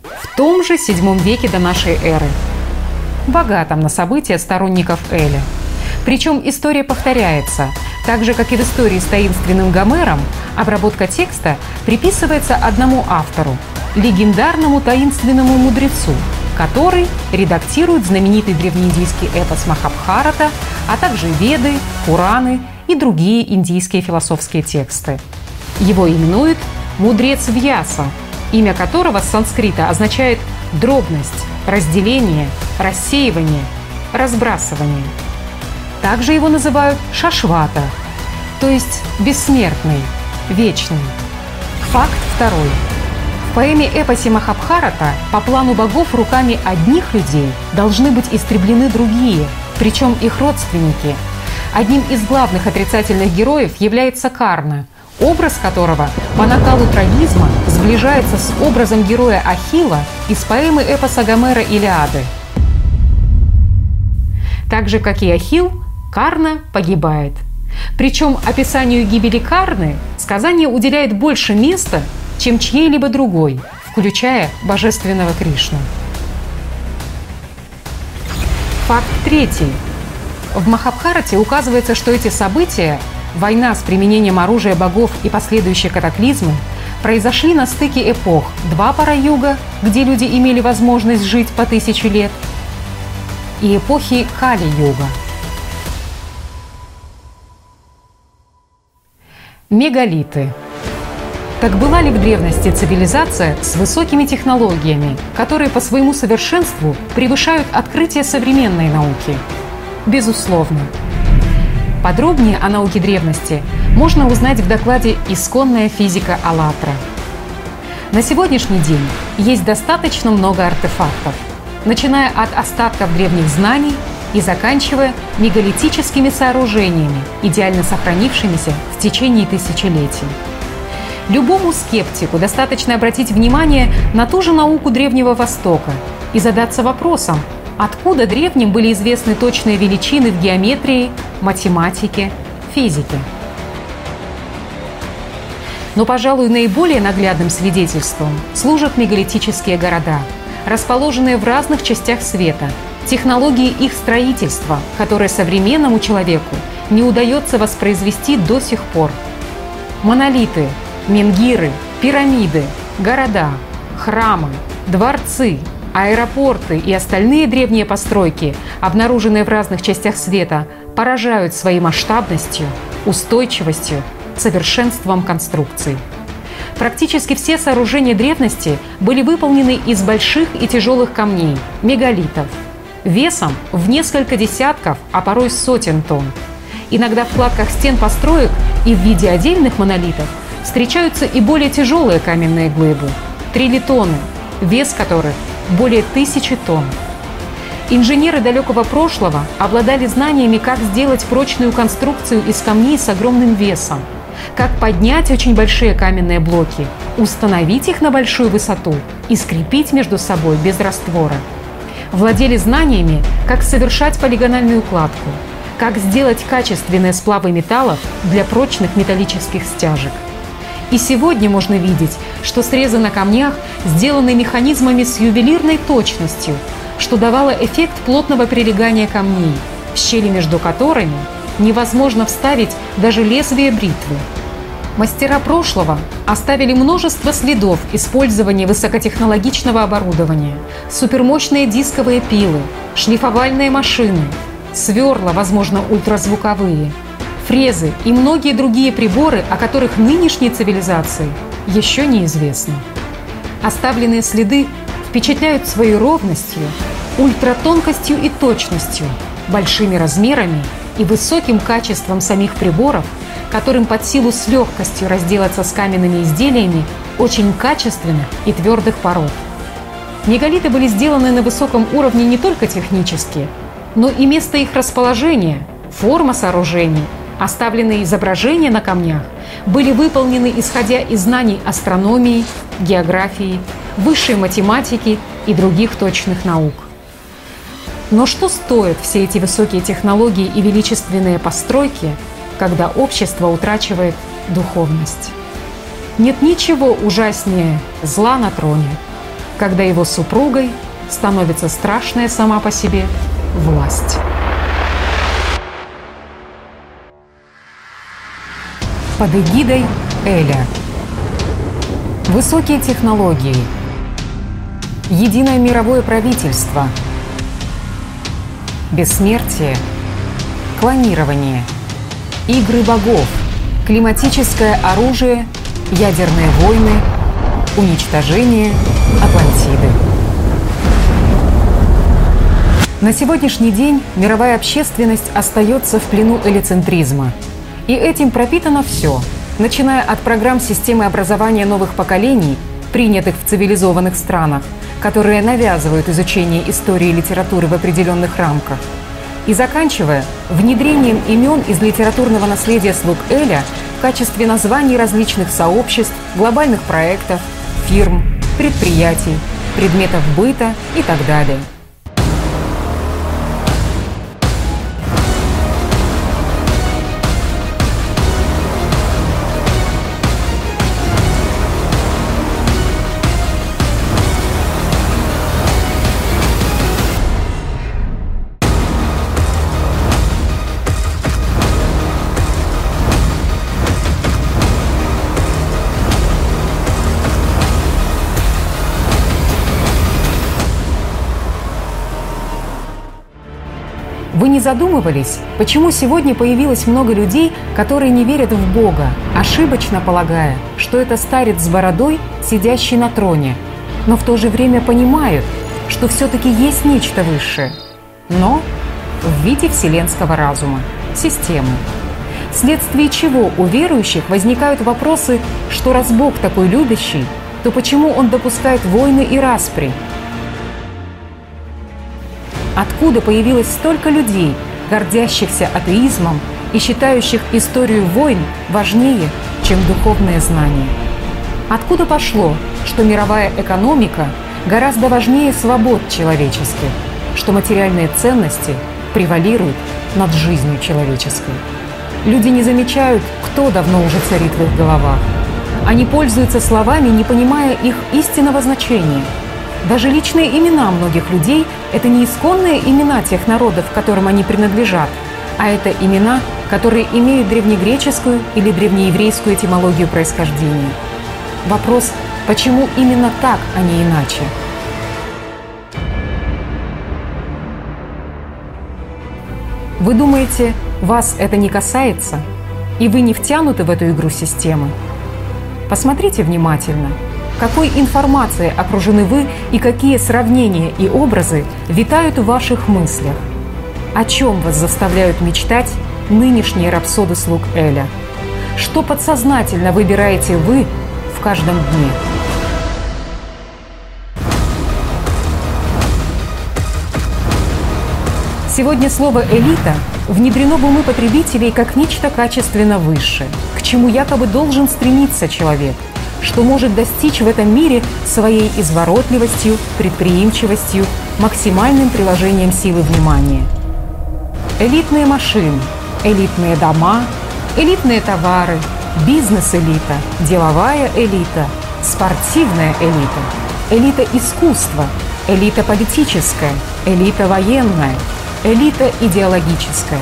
в том же VII веке до нашей эры, богатом на события сторонников Эля. Причем история повторяется, так же, как и в истории с таинственным Гомером, обработка текста приписывается одному автору – легендарному таинственному мудрецу – который редактирует знаменитый древнеиндийский эпос Махабхарата, а также Веды, Пураны и другие индийские философские тексты. Его именуют «мудрец Вьяса», имя которого с санскрита означает дробность, разделение, рассеивание, разбрасывание. Также его называют Шашвата, то есть бессмертный, вечный. Факт второй – поэме эпосе Махабхарата по плану богов руками одних людей должны быть истреблены другие, причем их родственники. Одним из главных отрицательных героев является Карна, образ которого по накалу трагизма сближается с образом героя Ахила из поэмы эпоса Гомера «Илиады». Так же, как и Ахил, Карна погибает. Причем описанию гибели Карны сказание уделяет больше места, чем чьей-либо другой, включая божественного Кришну. Факт третий. В Махабхарате указывается, что эти события, война с применением оружия богов и последующие катаклизмы, произошли на стыке эпох два пара-юга, где люди имели возможность жить по тысяче лет, и эпохи Кали-юга. Мегалиты – так была ли в древности цивилизация с высокими технологиями, которые по своему совершенству превышают открытия современной науки? Безусловно. Подробнее о науке древности можно узнать в докладе «Исконная физика АЛЛАТРА». На сегодняшний день есть достаточно много артефактов, начиная от остатков древних знаний и заканчивая мегалитическими сооружениями, идеально сохранившимися в течение тысячелетий. Любому скептику достаточно обратить внимание на ту же науку Древнего Востока и задаться вопросом, откуда древним были известны точные величины в геометрии, математике, физике. Но, пожалуй, наиболее наглядным свидетельством служат мегалитические города, расположенные в разных частях света, технологии их строительства, которые современному человеку не удается воспроизвести до сих пор. Монолиты, Менгиры, пирамиды, города, храмы, дворцы, аэропорты и остальные древние постройки, обнаруженные в разных частях света, поражают своей масштабностью, устойчивостью, совершенством конструкций. Практически все сооружения древности были выполнены из больших и тяжелых камней, мегалитов, весом в несколько десятков, а порой сотен тонн. Иногда в кладках стен построек и в виде отдельных монолитов встречаются и более тяжелые каменные глыбы – трилитоны, вес которых более тысячи тонн. Инженеры далекого прошлого обладали знаниями, как сделать прочную конструкцию из камней с огромным весом как поднять очень большие каменные блоки, установить их на большую высоту и скрепить между собой без раствора. Владели знаниями, как совершать полигональную укладку, как сделать качественные сплавы металлов для прочных металлических стяжек. И сегодня можно видеть, что срезы на камнях сделаны механизмами с ювелирной точностью, что давало эффект плотного прилегания камней, в щели между которыми невозможно вставить даже лезвие бритвы. Мастера прошлого оставили множество следов использования высокотехнологичного оборудования, супермощные дисковые пилы, шлифовальные машины, сверла, возможно, ультразвуковые, фрезы и многие другие приборы, о которых нынешней цивилизации еще неизвестно. Оставленные следы впечатляют своей ровностью, ультратонкостью и точностью, большими размерами и высоким качеством самих приборов – которым под силу с легкостью разделаться с каменными изделиями очень качественных и твердых пород. Мегалиты были сделаны на высоком уровне не только технически, но и место их расположения, форма сооружений, оставленные изображения на камнях были выполнены исходя из знаний астрономии, географии, высшей математики и других точных наук. Но что стоят все эти высокие технологии и величественные постройки – когда общество утрачивает духовность. Нет ничего ужаснее зла на троне, когда его супругой становится страшная сама по себе власть. Под эгидой Эля. Высокие технологии. Единое мировое правительство. Бессмертие. Клонирование – игры богов, климатическое оружие, ядерные войны, уничтожение Атлантиды. На сегодняшний день мировая общественность остается в плену элицентризма. И этим пропитано все, начиная от программ системы образования новых поколений, принятых в цивилизованных странах, которые навязывают изучение истории и литературы в определенных рамках – и заканчивая внедрением имен из литературного наследия слуг Эля в качестве названий различных сообществ, глобальных проектов, фирм, предприятий, предметов быта и так далее – Вы не задумывались, почему сегодня появилось много людей, которые не верят в Бога, ошибочно полагая, что это старец с бородой, сидящий на троне, но в то же время понимают, что все-таки есть нечто высшее, но в виде вселенского разума, системы. Вследствие чего у верующих возникают вопросы, что раз Бог такой любящий, то почему Он допускает войны и распри, Откуда появилось столько людей, гордящихся атеизмом и считающих историю войн важнее, чем духовное знание? Откуда пошло, что мировая экономика гораздо важнее свобод человеческих, что материальные ценности превалируют над жизнью человеческой? Люди не замечают, кто давно уже царит в их головах. Они пользуются словами, не понимая их истинного значения – даже личные имена многих людей – это не исконные имена тех народов, которым они принадлежат, а это имена, которые имеют древнегреческую или древнееврейскую этимологию происхождения. Вопрос, почему именно так, а не иначе? Вы думаете, вас это не касается? И вы не втянуты в эту игру системы? Посмотрите внимательно – какой информацией окружены вы и какие сравнения и образы витают в ваших мыслях? О чем вас заставляют мечтать нынешние рапсоды слуг Эля? Что подсознательно выбираете вы в каждом дне? Сегодня слово «элита» внедрено в умы потребителей как нечто качественно высшее, к чему якобы должен стремиться человек, что может достичь в этом мире своей изворотливостью, предприимчивостью, максимальным приложением силы внимания. Элитные машины, элитные дома, элитные товары, бизнес-элита, деловая элита, спортивная элита, элита искусства, элита политическая, элита военная – элита идеологическая.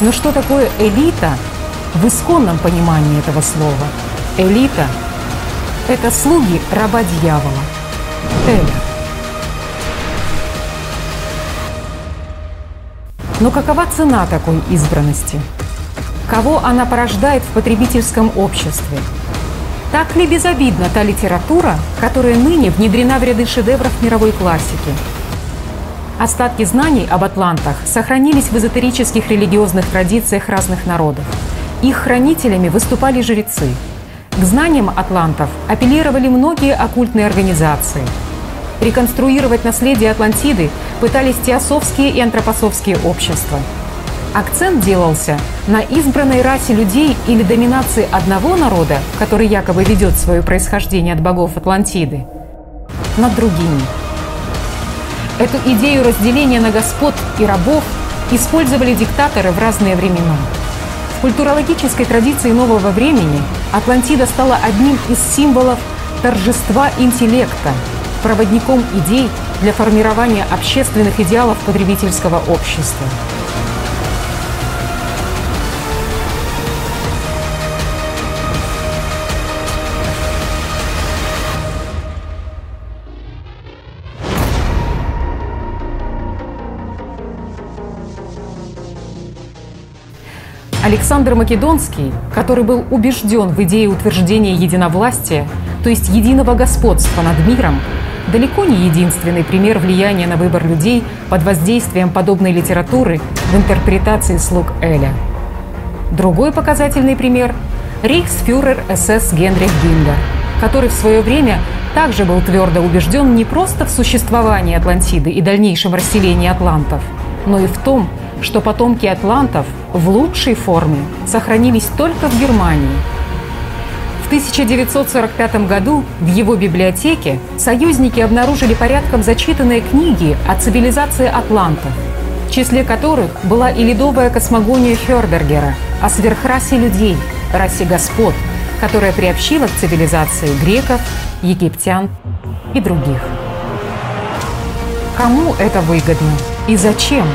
Но что такое элита в исконном понимании этого слова? Элита – это слуги раба дьявола. Эля. Но какова цена такой избранности? Кого она порождает в потребительском обществе? Так ли безобидна та литература, которая ныне внедрена в ряды шедевров мировой классики – Остатки знаний об атлантах сохранились в эзотерических религиозных традициях разных народов. Их хранителями выступали жрецы. К знаниям атлантов апеллировали многие оккультные организации. Реконструировать наследие Атлантиды пытались теософские и антропософские общества. Акцент делался на избранной расе людей или доминации одного народа, который якобы ведет свое происхождение от богов Атлантиды, над другими – Эту идею разделения на господ и рабов использовали диктаторы в разные времена. Культурологической традиции нового времени Атлантида стала одним из символов торжества интеллекта, проводником идей для формирования общественных идеалов потребительского общества. Александр Македонский, который был убежден в идее утверждения единовластия, то есть единого господства над миром, далеко не единственный пример влияния на выбор людей под воздействием подобной литературы в интерпретации слуг Эля. Другой показательный пример – рейхсфюрер СС Генрих Гиммлер, который в свое время также был твердо убежден не просто в существовании Атлантиды и дальнейшем расселении атлантов, но и в том, что потомки атлантов в лучшей форме сохранились только в Германии. В 1945 году в его библиотеке союзники обнаружили порядком зачитанные книги о цивилизации атлантов, в числе которых была и ледовая космогония Фербергера о сверхрасе людей, расе господ, которая приобщила к цивилизации греков, египтян и других. Кому это выгодно и зачем?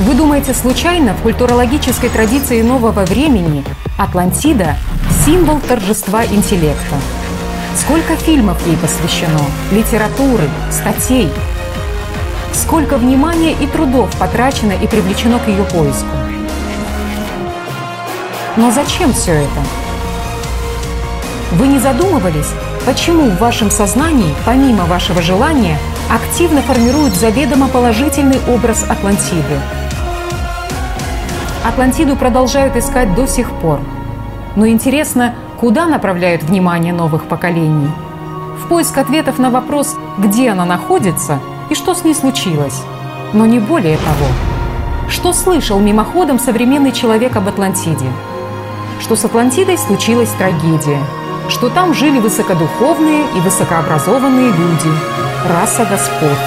Вы думаете, случайно в культурологической традиции нового времени Атлантида – символ торжества интеллекта? Сколько фильмов ей посвящено, литературы, статей? Сколько внимания и трудов потрачено и привлечено к ее поиску? Но зачем все это? Вы не задумывались, почему в вашем сознании, помимо вашего желания, активно формируют заведомо положительный образ Атлантиды – Атлантиду продолжают искать до сих пор. Но интересно, куда направляют внимание новых поколений? В поиск ответов на вопрос, где она находится и что с ней случилось. Но не более того. Что слышал мимоходом современный человек об Атлантиде? Что с Атлантидой случилась трагедия. Что там жили высокодуховные и высокообразованные люди. Раса господ.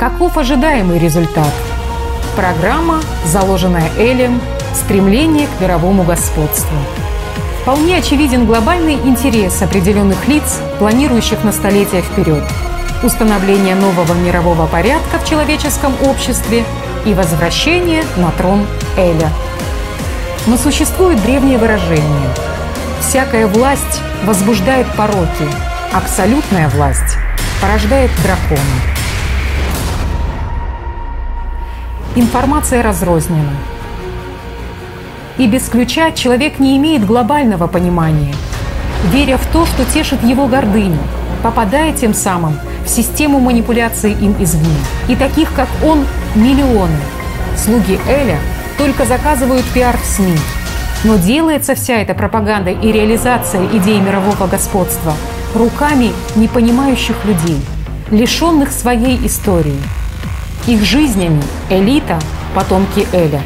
Каков ожидаемый результат – Программа, заложенная Элем, стремление к мировому господству. Вполне очевиден глобальный интерес определенных лиц, планирующих на столетия вперед. Установление нового мирового порядка в человеческом обществе и возвращение на трон Эля. Но существует древнее выражение «Всякая власть возбуждает пороки, абсолютная власть порождает дракона». Информация разрознена. И без ключа человек не имеет глобального понимания, веря в то, что тешит его гордыню, попадая тем самым в систему манипуляции им извне. И таких, как он, миллионы. Слуги Эля только заказывают пиар в СМИ. Но делается вся эта пропаганда и реализация идей мирового господства руками непонимающих людей – лишенных своей истории. Их жизнями элита, потомки Эля,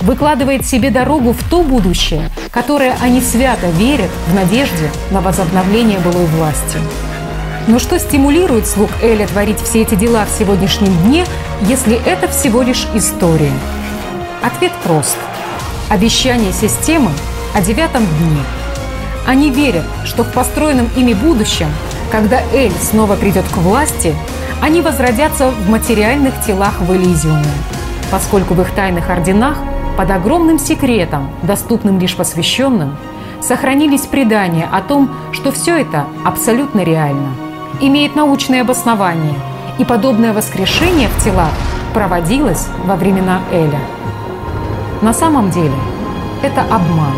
выкладывает себе дорогу в то будущее, которое они свято верят в надежде на возобновление былой власти. Но что стимулирует слуг Эля творить все эти дела в сегодняшнем дне, если это всего лишь история? Ответ прост. Обещание системы о девятом дне. Они верят, что в построенном ими будущем, когда Эль снова придет к власти, они возродятся в материальных телах в Элизиуме, поскольку в их тайных орденах под огромным секретом, доступным лишь посвященным, сохранились предания о том, что все это абсолютно реально, имеет научное обоснование, и подобное воскрешение в телах проводилось во времена Эля. На самом деле это обман,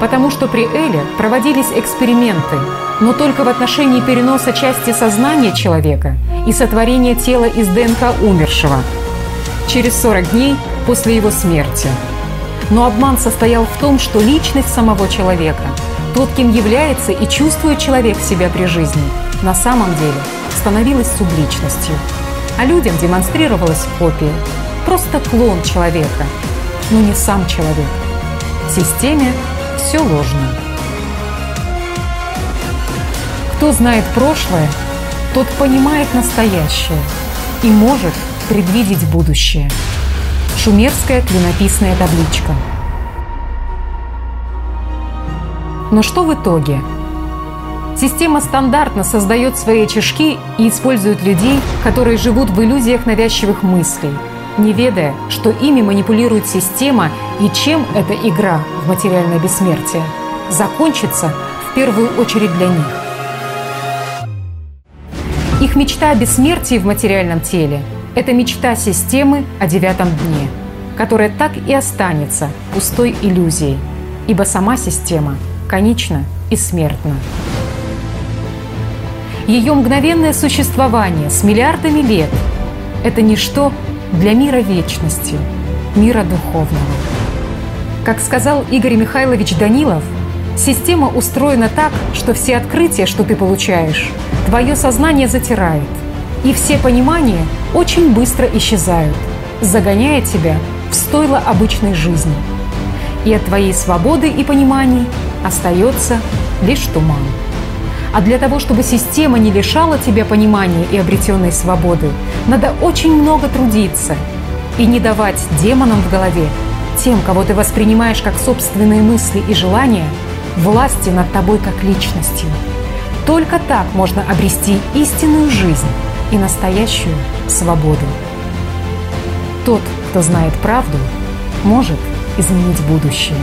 потому что при Эле проводились эксперименты, но только в отношении переноса части сознания человека и сотворения тела из ДНК умершего через 40 дней после его смерти. Но обман состоял в том, что личность самого человека, тот, кем является и чувствует человек себя при жизни, на самом деле становилась субличностью. А людям демонстрировалась копия, просто клон человека, но не сам человек. В системе все ложно. Кто знает прошлое, тот понимает настоящее и может предвидеть будущее. Шумерская клинописная табличка. Но что в итоге? Система стандартно создает свои очишки и использует людей, которые живут в иллюзиях навязчивых мыслей, не ведая, что ими манипулирует система и чем эта игра в материальное бессмертие закончится в первую очередь для них. Их мечта о бессмертии в материальном теле это мечта системы о девятом дне, которая так и останется пустой иллюзией, ибо сама система конечна и смертна. Ее мгновенное существование с миллиардами лет – это ничто для мира вечности, мира духовного. Как сказал Игорь Михайлович Данилов, система устроена так, что все открытия, что ты получаешь, твое сознание затирает – и все понимания очень быстро исчезают, загоняя тебя в стойло обычной жизни. И от твоей свободы и пониманий остается лишь туман. А для того, чтобы система не лишала тебя понимания и обретенной свободы, надо очень много трудиться и не давать демонам в голове, тем, кого ты воспринимаешь как собственные мысли и желания, власти над тобой как личностью. Только так можно обрести истинную жизнь и настоящую свободу. Тот, кто знает правду, может изменить будущее.